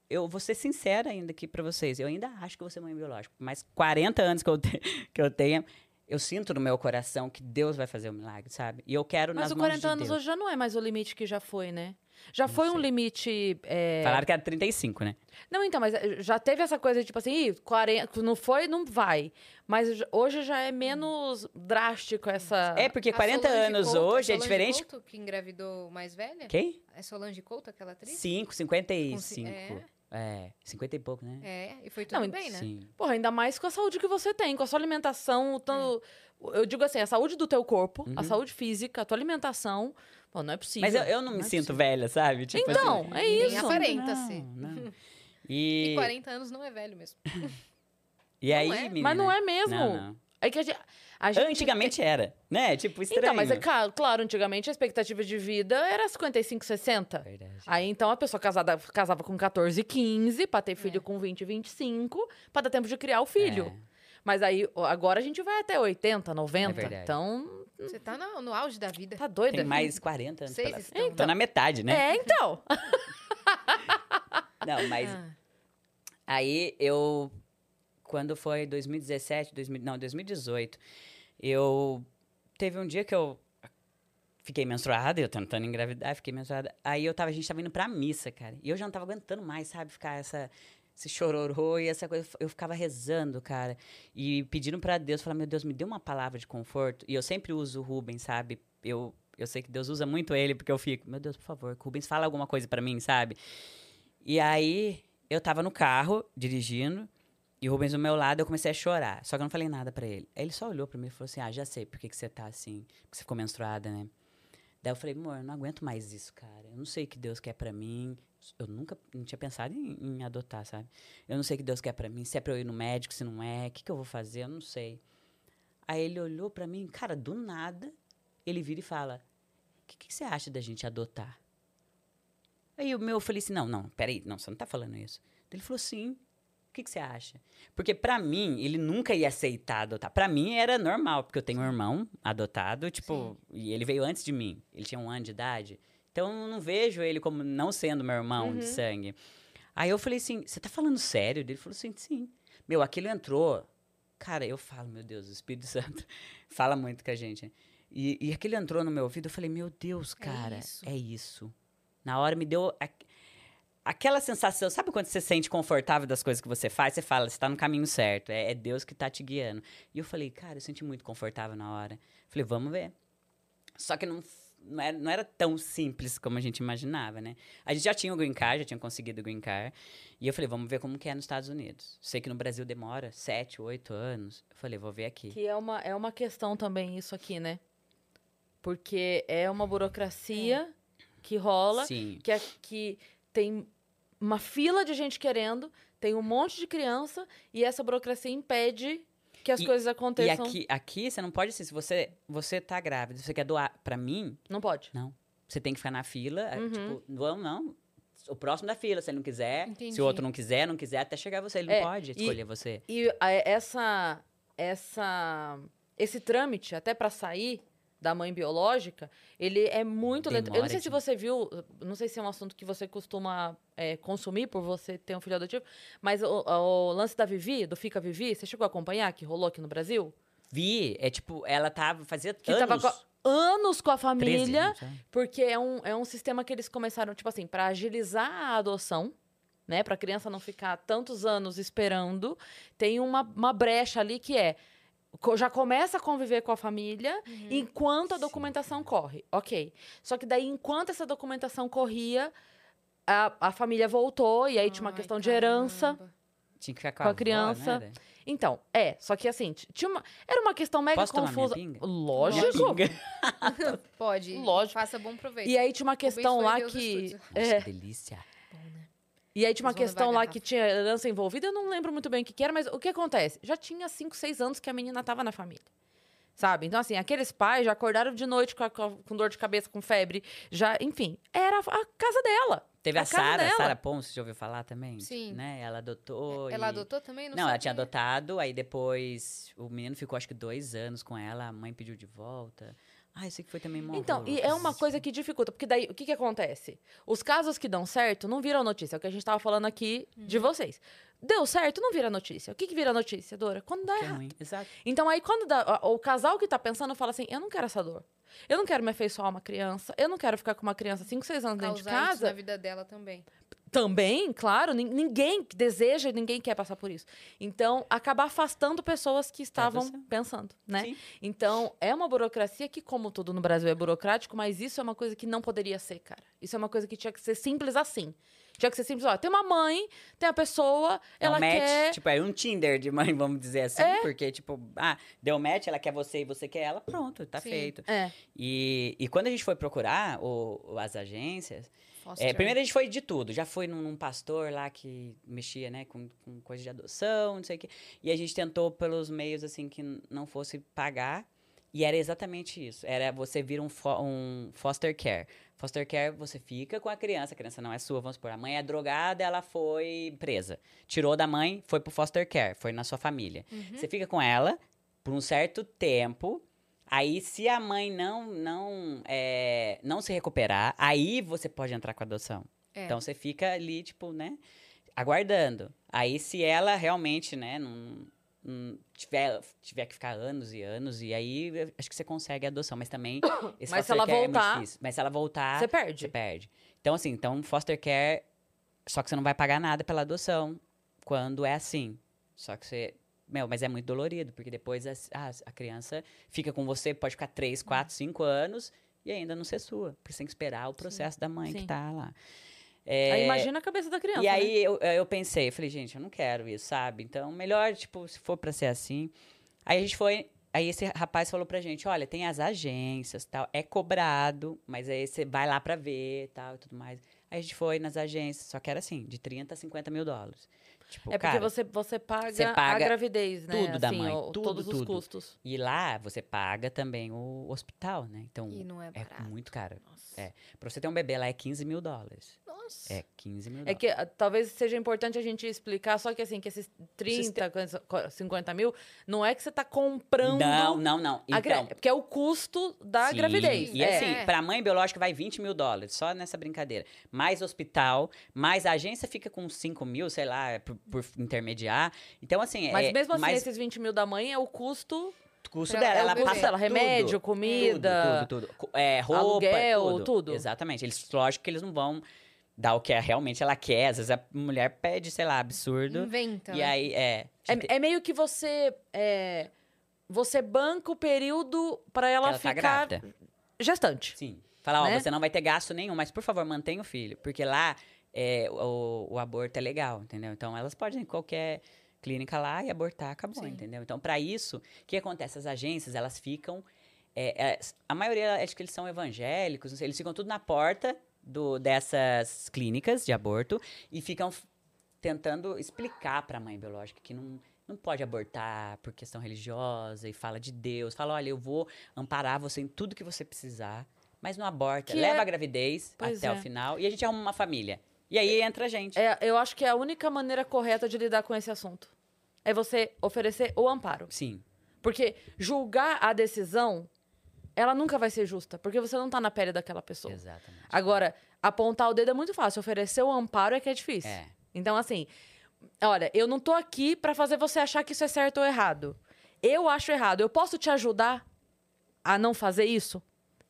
Eu vou ser sincera ainda aqui pra vocês. Eu ainda acho que vou ser mãe biológica. Mas 40 anos que eu, te- que eu tenho, eu sinto no meu coração que Deus vai fazer o milagre, sabe? E eu quero Mas nas o mãos 40 de anos Deus. hoje já não é mais o limite que já foi, né? Já foi um sei. limite. é, Falaram que era 35, né? Não, então, mas eh, já teve essa coisa de tipo assim, Ih, 40, não foi, não vai. Mas hoje já é menos drástico essa. É, porque A 40 Solange anos Couto- hoje é Solange diferente. Couto, que engravidou mais velha? Quem? É Solange Couto, aquela atriz? 5, 55. É, 50 e pouco, né? É, e foi tudo Não, bem, né? Sim. Porra, ainda mais com a saúde que você tem, com a sua alimentação, o tanto. Eu digo assim, a saúde do teu corpo, a Uhum. saúde física, a tua alimentação. Pô, não é possível. Mas eu, eu não me é sinto possível. velha, sabe? Tipo Então, assim, é Nem isso. aparenta-se. Não, não. E E, 40 anos não é velho mesmo. e aí, Não é? menina, Mas não é mesmo. Não, não. É que a gente. a gente- Antigamente era, né? Tipo, estranho. Então, mas é ca- claro, antigamente a expectativa de vida era 55, 60. Verdade. Aí então a pessoa casada, casava com 14, 15, pra ter É. filho com 20, 25, pra dar tempo de criar o filho. É. Mas aí agora a gente vai até 80, 90. verdade. então, Você tá no, no auge da vida. tá doida? Tem mais 40 anos. Vocês pela- estão, Tô na metade, né? É, então. Não, mas Ah, Aí eu, quando foi 2017, 2000, não, 2018, eu teve um dia que eu fiquei menstruada, eu tentando engravidar, fiquei menstruada. Aí eu tava, a gente tava indo pra missa, cara. E eu já não tava aguentando mais, sabe, ficar essa esse chororô e essa coisa, eu ficava rezando, cara, e pedindo pra Deus, falar, meu Deus, me dê uma palavra de conforto. E eu sempre uso o Rubens, sabe? Eu eu sei que Deus usa muito ele, porque eu fico, meu Deus, por favor, que Rubens fala alguma coisa pra mim, sabe? E aí eu tava no carro, dirigindo, e o Rubens do meu lado, eu comecei a chorar. Só que eu não falei nada pra ele. Aí ele só olhou pra mim e falou assim: Ah, já sei por que, que você tá assim, porque você ficou menstruada, né? Daí eu falei, amor, eu não aguento mais isso, cara. Eu não sei o que Deus quer pra mim. Eu nunca não tinha pensado em, em adotar, sabe? Eu não sei o que Deus quer pra mim. Se é pra eu ir no médico, se não é. O que, que eu vou fazer? Eu não sei. Aí ele olhou pra mim, cara, do nada, ele vira e fala: O que, que você acha da gente adotar? Aí o meu, eu falei assim, não, não, peraí, não, você não tá falando isso. Ele falou, sim, que, que você acha? Porque pra mim, ele nunca ia aceitar adotar. Pra mim era normal, porque eu tenho um irmão adotado, tipo, e ele veio antes de mim. Ele tinha um ano de idade. Então eu não vejo ele como não sendo meu irmão de sangue. Aí eu falei assim, você tá falando sério? Ele falou assim, sim. Meu, aquilo entrou. Cara, eu falo, meu Deus, o Espírito Santo fala muito com a gente. E, e aquilo entrou no meu ouvido, eu falei, meu Deus, cara, isso. é isso. Na hora me deu a- aquela sensação, sabe quando você se sente confortável das coisas que você faz? Você fala, você tá no caminho certo, é, é Deus que tá te guiando. E eu falei, cara, eu senti muito confortável na hora. Falei, vamos ver. Só que não, não, era, não era tão simples como a gente imaginava, né? A gente já tinha o Green Card, já tinha conseguido o Green Card. E eu falei, vamos ver como que é nos Estados Unidos. Sei que no Brasil demora sete, oito anos. Eu falei, vou ver aqui. Que é uma, é uma questão também isso aqui, né? Porque é uma burocracia que rola, Sim. que, é, que tem uma fila de gente querendo, tem um monte de criança, e essa burocracia impede que as E- coisas E aconteçam. aqui, aqui você não pode assim, se você, você tá grávida, você quer doar pra mim, Não pode. Não. Você tem que ficar na fila. é, Uhum. Tipo, não, não. O próximo da fila, se ele não quiser. Entendi. Se o outro não quiser, não quiser, até chegar você. Ele É, não pode e- escolher você. E a- essa, essa, esse trâmite, até pra sair da mãe biológica, ele é muito lento. Eu não sei se você viu, não sei se é um assunto que você costuma é, consumir por você ter um filho adotivo, mas o, o lance da Vivi, do Fica Vivi, você chegou a acompanhar, que rolou aqui no Brasil? Vi, é tipo, ela tava, fazia Que anos. tava com- anos com a 13 família, anos, né? porque é um, é um sistema que eles começaram, tipo assim, para agilizar a adoção, né? Pra criança não ficar tantos anos esperando, tem uma, uma brecha ali que é. Já começa a conviver com a família enquanto a Sim. documentação corre. Ok. Só que daí, enquanto essa documentação corria, a, a família voltou e aí tinha uma Ai, questão de herança. caramba. Tinha que ficar com Com a, a avó, criança. não era? Então, é, só que assim, tinha uma, era uma questão mega Posso tomar minha confusa. pinga? Lógico. Pode. Lógico. Faça bom proveito. E aí tinha uma questão lá que. Nossa, É, que delícia. E aí tinha uma questão lá que tinha herança envolvida, eu não lembro muito bem o que, que era, mas o que acontece? Já tinha 5, 6 anos que a menina tava na família. Sabe? Então, assim, aqueles pais já acordaram de noite com, a- com dor de cabeça, com febre. Já, enfim, era a, casa dela. Teve A a, Sara. Sara Ponce, você já ouviu falar também? Sim. Né? Ela adotou. Ela e- adotou também? Não, Não, ela tinha adotado, aí depois o menino ficou acho que dois anos com ela, a mãe pediu de volta. Ah, isso que foi também mó Então, e é uma coisa que dificulta, porque daí o que, que acontece? Os casos que dão certo não viram notícia, é o que a gente tava falando aqui de Uhum. vocês. Deu certo, não vira notícia. O que, que vira notícia, Dora? Quando dá Que é errado. ruim. Exato. Então aí quando dá, o casal que tá pensando fala assim, eu não quero essa dor. Eu não quero me afeiçoar a uma criança, eu não quero ficar com uma criança 5, 6 anos dentro de Causar isso casa. na vida dela também. Também, claro, nin- ninguém deseja, ninguém quer passar por isso. Então, acaba afastando pessoas que estavam você. pensando, né? Sim. Então, é uma burocracia que, como tudo no Brasil é burocrático, mas isso é uma coisa que não poderia ser, cara. Isso é uma coisa que tinha que ser simples assim. Já que você sempre, ó, tem uma mãe, tem a pessoa, É um ela match, quer. tipo, é um Tinder de mãe, vamos dizer assim. É. Porque, tipo, ah, deu match, ela quer você e você quer ela, pronto, tá Sim. feito. É. E, e quando a gente foi procurar o, as agências. É, primeiro a gente foi de tudo. Já foi num, num pastor lá que mexia, né, com, com coisa de adoção, não sei o quê. E a gente tentou pelos meios, assim, que não fosse pagar. E era exatamente isso. Era você vir um, fo- um foster care. Foster care, você fica com a criança. A criança não é sua, vamos supor. A mãe é drogada, ela foi presa. Tirou da mãe, foi pro foster care. Foi na sua família. Você fica com ela por um certo tempo. Aí, se a mãe não não é, não se recuperar, aí você pode entrar com a adoção. É. Então, você fica ali, tipo, né, aguardando. Aí, se ela realmente, né, não, não tiver, tiver que ficar anos e anos, e aí acho que você consegue a adoção. Mas também, esse Mas se ela é voltar, difícil. Mas se ela voltar, Você perde. você perde. Então, assim, então, foster care, só que você não vai pagar nada pela adoção quando é assim. Só que você. Meu, mas é muito dolorido, porque depois a, a, a criança fica com você, pode ficar 3, 4, 5 anos e ainda não ser sua. Porque você tem que esperar o processo da mãe Sim. que tá lá. Aí É, imagina a cabeça da criança. e né? aí eu, eu pensei, eu falei, gente, eu não quero isso, sabe? Então, melhor, tipo, se for pra ser assim. Aí a gente foi. Aí esse rapaz falou pra gente, olha, tem as agências, tal, é cobrado, mas aí você vai lá pra ver, tal, e tudo mais. Aí a gente foi nas agências, só que era assim, de 30 a 50 mil dólares. Tipo, É porque cara, você, você, paga você paga a gravidez, né? tudo da assim, mãe, o- tudo, todos os tudo. custos. E lá você paga também o hospital, né? Então, E não é é muito caro. Nossa. É. Pra você ter um bebê lá é 15 mil dólares. Nossa. É, 15 mil É dólares. que ah, talvez seja importante a gente explicar, só que assim, que esses 30, 50 mil, não é que você tá comprando. Não, não, não. a gra- Então, Porque é o custo da Sim, gravidez. E é. assim, pra mãe biológica vai 20 mil dólares, só nessa brincadeira. Mais hospital, mais a agência fica com 5 mil, sei lá, por, por intermediar. Então, assim, Mas é, mesmo assim, mais esses 20 mil da mãe é o custo. Custo pra- dela. é ela passa dela, remédio, tudo, comida, Tudo, tudo, tudo. É, roupa, aluguel, tudo. tudo. Exatamente. Eles, lógico que eles não vão dar o que realmente ela quer. Às vezes a mulher pede, sei lá, absurdo. Inventa. E aí, é... É, é meio que você. é, você banca o período pra ela, ela tá ficar grávida. gestante. Sim. Falar, ó, Né? você não vai ter gasto nenhum, mas por favor, mantenha o filho. Porque lá é, o, o aborto é legal, entendeu? Então elas podem ir em qualquer clínica lá e abortar, acabou, Sim. entendeu? Então, para isso, o que acontece? As agências, elas ficam. é, é, a maioria, acho que eles são evangélicos, não sei, eles ficam tudo na porta do, dessas clínicas de aborto e ficam tentando explicar para a mãe biológica que não, não pode abortar por questão religiosa e fala de Deus. Fala, olha, eu vou amparar você em tudo que você precisar, mas não aborta. Que Leva é- a gravidez Pois até é. o final e a gente arruma uma família. E aí entra a gente. É, eu acho que é a única maneira correta de lidar com esse assunto. É você oferecer o amparo. Sim. Porque julgar a decisão, ela nunca vai ser justa, porque você não tá na pele daquela pessoa. Exatamente. Agora, apontar o dedo é muito fácil, oferecer o amparo é que é difícil. É. Então, assim, olha, eu não tô aqui pra fazer você achar que isso é certo ou errado. Eu acho errado. Eu posso te ajudar a não fazer isso?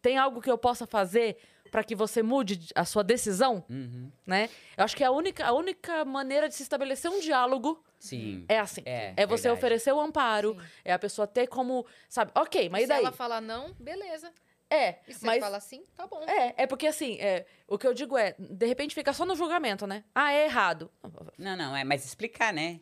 Tem algo que eu possa fazer pra que você mude a sua decisão, Uhum. né? Eu acho que a única, a única maneira de se estabelecer um diálogo Sim. é assim. É, É você verdade. oferecer o amparo, Sim. é a pessoa ter como, sabe? Ok, mas e Se daí? ela falar não, beleza. É, E se mas fala sim, tá bom. é, é porque assim, é, o que eu digo é, de repente fica só no julgamento, né? Ah, é errado. Não, não, é, mas explicar, né?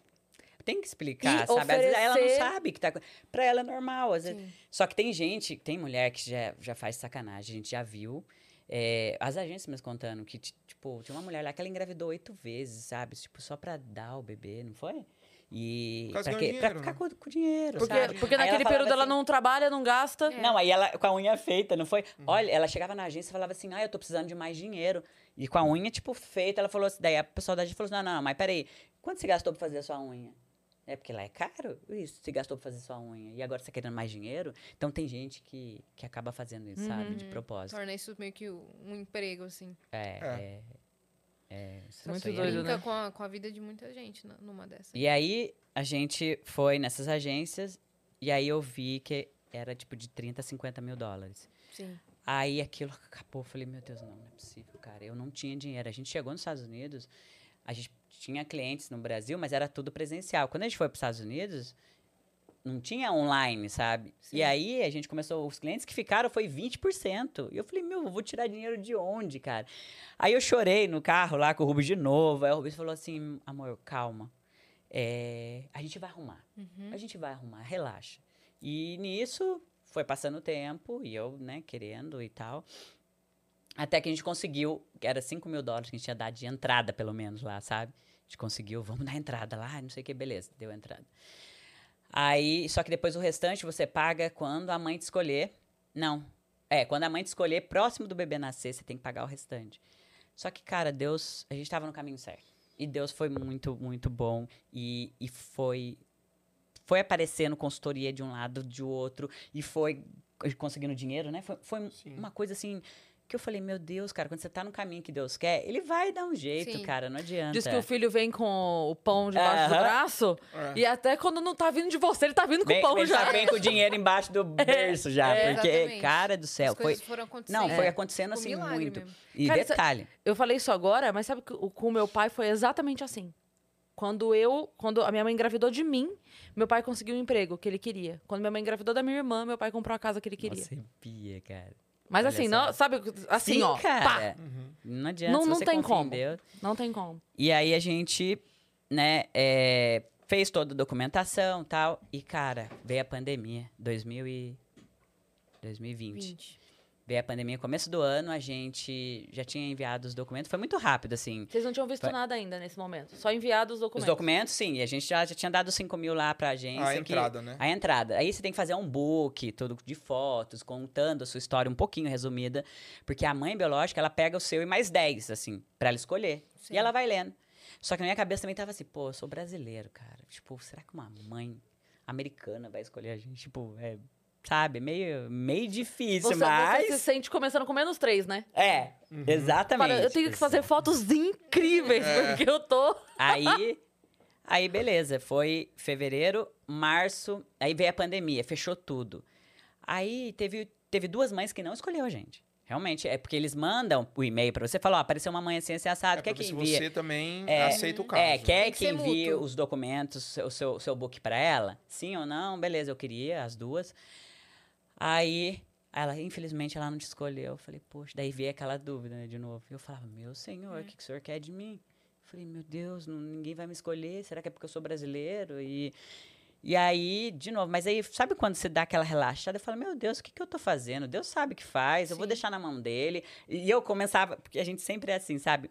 Tem que explicar, E sabe? Às vezes ela não oferecer- sabe que tá. Pra ela é normal. Às vezes... Só que tem gente, tem mulher que já, já faz sacanagem, a gente já viu. É, as agências mesmo contando que, ti- tipo, tinha uma mulher lá que ela engravidou oito vezes, sabe? Tipo, só pra dar o bebê, não foi? E. Pra quê? Pra dinheiro, ficar né? com, com dinheiro, Porque, sabe? porque Aí ela naquele período ela assim- não trabalha, não gasta. É. Não, aí ela com a unha feita, não foi? Uhum. Olha, ela chegava na agência e falava assim: ah, eu tô precisando de mais dinheiro. E com a unha, tipo, feita, ela falou assim: daí a pessoa da agência falou assim: não, não, mas peraí, quanto você gastou pra fazer a sua unha? É porque lá é caro? Isso, você gastou pra fazer sua unha. E agora você tá querendo mais dinheiro? Então tem gente que, que acaba fazendo isso, sabe? De propósito. Torna isso meio que um emprego, assim. É, É. é. é, Muito doido, né? com, a, com a vida de muita gente numa dessas. E aí a gente foi nessas agências e aí eu vi que era tipo de 30 a 50 mil dólares. Sim. Aí aquilo acabou, eu falei, meu Deus, não, não é possível, cara. Eu não tinha dinheiro. A gente chegou nos Estados Unidos, a gente tinha clientes no Brasil, mas era tudo presencial. Quando a gente foi para os Estados Unidos, não tinha online, sabe? Sim. E aí a gente começou, os clientes que ficaram foi 20%. E eu falei, meu, eu vou tirar dinheiro de onde, cara? Aí eu chorei no carro lá com o Rubens de novo. Aí o Rubens falou assim, amor, calma. É, a gente vai arrumar. Uhum. A gente vai arrumar, relaxa. E nisso foi passando o tempo e eu, né, querendo e tal. Até que a gente conseguiu, que era 5 mil dólares que a gente ia dar de entrada, pelo menos, lá, sabe? A gente conseguiu, vamos dar entrada lá, não sei o que, beleza, deu entrada. Aí, só que depois o restante você paga quando a mãe te escolher. Não. É, quando a mãe te escolher, próximo do bebê nascer, você tem que pagar o restante. Só que, cara, Deus, a gente tava no caminho certo. E Deus foi muito, muito bom. E, e foi. Foi aparecendo consultoria de um lado, de outro. E foi conseguindo dinheiro, né? Foi, foi uma coisa assim. Que eu falei, meu Deus, cara, quando você tá no caminho que Deus quer, ele vai dar um jeito, Sim. cara, não adianta. Diz que o filho vem com o pão debaixo do Aham. braço. É. E até quando não tá vindo de você, ele tá vindo com Bem, o pão ele já. já vem com o dinheiro embaixo do berço já. é, porque, exatamente. cara do céu, As foi. coisas foram acontecendo. Não, foi É. acontecendo assim muito. mesmo. E Cara, isso é- detalhe. Eu falei isso agora, mas sabe que o- com o meu pai foi exatamente assim. Quando eu, quando a minha mãe engravidou de mim, meu pai conseguiu o emprego que ele queria. Quando minha mãe engravidou da minha irmã, meu pai comprou a casa que ele queria. Você pia, cara. Mas olha assim, não, sabe, assim, Sim, ó, pá, cara. Uhum. Não adianta. Não- não você tem como. Deus. não tem como. E aí a gente, né, é, fez toda a documentação e tal. E, cara, veio a pandemia, 2000 e... 2020. 20. Veio a pandemia, começo do ano, a gente já tinha enviado os documentos. Foi muito rápido, assim. Vocês não tinham visto Vai. nada ainda nesse momento. Só enviado os Os documentos. documentos, sim. E a gente já, já tinha dado 5 mil lá pra agência. A que- entrada, né? A entrada. Aí você tem que fazer um book, tudo de fotos, contando a sua história um pouquinho resumida. Porque a mãe biológica, ela pega o seu e mais 10, assim, pra ela escolher. Sim. E ela vai lendo. Só que na minha cabeça também tava assim, pô, eu sou brasileiro, cara. Tipo, será que uma mãe americana vai escolher a gente? Tipo, é, sabe, meio, meio difícil, Você, mas... você se sente começando com menos três, né? É, exatamente. Para, eu tenho que fazer fotos incríveis, É. porque eu tô. Aí, aí beleza, foi fevereiro, março, aí veio a pandemia, fechou tudo. Aí teve, teve duas mães que não escolheu a gente. Realmente, é porque eles mandam o e-mail pra você, falam, ó, apareceu uma mãe assim, assim, assado, É quer que envie? você também É, aceita o caso. É, quer Tem que que envie mútuo. os documentos, o seu, o seu book pra ela? Sim ou não? Beleza, eu queria as duas. Aí, ela, infelizmente, ela não te escolheu. Eu falei, poxa, daí veio aquela dúvida, né, de novo. Eu falava, meu senhor, o que, que o senhor quer de mim? Eu falei, meu Deus, não- ninguém vai me escolher. Será que é porque eu sou brasileiro? E, e aí, de novo, mas aí, sabe quando você dá aquela relaxada? Eu falo, meu Deus, o que, que eu tô fazendo? Deus sabe o que faz, eu vou Sim. deixar na mão dele. E eu começava, porque a gente sempre é assim, sabe?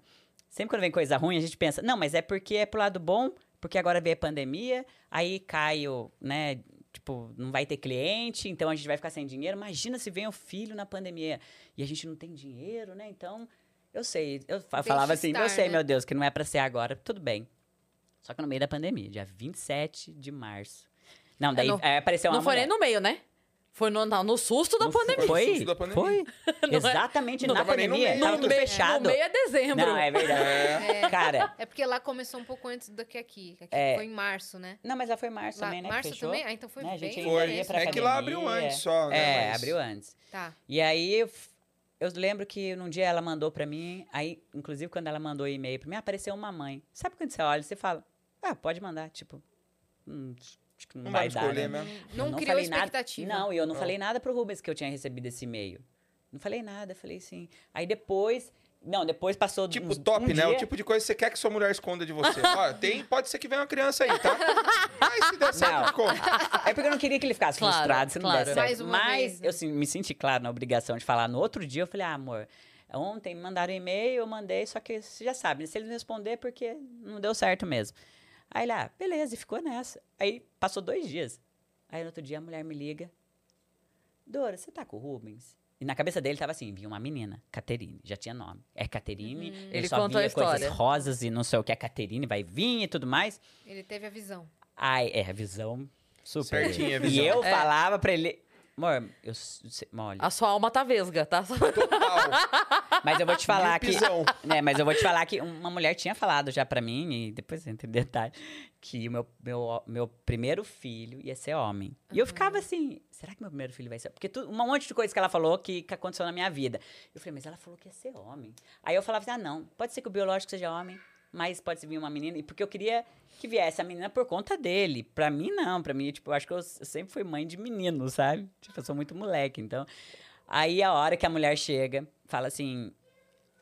Sempre quando vem coisa ruim, a gente pensa, não, mas é porque é pro lado bom, porque agora veio a pandemia, aí cai o, né, tipo, não vai ter cliente, então a gente vai ficar sem dinheiro. Imagina se vem o filho na pandemia e a gente não tem dinheiro, né? Então, eu sei, eu falava assim, eu estar, sei, né? meu Deus, que não é pra ser agora, tudo bem. Só que no meio da pandemia, dia 27 de março. Não, daí é, apareceu uma não foi mulher. nem no meio, né? Foi no, no susto da No- pandemia. Foi, susto da pandemia. foi. Não é- Exatamente, não na tava nem no pandemia, meio. tava no tudo meio, fechado. No meio é dezembro. Não, é verdade. É. É, Cara, é porque lá começou um pouco antes do que aqui. Aqui É. foi em março, né? não, mas lá foi março Lá, também, né? março também? Ah, então foi Né, bem no Foi. ia começo. pra É que lá abriu academia. antes só, né? É, mas- abriu antes. Tá. E aí, eu, eu lembro que num dia ela mandou pra mim, aí, inclusive, quando ela mandou o e-mail pra mim, apareceu uma mãe. Sabe quando você olha e você fala, ah, pode mandar, tipo, hum, acho que não, Não vai vai dar, né? mesmo. Não, Eu criou falei nada- expectativa. Não, e eu não falei nada pro Rubens que eu tinha recebido esse e-mail. Não falei nada, falei sim. Aí depois, não, depois passou Tipo, uns, top, um né? O dia- tipo de coisa que você quer que sua mulher esconda de você. Ó, tem, pode ser que venha uma criança aí, tá? Mas se der certo, Não. conto. É porque eu não queria que ele ficasse Claro, frustrado se não claro. der certo. Mas vez, né? eu assim, me senti, claro, na obrigação de falar. No outro dia, eu falei, ah, amor, ontem me mandaram um e-mail, eu mandei, só que você já sabe, né? se ele não responder é porque não deu certo mesmo. Aí ele, ah, beleza, e ficou nessa. Aí passou dois dias. Aí no outro dia a mulher me liga. Dora, você tá com o Rubens? E na cabeça dele tava assim, vinha uma menina, Caterine, já tinha nome. É Caterine, ele, Uhum. Ele só contou a via coisas rosas e não sei o que, a Caterine vai vir e tudo mais. Ele teve a visão. Ai, é, a visão super. Certinha a E visão. eu É. falava pra ele. Amor, eu. Olha, A sua alma tá vesga, tá? Total. mas eu vou te falar que. Né, mas eu vou te falar que uma mulher tinha falado já pra mim, e depois entra em detalhe, que o meu, meu, meu primeiro filho ia ser homem. E eu ficava assim, será que meu primeiro filho vai ser? Porque tu, um monte de coisa que ela falou que, que aconteceu na minha vida. Eu falei, mas ela falou que ia ser homem. Aí eu falava assim, ah, não, pode ser que o biológico seja homem, mas pode vir uma menina. E porque eu queria que viesse a menina por conta dele. Pra mim, não. Pra mim, tipo, eu acho que eu sempre fui mãe de menino, sabe? Tipo, eu sou muito moleque, então... Aí, a hora que a mulher chega, fala assim...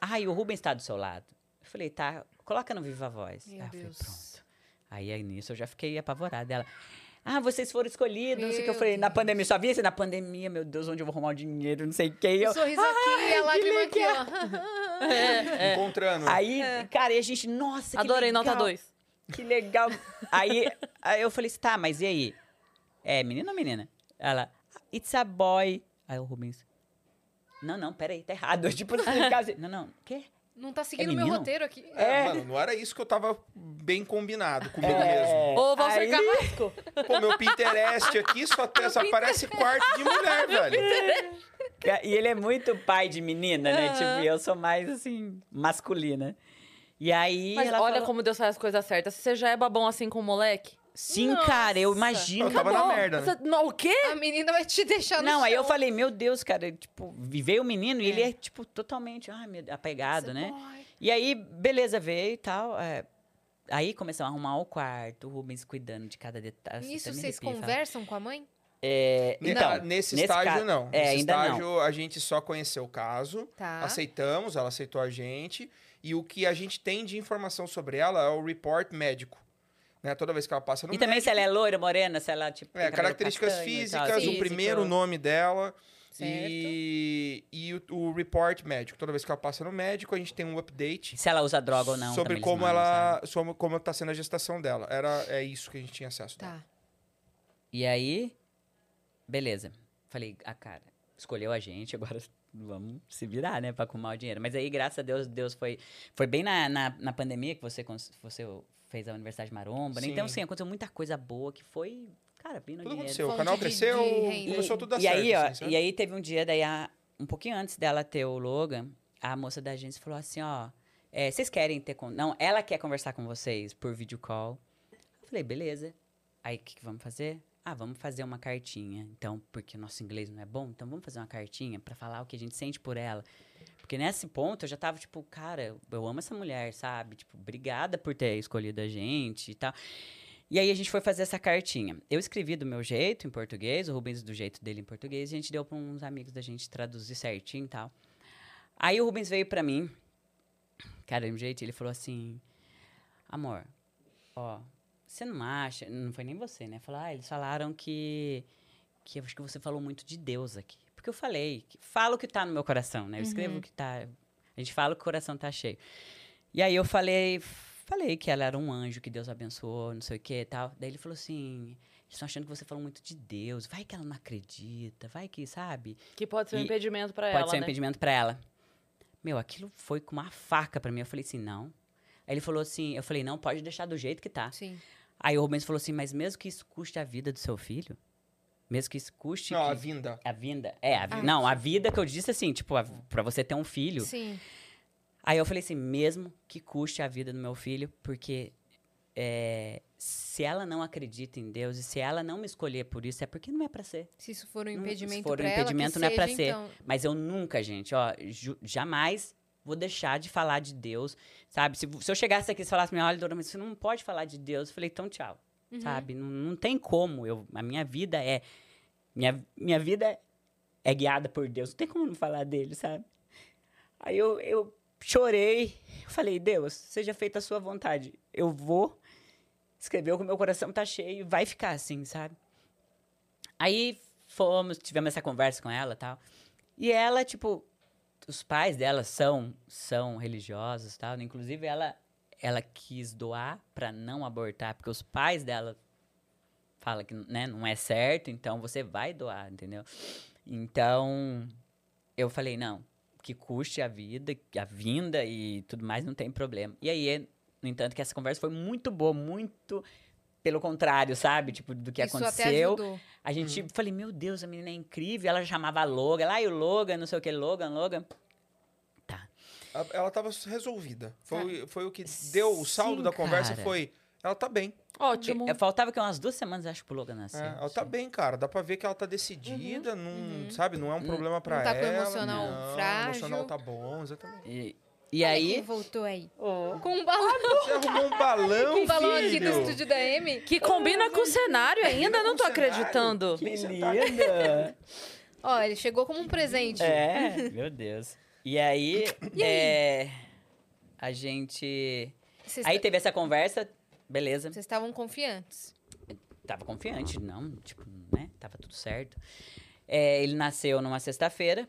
Ai, o Rubens tá do seu lado. Eu falei, tá, coloca no Viva Voz. Meu Aí eu falei, Deus. pronto. Aí, aí nisso eu já fiquei apavorada. Ela, ah, vocês foram escolhidos, não sei o que. Eu falei, na pandemia, só vi isso na pandemia, meu Deus, onde eu vou arrumar o dinheiro, não sei o que. Eu, sorriso aqui e a lágrima aqui, ó. Encontrando. Aí, cara, e a gente, nossa, que Adorei, legal. nota 2. Que legal. aí, aí eu falei assim, tá, mas e aí? É menino ou menina? Ela, it's a boy. Aí o Rubens, não, não, peraí, tá errado. Tipo assim, assim, não, não, quê? Não tá seguindo meu menino? roteiro aqui. É, mano, não era isso que eu tava bem combinado comigo É. mesmo. Ô, Valcer Aí- Carrasco. Pô, meu Pinterest aqui só, tem, só aparece quarto de mulher, velho. E ele é muito pai de menina, né? Aham. Tipo, eu sou mais, assim, masculina. E aí Mas ela olha falou, como Deus faz as coisas certas. Você já é babão assim com o moleque? Sim, cara, eu Nossa. imagino. Eu tava na merda, né? Você- não, o quê? A menina vai te deixar no Não, aí eu chão. falei, meu Deus, cara, tipo, veio o menino e É. ele é, tipo, totalmente, ai, meu, apegado, Esse né? boy. E aí, beleza, veio e tal. é, Aí começamos a arrumar o quarto, o Rubens cuidando de cada detalhe. Nisso me vocês conversam com a mãe? É, então, ah, nesse, nesse estágio, ca- não. É, nesse ainda não. estágio, a gente só conheceu o caso, Tá. aceitamos, ela aceitou a gente, e o que a gente tem de informação sobre ela é o report médico. Né? Toda vez que ela passa no E também se ela é loira, morena, se ela, tipo. É, características físicas, o físico. primeiro nome dela Certo. e, e o, o report médico. Toda vez que ela passa no médico, a gente tem um update Se ela usa droga ou não. sobre como mandam, ela, sobre como tá sendo a gestação dela. Era é isso que a gente tinha acesso. dela. Tá. E aí, beleza. Falei, a cara, escolheu a gente, agora vamos se virar, né, pra arrumar o dinheiro. Mas aí, graças a Deus, Deus foi. Foi bem na, na, na pandemia que você, você fez a Universidade Maromba, né? Então, Sim. sim, aconteceu muita coisa boa que foi. Cara, vindo Tudo dinheiro. aconteceu. O canal de- cresceu, de renda. começou tudo a e certo. aí, ó, assim, e aí teve um dia, daí, a- um pouquinho antes dela ter o Logan, a moça da agência falou assim, ó, é, vocês querem ter... Con... Não, ela quer conversar com vocês por video call. Eu falei, beleza. Aí, o que, que vamos fazer? Ah, vamos fazer uma cartinha. Então, porque nosso inglês não é bom, então vamos fazer uma cartinha pra falar o que a gente sente por ela. Porque nesse ponto eu já tava, tipo, cara, eu amo essa mulher, sabe? Tipo, obrigada por ter escolhido a gente e tal. E aí a gente foi fazer essa cartinha. Eu escrevi do meu jeito, em português, o Rubens do jeito dele em português, e a gente deu para uns amigos da gente traduzir certinho e tal. Aí o Rubens veio para mim, cara, de um jeito, ele falou assim: Amor, ó, você não acha. Não foi nem você, né? Falou, ah, eles falaram que. Que eu acho que você falou muito de Deus aqui. Porque eu falei, que- falo o que tá no meu coração, né? Eu escrevo o que tá. A gente fala que o coração tá cheio. E aí eu falei, falei que ela era um anjo, que Deus abençoou, não sei o que e tal. Daí ele falou assim: eles estão achando que você falou muito de Deus. Vai que ela não acredita, vai que, sabe? Que pode ser um E impedimento pra Pode ela, ser um né? impedimento pra ela. Meu, aquilo foi com uma faca pra mim. Eu falei assim, não. Aí ele falou assim, eu falei, não, pode deixar do jeito que tá. Sim. Aí o Rubens falou assim, mas mesmo que isso custe a vida do seu filho, mesmo que isso custe Não, que- a vinda. a vinda, é, a vi- Ah. não, a vida que eu disse assim, tipo, a, pra você ter um filho. Sim. Aí eu falei assim, mesmo que custe a vida do meu filho, porque é, se ela não acredita em Deus e se ela não me escolher por isso, é porque não é pra ser. Se isso for um Não, se impedimento for um pra ela, que impedimento, não é pra seja, ser. então. Mas eu nunca, gente, ó, ju- jamais vou deixar de falar de Deus, sabe? Se, se eu chegasse aqui e falasse, mim, olha, Dora, mas você não pode falar de Deus. Eu falei, então tchau, Uhum. sabe? Não, não tem como. Eu, a minha vida é... Minha, minha vida é guiada por Deus. Não tem como não falar dele, sabe? Aí eu, eu chorei. Falei, Deus, seja feita a sua vontade. Eu vou escrever o que meu coração tá cheio. Vai ficar assim, sabe? Aí fomos, tivemos essa conversa com ela tal. E ela, tipo, os pais dela são são religiosos tal. Inclusive, ela, ela quis doar pra não abortar, porque os pais dela falam que né, não é certo, então você vai doar, entendeu? Então, eu falei, não, que custe a vida, a vinda e tudo mais, não tem problema. E aí, no entanto, que essa conversa foi muito boa, muito pelo contrário, sabe? Tipo, do que Isso até aconteceu. ajudou. A gente, falei, meu Deus, a menina é incrível. Ela chamava Logan, lá e o Logan, não sei o que, Logan, Logan. Tá. Ela tava resolvida. Foi, foi o que deu o saldo Sim, da conversa cara. foi. Ela tá bem. Ótimo. É, Faltava que umas duas semanas, acho, pro Logan nascer. É, ela tá bem, cara. Dá pra ver que ela tá decidida, não, uhum. sabe? Não é um problema pra Não tá com ela. emocional não, frágil. O emocional tá bom, exatamente. E, E Olha quem aí. voltou aí. Ô, Com um balão. Você arrumou um balão, um balão aqui do estúdio da M. Que combina com o cenário ainda, não tô cenário. acreditando. que linda! Ó, ele chegou como um presente. É, meu Deus. E aí, é, a gente. Vocês Aí teve essa conversa, beleza. vocês estavam confiantes. Tava confiante, não, tipo, né? Tava tudo certo. É, ele nasceu numa sexta-feira.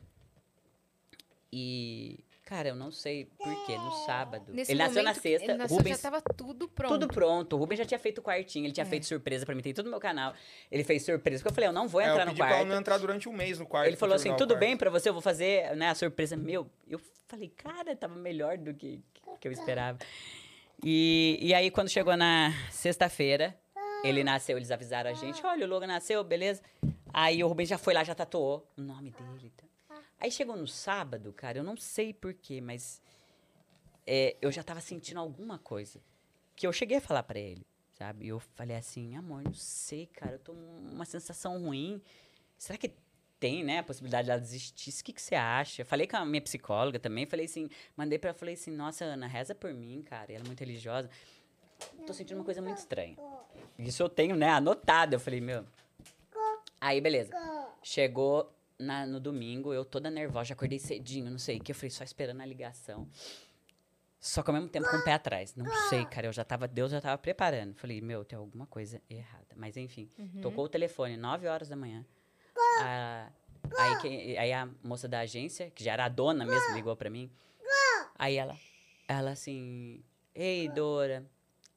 E, cara, eu não sei porquê, no sábado. Nesse ele nasceu na sexta, Ele nasceu, Rubens já tava tudo pronto. Tudo pronto. O Rubens já tinha feito o quartinho, ele tinha É. feito surpresa pra mim, tem tudo no meu canal. Ele fez surpresa, porque eu falei, eu não vou É, eu entrar pedi no pra quarto. não entrar durante um mês no quarto. Ele falou pra assim, tudo bem pra você, eu vou fazer né, a surpresa. Meu, eu falei, cara, tava melhor do que, que eu esperava. E, e aí, quando chegou na sexta-feira, ele nasceu, eles avisaram a gente, olha, o Logan nasceu, beleza. Aí o Rubens já foi lá, já tatuou o nome dele. Tá? Aí chegou no sábado, cara, eu não sei porquê, mas é, eu já tava sentindo alguma coisa. Que eu cheguei a falar pra ele, sabe? Eu falei assim, amor, não sei, cara, eu tô uma sensação ruim. Será que tem, né, a possibilidade dela desistir? O que, que você acha? Falei com a minha psicóloga também, falei assim, mandei pra ela, falei assim, nossa, Ana, reza por mim, cara. Ela é muito religiosa. Tô sentindo uma coisa muito estranha. Isso eu tenho, né, anotado. Eu falei, meu. Aí, beleza. Chegou na- no domingo, eu toda nervosa, já acordei cedinho, não sei o que. Eu falei, só esperando a ligação. Só que ao mesmo tempo com o pé atrás. Não sei, cara. Eu já tava, Deus já tava preparando. Falei, meu, tem alguma coisa errada. Mas enfim, tocou o telefone, 9 horas da manhã. Ah, aí, quem- aí a moça da agência, que já era a dona mesmo, ligou pra mim. Aí ela, ela assim, ei, Dora.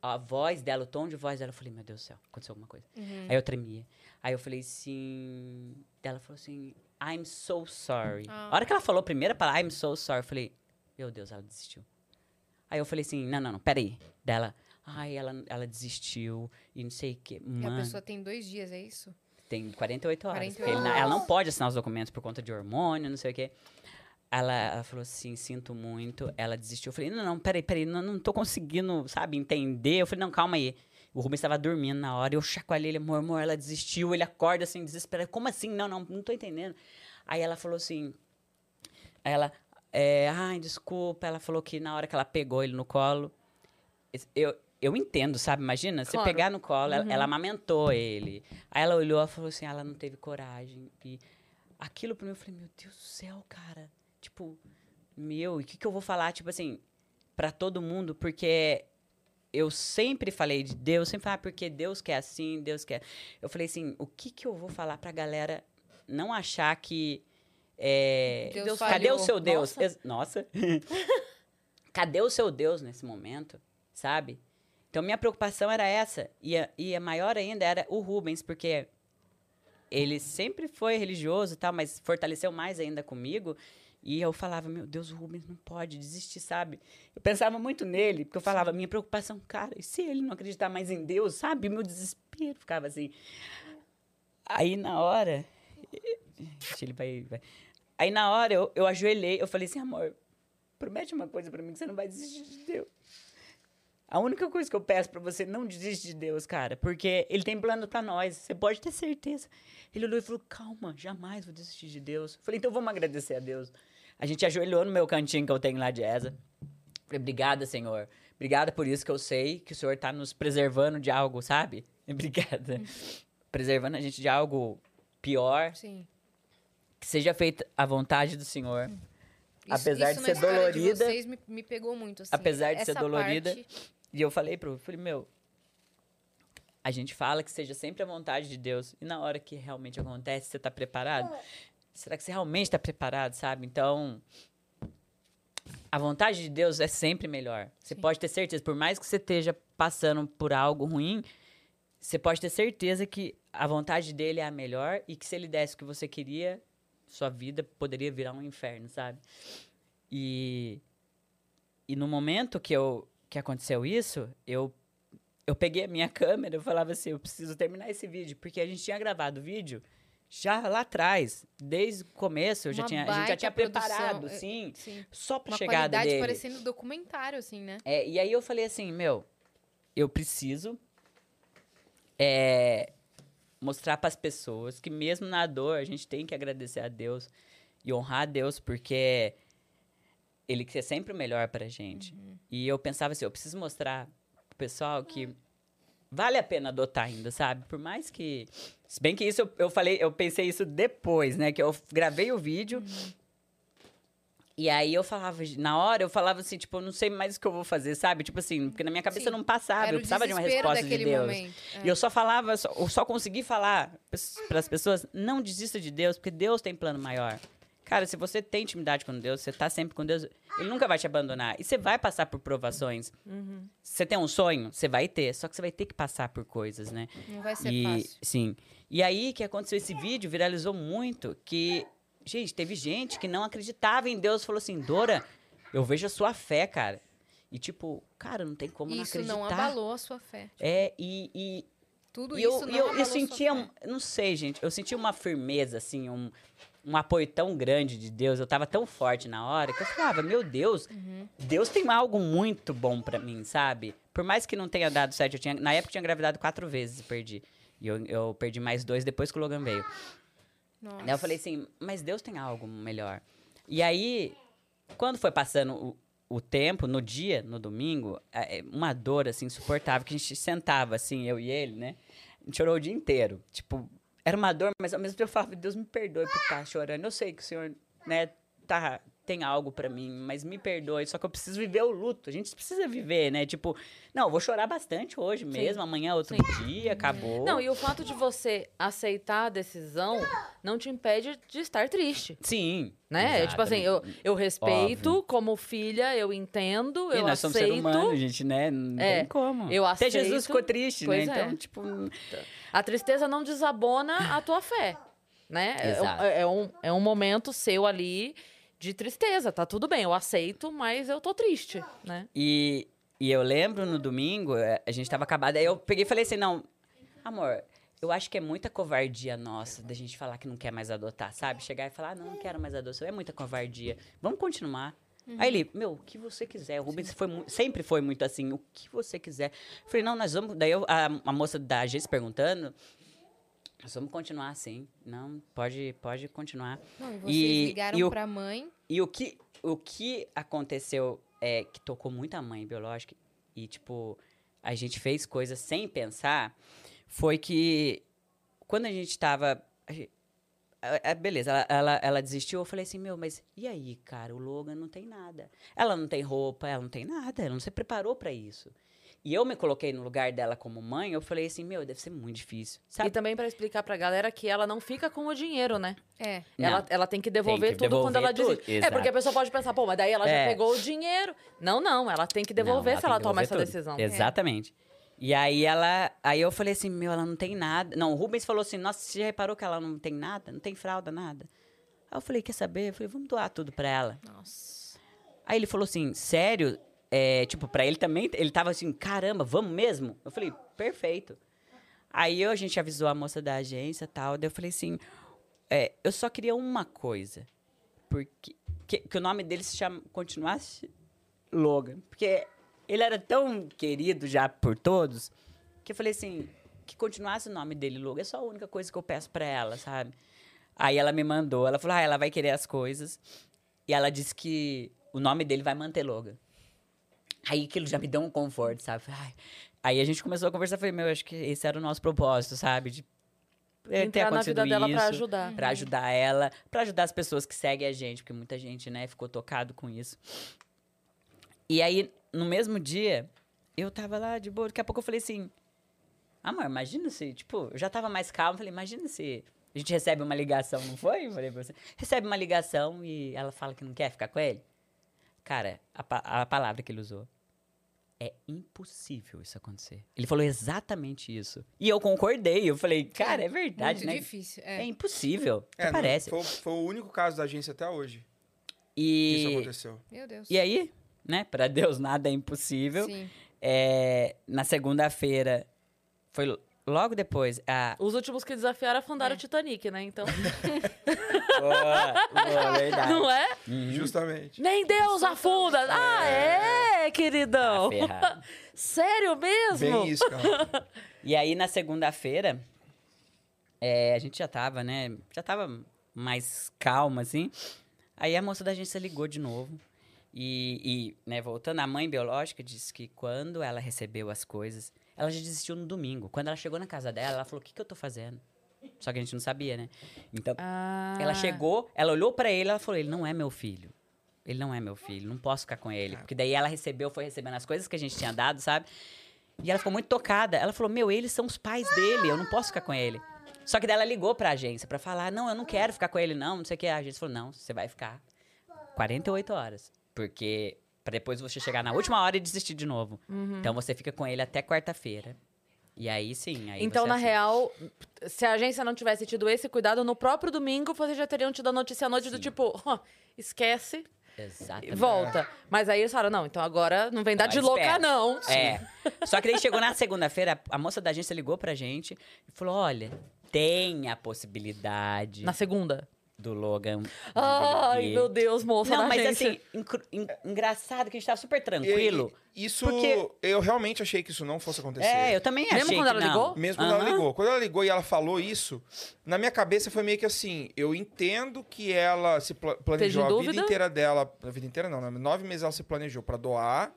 A voz dela, o tom de voz dela, eu falei, meu Deus do céu, aconteceu alguma coisa. Aí eu tremia. Aí eu falei assim. Ela falou assim, I'm so sorry. Ah. A hora que ela falou a primeira palavra, I'm so sorry, eu falei, meu Deus, ela desistiu. Aí eu falei assim, não, não, não, peraí. Dela, ai, ela, ela desistiu e não sei o quê. Mano, a pessoa tem dois dias, é isso? tem 48 horas. 48 porque ele ela não pode assinar os documentos por conta de hormônio, não sei o quê. Ela, ela falou assim, sinto muito. Ela desistiu. Eu falei, não, não, peraí, peraí, não, não tô conseguindo, sabe, entender. Eu falei, não, calma aí. O Rubens estava dormindo na hora, eu chacoalhei ele, amor, amor, ela desistiu. Ele acorda assim, desesperado. Como assim? Não, não, não tô entendendo. Aí ela falou assim, aí ela, é, ai, desculpa. Ela falou que na hora que ela pegou ele no colo, eu, eu entendo, sabe? Imagina, você Claro. pegar no colo, ela, ela amamentou ele. Aí ela olhou e falou assim, ela não teve coragem. E aquilo pra mim, eu falei, meu Deus do céu, cara. Tipo, meu, e o que, que eu vou falar, tipo assim, pra todo mundo? Porque eu sempre falei de Deus, sempre falei, ah, porque Deus quer assim, Deus quer. Eu falei assim, o que, que eu vou falar pra galera não achar que. é, Deus Deus, cadê falhou. o seu Deus? Nossa. Nossa. cadê o seu Deus nesse momento? Sabe? Então, minha preocupação era essa. E a, e a maior ainda era o Rubens, porque ele sempre foi religioso e tal, mas fortaleceu mais ainda comigo. E eu falava, meu Deus, o Rubens não pode desistir, sabe? Eu pensava muito nele, porque eu falava, minha preocupação, cara, e se ele não acreditar mais em Deus, sabe? Meu desespero ficava assim. Aí na hora. Ele vai, vai. Aí na hora eu, eu ajoelhei, eu falei assim, amor, promete uma coisa pra mim que você não vai desistir de Deus. A única coisa que eu peço pra você, não desiste de Deus, cara, porque Ele tem plano pra nós, você pode ter certeza. Ele olhou e falou, calma, jamais vou desistir de Deus. Eu falei, então vamos agradecer a Deus. A gente ajoelhou no meu cantinho que eu tenho lá de Eza. Falei, obrigada, Senhor. Obrigada por isso que eu sei que o Senhor tá nos preservando de algo, sabe? Obrigada. Preservando a gente de algo pior, Sim. que seja feita a vontade do Senhor. Apesar de na ser dolorida- De vocês me, me pegou muito, assim. Apesar de ser Essa dolorida, parte- E eu falei pro, eu falei, meu, a gente fala que seja sempre a vontade de Deus. E na hora que realmente acontece, você tá preparado? Será que você realmente tá preparado, sabe? Então, a vontade de Deus é sempre melhor. Você Sim. pode ter certeza, por mais que você esteja passando por algo ruim, você pode ter certeza que a vontade dele é a melhor e que se ele desse o que você queria, sua vida poderia virar um inferno, sabe? E e no momento que eu que aconteceu isso, eu eu peguei a minha câmera, eu falava assim, eu preciso terminar esse vídeo, porque a gente tinha gravado o vídeo já lá atrás, desde o começo, eu já Uma tinha, a gente já tinha produção, preparado, é, sim, Sim. só pra Uma chegada qualidade dele. parecendo documentário, assim, né? É, e aí eu falei assim, meu, eu preciso é, mostrar para as pessoas que mesmo na dor a gente tem que agradecer a Deus e honrar a Deus, porque ele quer sempre o melhor pra gente. E eu pensava assim, eu preciso mostrar pro pessoal que vale a pena adotar ainda, sabe? Por mais que. Se bem que isso eu, eu falei, eu pensei isso depois, né? Que eu gravei o vídeo. E aí eu falava, na hora, eu falava assim, tipo, eu não sei mais o que eu vou fazer, sabe? Tipo assim, porque na minha cabeça Sim. não passava, Era eu precisava de uma resposta de Deus. É. E eu só falava, só, eu só consegui falar para as pessoas, não desista de Deus, porque Deus tem plano maior. Cara, se você tem intimidade com Deus, você tá sempre com Deus, ele nunca vai te abandonar. E você vai passar por provações. Se você tem um sonho, você vai ter, só que você vai ter que passar por coisas, né? Não vai ser e, fácil. Sim. E aí que aconteceu esse vídeo, viralizou muito, que, gente, teve gente que não acreditava em Deus, falou assim, Dora, eu vejo a sua fé, cara. E tipo, cara, não tem como não Isso acreditar. não abalou a sua fé. É, e, e, Tudo e isso eu, não e eu, abalou eu sua sentia, não sei, gente, eu senti uma firmeza, assim, um, um apoio tão grande de Deus, eu tava tão forte na hora, que eu falava, meu Deus, Uhum. Deus tem algo muito bom pra mim, sabe? Por mais que não tenha dado certo, eu tinha, na época eu tinha engravidado quatro vezes e perdi. E eu, eu perdi mais dois depois que o Logan veio. Nossa. Daí eu falei assim, mas Deus tem algo melhor. E aí, quando foi passando o, o tempo, no dia, no domingo, é, é, uma dor, assim, insuportável, que a gente sentava, assim, eu e ele, né? A gente chorou o dia inteiro. Tipo, era uma dor, mas ao mesmo tempo eu falava, Deus me perdoe por estar chorando. Eu sei que o Senhor, né, tá, tem algo pra mim, mas me perdoe. Só que eu preciso viver o luto. A gente precisa viver, né? Tipo, não, eu vou chorar bastante hoje mesmo, amanhã é outro dia, acabou. Não, e o fato de você aceitar a decisão não te impede de estar triste. Sim. Né? É Tipo assim, eu, eu respeito Óbvio. como filha, eu entendo, E eu nós somos aceito. ser humano, gente, né? Não É, tem como. eu Até Jesus aceito. ficou triste, Pois né? é. Então, tipo, A tristeza não desabona a tua fé, né? É Exato. É, um, é um momento seu ali de tristeza, tá tudo bem, eu aceito, mas eu tô triste, né? E, e eu lembro no domingo, eh, a gente tava acabado, aí eu peguei e falei assim, não, amor, eu acho que é muita covardia nossa da gente falar que não quer mais adotar, sabe? Chegar e falar, ah, não, não quero mais adoção, é muita covardia. Vamos continuar. Aí ele, meu, o que você quiser. O Rubens foi sempre foi muito assim, o que você quiser. Eu falei, não, nós vamos. Daí eu- a, a moça da agência perguntando, nós vamos continuar assim. Não, pode, pode continuar. Não, e vocês E- ligaram e o- pra mãe. E o que, o que aconteceu é que tocou muito a mãe biológica e, tipo, a gente fez coisas sem pensar, foi que quando a gente tava. a gen- a- a- beleza, ela, ela, ela desistiu, eu falei assim, meu, mas e aí, cara, o Logan não tem nada. Ela não tem roupa, ela não tem nada, ela não se preparou pra isso. E eu me coloquei no lugar dela como mãe, eu falei assim, meu, deve ser muito difícil. Sabe? E também pra explicar pra galera que ela não fica com o dinheiro, né? É. Ela, Não. ela tem que devolver que tudo quando devolver ela tudo, desiste. É, porque a pessoa pode pensar, pô, mas daí ela já É. pegou o dinheiro. Não, não, ela tem que devolver Não, se ela tem que toma devolver essa tudo. decisão. Exatamente. E aí ela. Aí eu falei assim, meu, ela não tem nada. Não, o Rubens falou assim, nossa, você já reparou que ela não tem nada? Não tem fralda, nada. Aí eu falei, quer saber? Eu falei, vamos doar tudo pra ela. Nossa. Aí ele falou assim, sério? É, tipo, pra ele também, ele tava assim, caramba, vamos mesmo? Eu falei, perfeito. Aí eu, a gente avisou a moça da agência e tal, daí eu falei assim, é, eu só queria uma coisa. Porque, que, que o nome dele se chama, continuasse Logan. Porque ele era tão querido já por todos, que eu falei assim, que continuasse o nome dele Logan. É só a única coisa que eu peço pra ela, sabe? Aí ela me mandou, ela falou, ah, ela vai querer as coisas. E ela disse que o nome dele vai manter Logan. Aí aquilo já me deu um conforto, sabe? "Ai". Aí a gente começou a conversar, falei, meu, acho que esse era o nosso propósito, sabe? De ter Entrar na acontecido vida dela pra ajudar. Pra ajudar ela, pra ajudar as pessoas que seguem a gente, porque muita gente, né, ficou tocado com isso. E aí, no mesmo dia, eu tava lá de boa, daqui a pouco eu falei assim, amor, imagina se, tipo, eu já tava mais calmo, falei, imagina se a gente recebe uma ligação, não foi? Eu falei pra você, recebe uma ligação e ela fala que não quer ficar com ele. Cara, a, a palavra que ele usou. É impossível isso acontecer. Ele falou exatamente isso. E eu concordei. Eu falei, cara, é verdade, Muito né? difícil. É É. impossível. É, não- parece. Foi, foi o único caso da agência até hoje que isso E, aconteceu. Meu Deus. e aí, né? Pra Deus nada é impossível. Sim. É, na segunda-feira, foi logo depois. A... Os últimos que desafiaram afundaram É. o Titanic, né? Então, boa, boa, verdade. não é? Uhum. Justamente. Nem Deus afunda. Ah, é, queridão? Tá. Sério mesmo? Bem isso, cara. E aí, na segunda-feira, é, a gente já tava, né? Já tava mais calma, assim. Aí a moça da agência ligou de novo. E, e, né, voltando, a mãe biológica disse que quando ela recebeu as coisas, ela já desistiu no domingo. Quando ela chegou na casa dela, ela falou: O que, que eu tô fazendo? Só que a gente não sabia, né? Então, Ah. ela chegou, ela olhou pra ele, ela falou: Ele não é meu filho. Ele não é meu filho, não posso ficar com ele. Porque daí ela recebeu, foi recebendo as coisas que a gente tinha dado, sabe? E ela ficou muito tocada. Ela falou: Meu, eles são os pais dele, eu não posso ficar com ele. Só que daí ela ligou pra agência pra falar: Não, eu não quero ficar com ele, não, não sei o que. A agência falou: Não, você vai ficar 48 horas. Porque pra depois você chegar na última hora e desistir de novo. Então você fica com ele até quarta-feira. E aí sim. Aí Então, na assina. real, se a agência não tivesse tido esse cuidado, no próprio domingo vocês já teriam tido a notícia à noite do Sim. tipo, "Ó, esquece e Exatamente. volta. Mas aí eles falaram, não, então agora não vem dar de louca, espera. não. É. Só que daí chegou na segunda-feira, a moça da agência ligou pra gente e falou: olha, tem a possibilidade Na segunda. Do Logan. Ai, viver." meu Deus, moça Não, mas agência. assim, engraçado que a gente tava super tranquilo. e- Isso, Porque- eu realmente achei que isso não fosse acontecer. É, eu também achei Mesmo quando que ela não. ligou? Mesmo quando ela ligou. Quando ela ligou e ela falou isso, na minha cabeça foi meio que assim: eu entendo que ela se pla- planejou a vida inteira dela. A vida inteira não, né? Nove meses ela se planejou pra doar,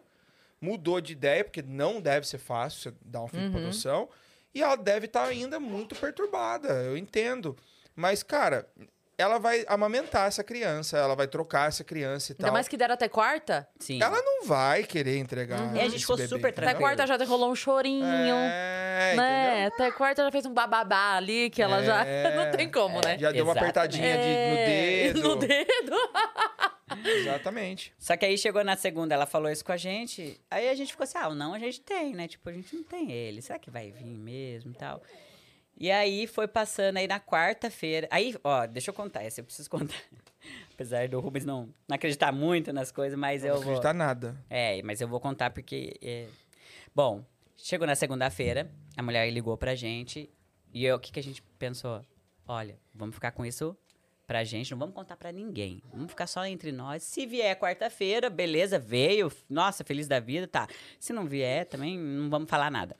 mudou de ideia, porque não deve ser fácil você dar um filho Uhum. pra adoção. E ela deve estar ainda muito perturbada, eu entendo. Mas, cara, ela vai amamentar essa criança, ela vai trocar essa criança e Ainda tal. mais que deram até quarta. Sim. Ela não vai querer entregar. Uhum. É, a gente ficou bebê, super? Até quarta já rolou um chorinho. É, né? Até quarta já fez um bababá ali, que ela já. É, não tem como, né? Já deu uma Exatamente. apertadinha de- É, no dedo. No dedo. Exatamente. Só que aí chegou na segunda, ela falou isso com a gente. Aí a gente ficou assim: ah, o não a gente tem, né? Tipo, a gente não tem ele. Será que vai vir mesmo e tal? E aí foi passando aí na quarta-feira. Aí, ó, deixa eu contar, essa eu preciso contar. Apesar do Rubens não, não acreditar muito nas coisas, mas Não eu vou. acreditar nada. É, mas eu vou contar porque. é, Bom, chegou na segunda-feira, a mulher ligou pra gente e o que, que a gente pensou? Olha, vamos ficar com isso pra gente, não vamos contar pra ninguém. Vamos ficar só entre nós. Se vier quarta-feira, beleza, veio, nossa, feliz da vida, tá. Se não vier, também não vamos falar nada.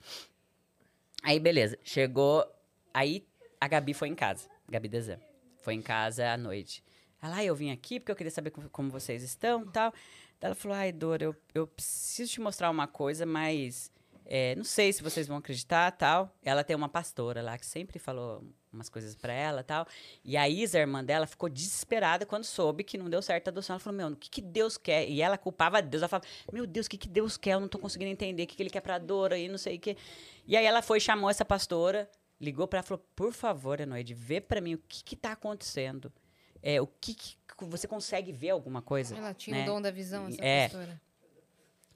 Aí, beleza, chegou. Aí a Gabi foi em casa, Gabi Dezan. Foi em casa à noite. Ela, ah, eu vim aqui porque eu queria saber como, vocês estão tal. Ela falou, ai, Dora, eu, eu preciso te mostrar uma coisa, mas é, não sei se vocês vão acreditar tal. Ela tem uma pastora lá que sempre falou umas coisas pra ela tal. E a Isa, a irmã dela, ficou desesperada quando soube que não deu certo a adoção. Ela falou, meu, o que, que Deus quer? E ela culpava Deus. Ela falava, meu Deus, o que, que Deus quer? Eu não tô conseguindo entender o que, que ele quer pra Dora e não sei o que. E aí ela foi, chamou essa pastora, ligou pra ela e falou, por favor, Enoide, vê pra mim o que que tá acontecendo. É, o que, que você consegue ver alguma coisa? Ela tinha né? o dom da visão, essa É. pastora.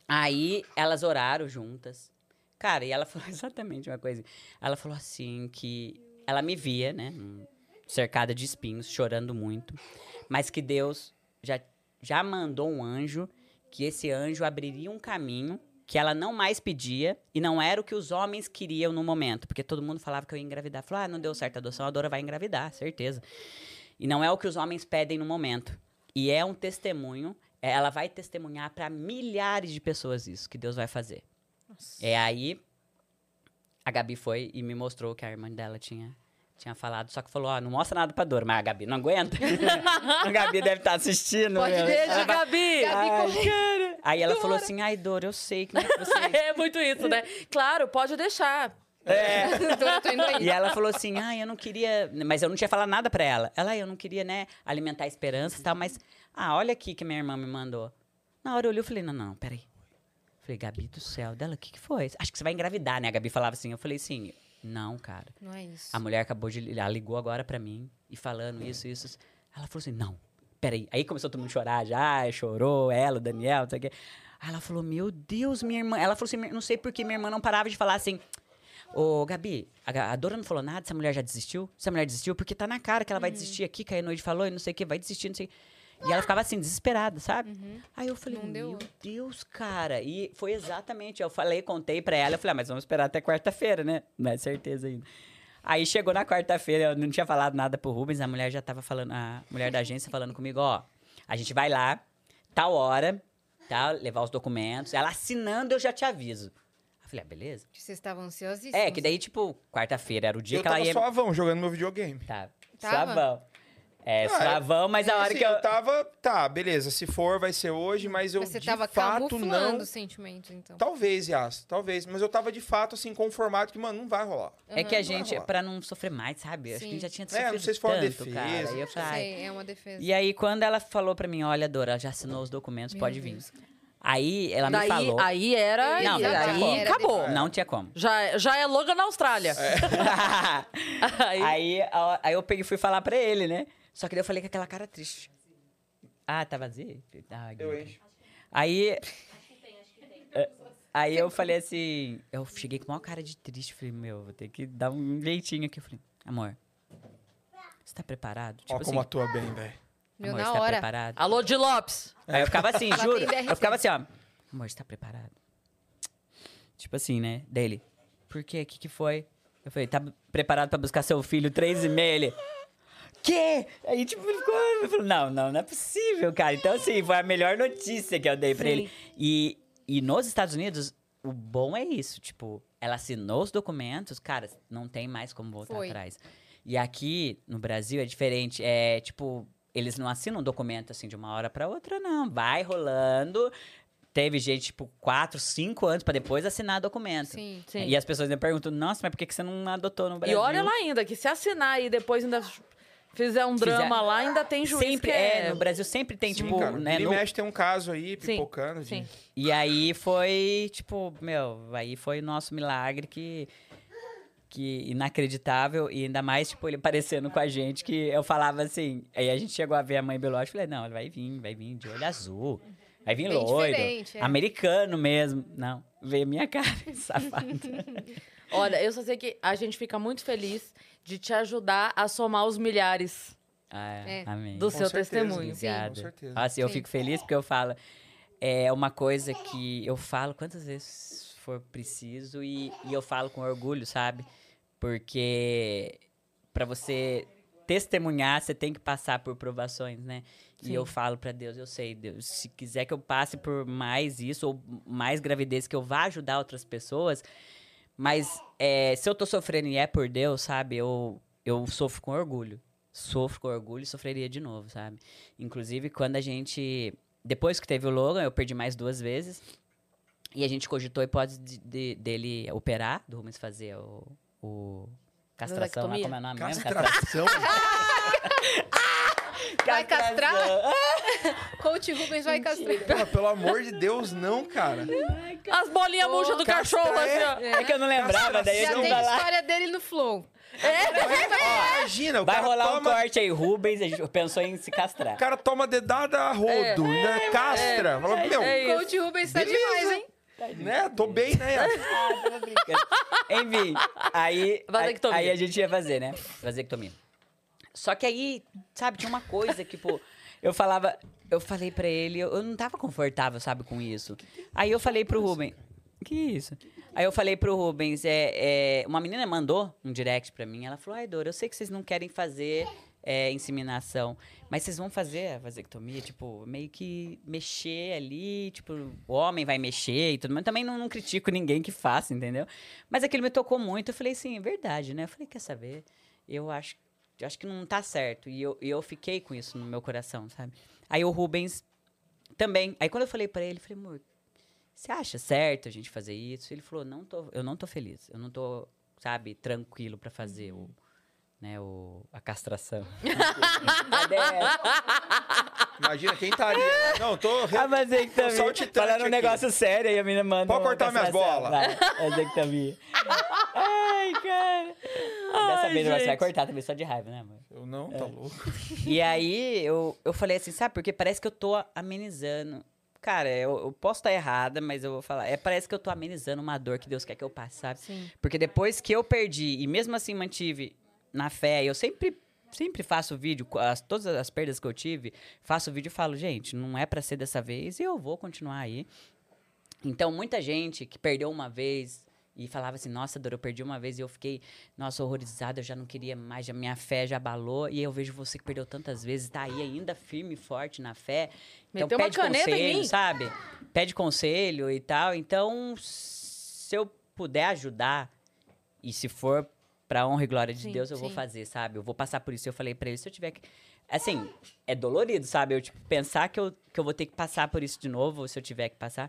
Aí elas oraram juntas. Cara, e ela falou exatamente uma coisa. Ela falou assim que ela me via, né, cercada de espinhos, chorando muito, mas que Deus já já mandou um anjo, que esse anjo abriria um caminho que ela não mais pedia e não era o que os homens queriam no momento, porque todo mundo falava que eu ia engravidar. Falou: "Ah, não deu certo a adoção, a Dora vai engravidar, certeza". E não é o que os homens pedem no momento. E é um testemunho, é, ela vai testemunhar para milhares de pessoas isso que Deus vai fazer. É aí a Gabi foi e me mostrou que a irmã dela tinha tinha falado, só que falou, ó, não mostra nada pra Dora, mas a Gabi não aguenta. a Gabi deve estar assistindo. Pode meu. Ela vai- Gabi! Gabi Ai. Aí ela falou assim, ai, Dora, eu sei que não é você... É muito isso, né? Claro, pode deixar. Dora, aí. E ela falou assim, ah, eu não queria... Mas eu não tinha falado nada pra ela. Ela, "Ah, eu não queria, né, alimentar esperanças e tal, mas... Ah, olha aqui que minha irmã me mandou. Na hora eu olhei, eu falei, não, não, peraí. Falei, Gabi do céu, dela, o que que foi? Acho que você vai engravidar, né? A Gabi falava assim. Eu falei assim, não, cara. Não é isso. A mulher acabou de... Ela ligou agora pra mim e falando isso, isso. Ela falou assim, não, peraí. Aí começou todo mundo a chorar já, chorou, ela, o Daniel, não sei o quê. Aí ela falou, meu Deus, minha irmã... Ela falou assim, não sei por que minha irmã não parava de falar assim... Ô, Gabi, a, Dora não falou nada, essa mulher já desistiu? Essa mulher desistiu? Porque tá na cara que ela vai desistir aqui, que a Noite falou e não sei o que, vai desistir, não sei o quê. E ela ficava assim, desesperada, sabe? Aí eu falei, meu. Deus, cara. E foi exatamente, eu falei, contei pra ela, eu falei, ah, mas vamos esperar até quarta-feira, né? Não é certeza ainda. Aí chegou na quarta-feira, eu não tinha falado nada pro Rubens, a mulher já tava falando, a mulher da agência falando comigo, ó, a gente vai lá, tal hora, tá? Levar os documentos. Ela assinando, eu já te aviso. Eu falei, ah, beleza. Vocês estavam ansiosíssimos. É, que daí, tipo, quarta-feira era o dia eu que ela tava ia. suavão jogando meu videogame. Tá, Tava? sabão. É, Ah, suavão, mas a hora Assim, que eu... eu tava, tá, beleza, se for vai ser hoje, mas eu Mas você de tava fato não... os sentimentos, então. Talvez, Yas, talvez, mas eu tava de fato assim conformado que, mano, não vai rolar. É que a gente, pra não sofrer mais, sabe? Acho que a Sim. gente já tinha É, sofrido não sei se foi uma tanto, defesa, cara. E eu falei. Sei, é uma defesa. E aí, quando ela falou pra mim, olha, Dora, já assinou os documentos, Meu pode vir. Deus. Aí ela me Daí, falou. aí era. Não, tinha aí como. acabou. Não tinha como. Já, já é Logan na Austrália. aí, aí, a- aí eu peguei e fui falar pra ele, né? Só que daí eu falei com aquela cara triste. Ah, tá vazio? Ah, Eu encho. Aí. É, Aí eu falei assim. Eu cheguei com a maior cara de triste. Falei, meu, vou ter que dar um jeitinho aqui. Eu falei, amor, você tá preparado? Ó Tipo como assim, atua bem, velho. Meu, amor, na você tá hora. preparado? Alô, de Lopes. Aí eu ficava assim, juro. tem. Eu ficava assim, ó. Amor, você tá preparado? Tipo assim, né? Dele. Por quê? O que, que foi? Eu falei, tá preparado pra buscar seu filho três e meia? Ele. Quê? Aí, tipo, ele ficou. Não, não, não é possível, cara. Então, assim, foi a melhor notícia que eu dei pra Sim. ele. E, e nos Estados Unidos, o bom é isso. Tipo, ela assinou os documentos, cara, não tem mais como voltar Foi. atrás. E aqui no Brasil é diferente. É tipo, eles não assinam um documento assim de uma hora pra outra, não. Vai rolando. Teve gente, tipo, quatro, cinco anos pra depois assinar documento. Sim. Sim. E as pessoas me perguntam, nossa, mas por que você não adotou no E Brasil? olha lá ainda, que se assinar e depois ainda fizer um Fizer- drama lá, ainda tem juiz Sempre, que é, é... no Brasil sempre tem, Sim, tipo, cara, né? no- mexe tem um caso aí, Sim, pipocando. de- sim. E aí foi, tipo, meu, aí foi o nosso milagre que. Que inacreditável, e ainda mais, tipo, ele aparecendo com a gente, que eu falava assim. Aí a gente chegou a ver a mãe biológica e falei, não, ele vai vir, vai vir de olho azul. Vai vir Bem loiro. é. Americano mesmo. Não, veio a minha cara, safado. Olha, eu só sei que a gente fica muito feliz de te ajudar a somar os milhares Ah, É. Amém. do Com seu certeza. testemunho. Sim. Obrigado. Com certeza. Assim, eu Sim. fico feliz porque eu falo. É uma coisa que eu falo quantas vezes for preciso e, e eu falo com orgulho, sabe? Porque pra você testemunhar, você tem que passar por provações, né? E Sim. eu falo pra Deus, eu sei, Deus, se quiser que eu passe por mais isso ou mais gravidez, que eu vá ajudar outras pessoas, mas é, se eu tô sofrendo e é por Deus, sabe? Eu, eu sofro com orgulho. Sofro com orgulho e sofreria de novo, sabe? Inclusive, quando a gente. Depois que teve o Logan, eu perdi mais duas vezes. E a gente cogitou a hipótese de, de- dele operar, do Rubens fazer o. o castração, Vasectomia? como é o nome mesmo? Castração. Vai castrar? Castração. Coach Rubens vai castrar. Porra, pelo amor de Deus, não, cara. As bolinhas murchas do Castra cachorro, é- assim, ó. É que eu não lembrava, daí Já eu tem não vai lá. história dele no Flow. Imagina, o Vai cara rolar um toma... corte aí, Rubens, a gente pensou em se castrar. O cara toma dedada a rodo, né? Castra. Fala, meu, é. Coach Rubens tá Beleza. demais, hein? Né? Tô bem, né? Ah, tava brincando. Enfim, aí, aí, Vasectomia. aí a gente ia fazer, né? Vasectomia. Só que aí, sabe, tinha uma coisa que, pô, eu falava, eu falei pra ele, eu, eu não tava confortável, sabe, com isso. Aí eu falei pro Rubens, que isso? Aí eu falei pro Rubens, é, é, uma menina mandou um direct pra mim, ela falou, ai, Dora, eu sei que vocês não querem fazer é, inseminação, mas vocês vão fazer a vasectomia, tipo, meio que mexer ali, tipo, o homem vai mexer e tudo, mas também não, não critico ninguém que faça, entendeu? Mas aquilo me tocou muito, eu falei assim, é verdade, né? Eu falei, quer saber? Eu acho, eu acho que não tá certo, e eu, eu fiquei com isso no meu coração, sabe? Aí o Rubens também, aí quando eu falei pra ele, eu falei, amor, você acha certo a gente fazer isso? Ele falou, não tô, eu não tô feliz, eu não tô, sabe, tranquilo pra fazer o, né, o, a castração. Essa? Imagina quem estaria. né? Não, tô. A vasectomia. saltitante Falando um aqui. negócio sério, aí a menina manda Pode cortar minhas bolas. Vai, vasectomia. Ai, cara. Dessa vez você vai cortar também, só de raiva, né, amor? Eu não, É. tá louco. E aí eu, eu falei assim, sabe, porque parece que eu tô amenizando. Cara, eu, eu posso estar errada, mas eu vou falar. É, parece que eu tô amenizando uma dor que Deus quer que eu passe, sabe? Sim. Porque depois que eu perdi, e mesmo assim mantive na fé, eu sempre, sempre faço vídeo, com as, todas as perdas que eu tive, faço vídeo e falo, gente, não é pra ser dessa vez, e eu vou continuar aí. Então, muita gente que perdeu uma vez e falava assim, nossa, Dora, eu perdi uma vez e eu fiquei, nossa, horrorizada, eu já não queria mais, já, minha fé já abalou. E eu vejo você que perdeu tantas vezes, tá aí ainda firme e forte na fé. Então, Meteu pede conselho, sabe? Pede conselho e tal. Então, se eu puder ajudar, e se for pra honra e glória de Sim, Deus, eu vou sim. fazer, sabe? Eu vou passar por isso. Eu falei pra ele, se eu tiver que Assim, é dolorido, sabe? Eu, tipo, pensar que eu, que eu vou ter que passar por isso de novo, se eu tiver que passar.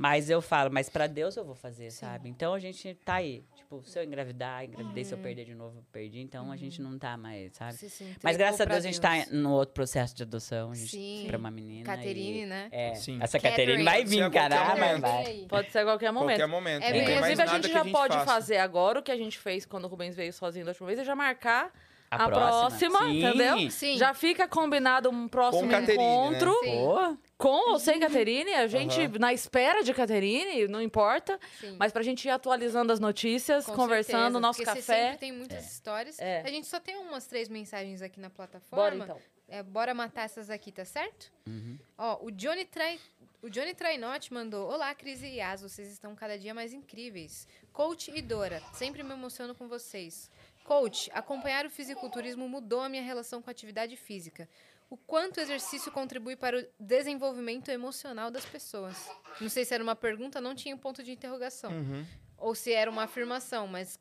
Mas eu falo, mas pra Deus eu vou fazer, sabe? Então a gente tá aí. Tipo, se eu engravidar, engravidei, se eu perder de novo, eu perdi. Então a gente não tá mais, sabe? Se Mas graças a pra Deus a gente tá no outro processo de adoção. A gente, Sim. Pra uma menina. Caterine, e- né? É. Sim. Essa Catherine. Caterine vai vir, a caramba. momento. Vai. Pode ser a qualquer momento. Qualquer momento. É Inclusive, a gente já pode faça. fazer agora o que a gente fez quando o Rubens veio sozinho da última vez, é já marcar A a, próxima. próxima, Sim. entendeu? Sim. Já fica combinado um próximo né? encontro Sim. Com ou sem Caterine. A gente, Aham. na espera de Caterine, não importa. Sim. Mas pra gente ir atualizando as notícias, Com conversando, certeza, nosso café. sempre tem muitas histórias. É. A gente só tem umas três mensagens aqui na plataforma. Bora então. É, bora matar essas aqui, tá certo? Uhum. Ó, o Johnny Trai... O Johnny Trainotti mandou: Olá, Cris e Yas, vocês estão cada dia mais incríveis. Coach e Dora, sempre me emociono com vocês. Coach, acompanhar o fisiculturismo mudou a minha relação com a atividade física. O quanto o exercício contribui para o desenvolvimento emocional das pessoas. Não sei se era uma pergunta, não tinha um ponto de interrogação. Uhum. Ou se era uma afirmação, mas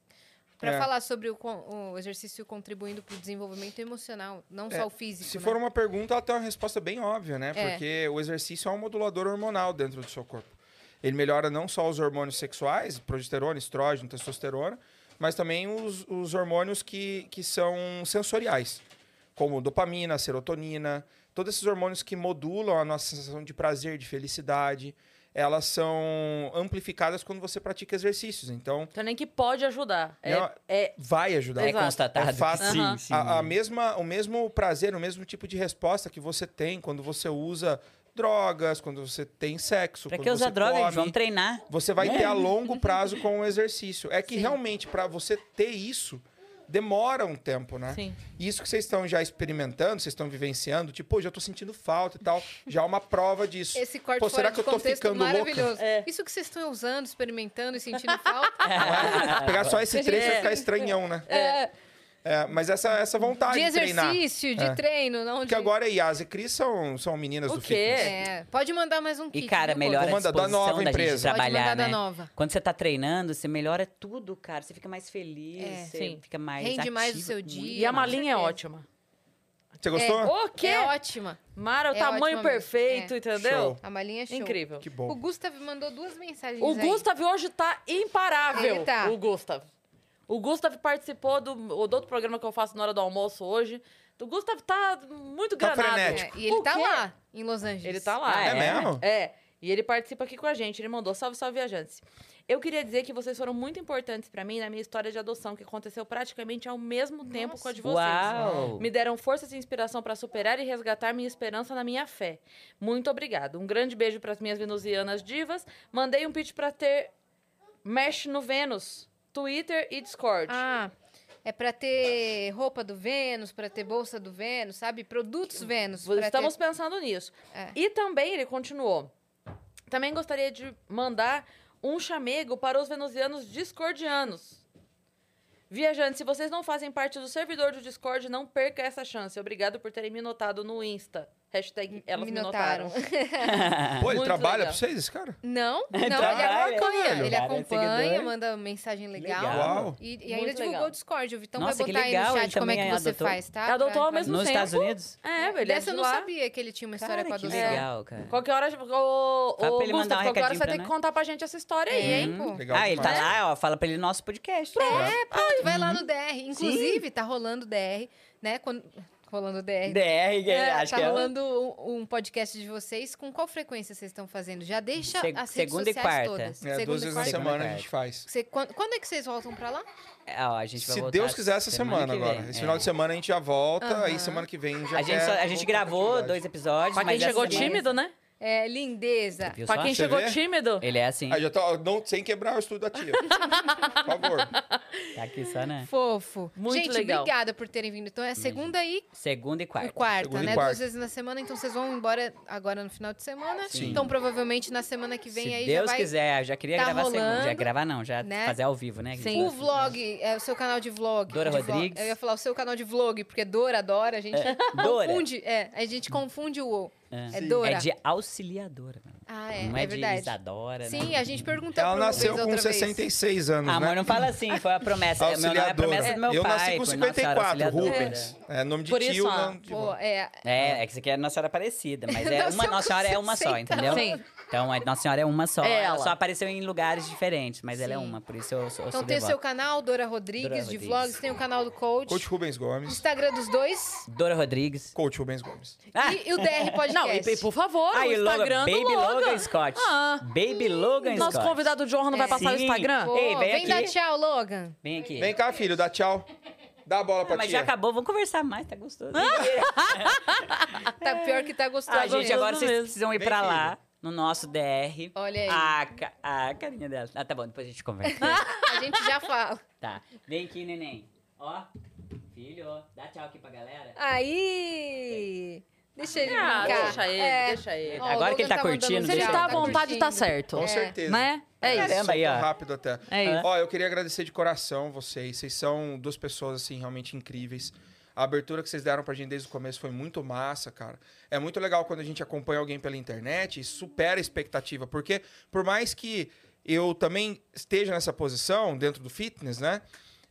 para É. falar sobre o, o exercício contribuindo para o desenvolvimento emocional, não É, só o físico. Se né? for uma pergunta, ela tem uma resposta bem óbvia, né? É. Porque o exercício é um modulador hormonal dentro do seu corpo. Ele melhora não só os hormônios sexuais, progesterona, estrógeno, testosterona, mas também os, os hormônios que, que são sensoriais, como dopamina, serotonina, todos esses hormônios que modulam a nossa sensação de prazer, de felicidade, elas são amplificadas quando você pratica exercícios. Então, Então nem que pode ajudar. É, Não, é vai ajudar. é Exato. constatado É fácil. sim, sim. A, a mesma, o mesmo prazer, o mesmo tipo de resposta que você tem quando você usa drogas, quando você tem sexo, Pra que usar você droga, gente? come, Vamos treinar. você vai ter a longo prazo com o exercício. É que realmente para você ter isso demora um tempo, né? Sim. Isso que vocês estão já experimentando, vocês estão vivenciando, tipo, pô, já tô sentindo falta e tal, já é uma prova disso. Esse corte Pô, será que eu tô contexto ficando louca? maravilhoso. É. Isso que vocês estão usando, experimentando e sentindo falta. Pegar só esse trecho vai É. ficar estranhão, né? é, É, mas essa, essa vontade de de, treinar. exercício, de É. treino, não de... Porque agora Yas e Cris são, são meninas O do quê? fitness. É, pode mandar mais um E, kit. cara, viu, melhora a mandar da nova da gente empresa. Pode trabalhar, né? nova. Quando você tá treinando, você melhora tudo, cara. Você fica mais feliz, É. você Sim. fica mais Rende mais o ativo, seu muito dia. E a malinha é ótima. Você gostou? O quê? É ótima. Mara, o É tamanho perfeito, É. entendeu? Show. A malinha é show. Incrível. Que O bom. Gustav mandou duas mensagens O aí. Gustav hoje tá imparável. Ele tá. O Gustav. O Gustav participou do, do outro programa que eu faço na hora do almoço hoje. O Gustav tá muito Tá granado. frenético. É, e ele tá lá, em Los Angeles. Ele tá lá. Ah, É, é? mesmo? É. E ele participa aqui com a gente. Ele mandou salve, salve, viajantes. Eu queria dizer que vocês foram muito importantes pra mim na minha história de adoção, que aconteceu praticamente ao mesmo tempo com a de vocês. Uau! Me deram forças e inspiração pra superar e resgatar minha esperança na minha fé. Muito obrigado. Um grande beijo pras minhas venusianas divas. Mandei um pitch pra ter Mesh no Vênus, Twitter e Discord. Ah, é pra ter roupa do Vênus, pra ter bolsa do Vênus, sabe? Produtos Vênus. Estamos ter... pensando nisso. É. E também, ele continuou. Também gostaria de mandar um chamego para os venusianos discordianos. Viajantes, se vocês não fazem parte do servidor do Discord, não perca essa chance. Obrigado por terem me notado no Insta. Hashtag elas me, Me notaram. Pô, ele Muito trabalha legal. pra vocês, esse cara? Não, não, ele Trabalha, acompanha. velho. Ele Cara, acompanha, seguidor. manda mensagem legal. Legal. E, e Muito ainda divulgou legal. o Discord. O Vitão Nossa, vai que botar aí legal, no ele chat como é que você adotou. faz, tá? Adotou ao mesmo Nos tempo. Estados Unidos? É, ele é Dessa de eu não lá. sabia que ele tinha uma história Cara, com a que adoção. legal, cara. Qualquer hora, o, Fala o pra ele mandar Gustavo, um qualquer hora recadinho você pra tem que nós. contar pra gente essa história aí, É, hein? pô. Legal ah, ele tá demais. lá, ó. Fala pra ele no nosso podcast. É, pronto, vai lá no DR. Inclusive, tá rolando DR, né? Quando... Rolando DR. DR, que É, acho tá que é. rolando um, um podcast de vocês. Com qual frequência vocês estão fazendo? Já deixa Seg- as redes segunda e quarta. todas. É, segunda duas e vezes na semana a gente faz. Você- quando, quando é que vocês voltam pra lá? É, ó, a gente vai Se voltar Deus quiser, essa semana, que agora. Esse é. final de semana a gente já volta, aí semana que vem já A gente, só- a gente gravou dois episódios, quem mas essa chegou semana- tímido, né? É, lindeza. Viu Pra só? quem Você chegou vê? tímido. Ele é assim, Aí já tô, não, sem quebrar o estudo da tia. Por favor. tá aqui só, né? Fofo. Muito Gente, legal. obrigada por terem vindo. Então é segunda e Segunda e quarta. quarta, Segunda e né? quarta. Duas vezes na semana. Então vocês vão embora agora no final de semana. Sim. Então provavelmente na semana que vem Se aí Deus já vai. quiser, eu já queria tá gravar segunda. Já rolando, gravar não, já né? fazer ao vivo, né? Sim. O vlog, é o seu canal de vlog. Dora de vlog. Rodrigues. Eu ia falar o seu canal de vlog, porque Dora adora, a gente Dora. confunde. É, a gente confunde O. É, É Dora. É de auxiliadora. mano. Ah, é, Não é, é, de verdade. Isadora, né? Sim, a gente perguntou Ela nasceu com outra vez. 66 anos, Amor, né? não fala assim, foi a promessa. Meu nome é a promessa do meu eu pai. nasci com foi Nossa Senhora 54, Auxiliadora. Rubens. É nome de Por tio, isso, ó, não de Pô, é. É, é que isso aqui é Nossa Senhora Aparecida, mas é uma Nossa Senhora é uma só, 60. entendeu? Sim. Então, a Nossa Senhora é uma só. É ela. ela. só apareceu em lugares diferentes, mas ela é Sim. uma, por isso eu sou, eu Então sou tem o seu canal, Dora Rodrigues, Dora de Rodrigues. vlogs, tem o canal do Coach, Coach Rubens Gomes. Instagram dos dois Dora Rodrigues. Coach Rubens Gomes. Ah, e, e o DR Podcast. Não, e, e por favor, ah, o o Logan, Instagram do Baby Logan, Logan. Scott. Ah. Baby Logan Nosso Scott. convidado John não vai É. passar o Sim. Instagram? Pô, Ei, vem vem dar tchau, Logan. Vem aqui. Vem cá, filho, dá tchau. Dá a bola pra Ah, mas tia. já acabou, vamos conversar mais, tá gostoso. Tá pior que tá gostoso. ah, gente, agora vocês mesmo. precisam ir Vem, pra filho. lá, no nosso DR. Olha aí. A, ca- a carinha dela. Ah, tá bom, depois a gente conversa. A gente já fala. tá, vem aqui, neném. Ó, filho, dá tchau aqui pra galera. Aí! Deixa ele Ah, brincar. deixa ele, É. deixa ele. Ó, o Agora que ele Logan tá mandando curtindo, Se ele deixa tá à ele. vontade, tá curtindo. certo. Com É. certeza. Né? É isso. Caramba, aí, ó. Rápido até. É isso. Ó, eu queria agradecer de coração vocês. Vocês são duas pessoas, assim, realmente incríveis. A abertura que vocês deram pra gente desde o começo foi muito massa, cara. É muito legal quando a gente acompanha alguém pela internet e supera a expectativa. Porque, por mais que eu também esteja nessa posição, dentro do fitness, né?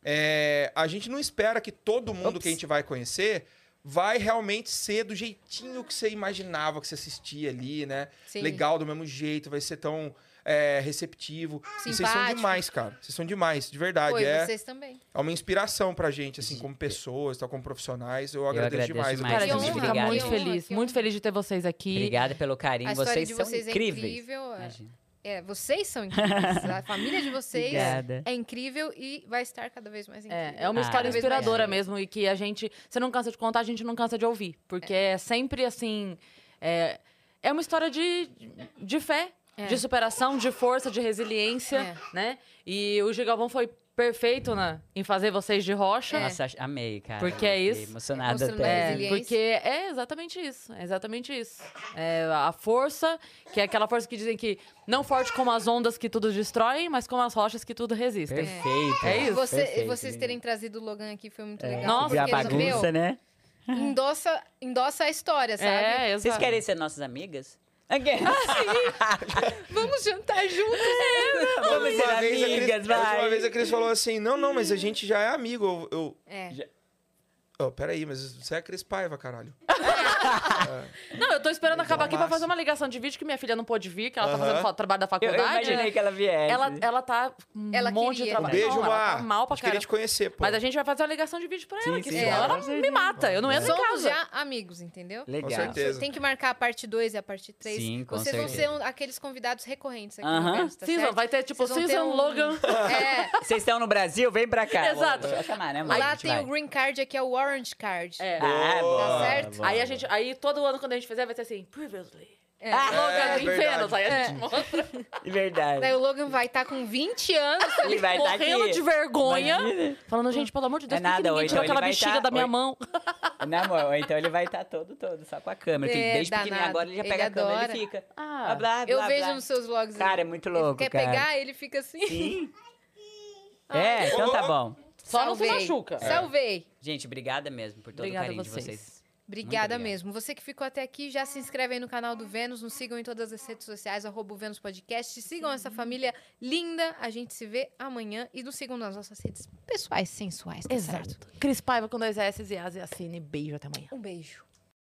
é, a gente não espera que todo mundo Ops. que a gente vai conhecer vai realmente ser do jeitinho que você imaginava, que você assistia ali, né? Sim. Legal, do mesmo jeito, vai ser tão é, receptivo. E vocês são Simpático. demais, cara. Vocês são demais, de verdade. Foi, é, vocês também. é uma inspiração pra gente, assim, como pessoas, tal, como profissionais. Eu agradeço, agradeço demais. demais Cara, a gente fica muito feliz, muito honra. feliz de ter vocês aqui. Obrigada pelo carinho, vocês de são vocês incríveis. é incrível. é. Imagina. É, vocês são incríveis. A família de vocês Obrigada. é incrível e vai estar cada vez mais incrível. É, é uma Ah, história inspiradora mesmo e que a gente, você não cansa de contar, a gente não cansa de ouvir, porque é, sempre assim, é, é uma história de, de fé, É. de superação, de força, de resiliência, É. né? E o Gigalvão foi perfeito né, em fazer vocês de rocha. Nossa, ach- amei, cara. Porque é Fiquei isso. emocionada até. É, porque é exatamente isso, é exatamente isso. É a força, que é aquela força que dizem que não forte como as ondas que tudo destroem, mas como as rochas que tudo resistem. Perfeito. É isso. Você- Perfeito, vocês terem trazido o Logan aqui foi muito legal. Nossa, Ver a bagunça, meu, né? endossa, endossa a história, sabe? É, exato. Vocês querem ser nossas amigas? Aqui. Vamos jantar juntos. Vamos ser Uma vez, a Cris, amigas, a última vai. vez a Cris falou assim: não, não, mas a gente já é amigo. Eu. eu É. oh, peraí, mas você é a Cris Paiva, caralho. Não, eu tô esperando acabar aqui pra fazer uma ligação de vídeo que minha filha não pôde vir, que ela tá fazendo fa- trabalho da Eu, faculdade. eu imaginei que ela viesse. ela, ela tá um Ela monte de queria. Um trabalho. beijo, não, ela Mar. tá mal pra a gente queria te conhecer, pô. Mas a gente vai fazer uma ligação de vídeo pra ela, Sim, que sim, ela me mata. Eu não entro em Somos casa. já amigos, entendeu? Legal. Com certeza. Tem que marcar a parte 2 e a parte 3. Sim, com Vocês vão ser certeza. um- aqueles convidados recorrentes aqui Aham. no Vênus, tá Season, vai ter tipo Vocês Season um- Logan. É, Vocês estão no Brasil? Vem pra cá. Exato. Chamar, né, lá tem o Green Card, aqui é o Orange Card. É. Ah, boa, certo? boa, Aí a gente, aí todo ano quando a gente fizer vai ser assim, previously. É. Ah, Logan É, em verdade. Vênus. Aí a gente mostra É verdade. Daí o Logan vai estar com 20 anos. Ele vai estar morrendo aqui. de vergonha. Imagina. Falando, gente, pelo amor de Deus, É por que nada, ninguém ou tirou então aquela vai bexiga tá- da minha ou- mão? Né, amor? Então ele vai estar todo, todo, só com a câmera. que É, desde pequenininho danado. agora ele já Ele pega a câmera adora. e fica. Ah, blá, blá, Eu blá, vejo blá. nos seus vlogs. Cara, é muito louco, Ele quer cara. pegar, ele fica assim. Sim. É, então tá bom. Só não se Salvei. machuca. Salvei. Gente, obrigada mesmo por todo Obrigada o carinho a de vocês. vocês. Obrigada mesmo. Você que ficou até aqui, já se inscreve aí no canal do Vênus, nos sigam em todas as redes sociais, arroba o Vênus Podcast. Sigam essa família linda. A gente se vê amanhã e nos sigam nas nossas redes pessoais sensuais. tá certo? Exato. Cris Paiva com dois S e As e Assine. Beijo, até amanhã. Um beijo.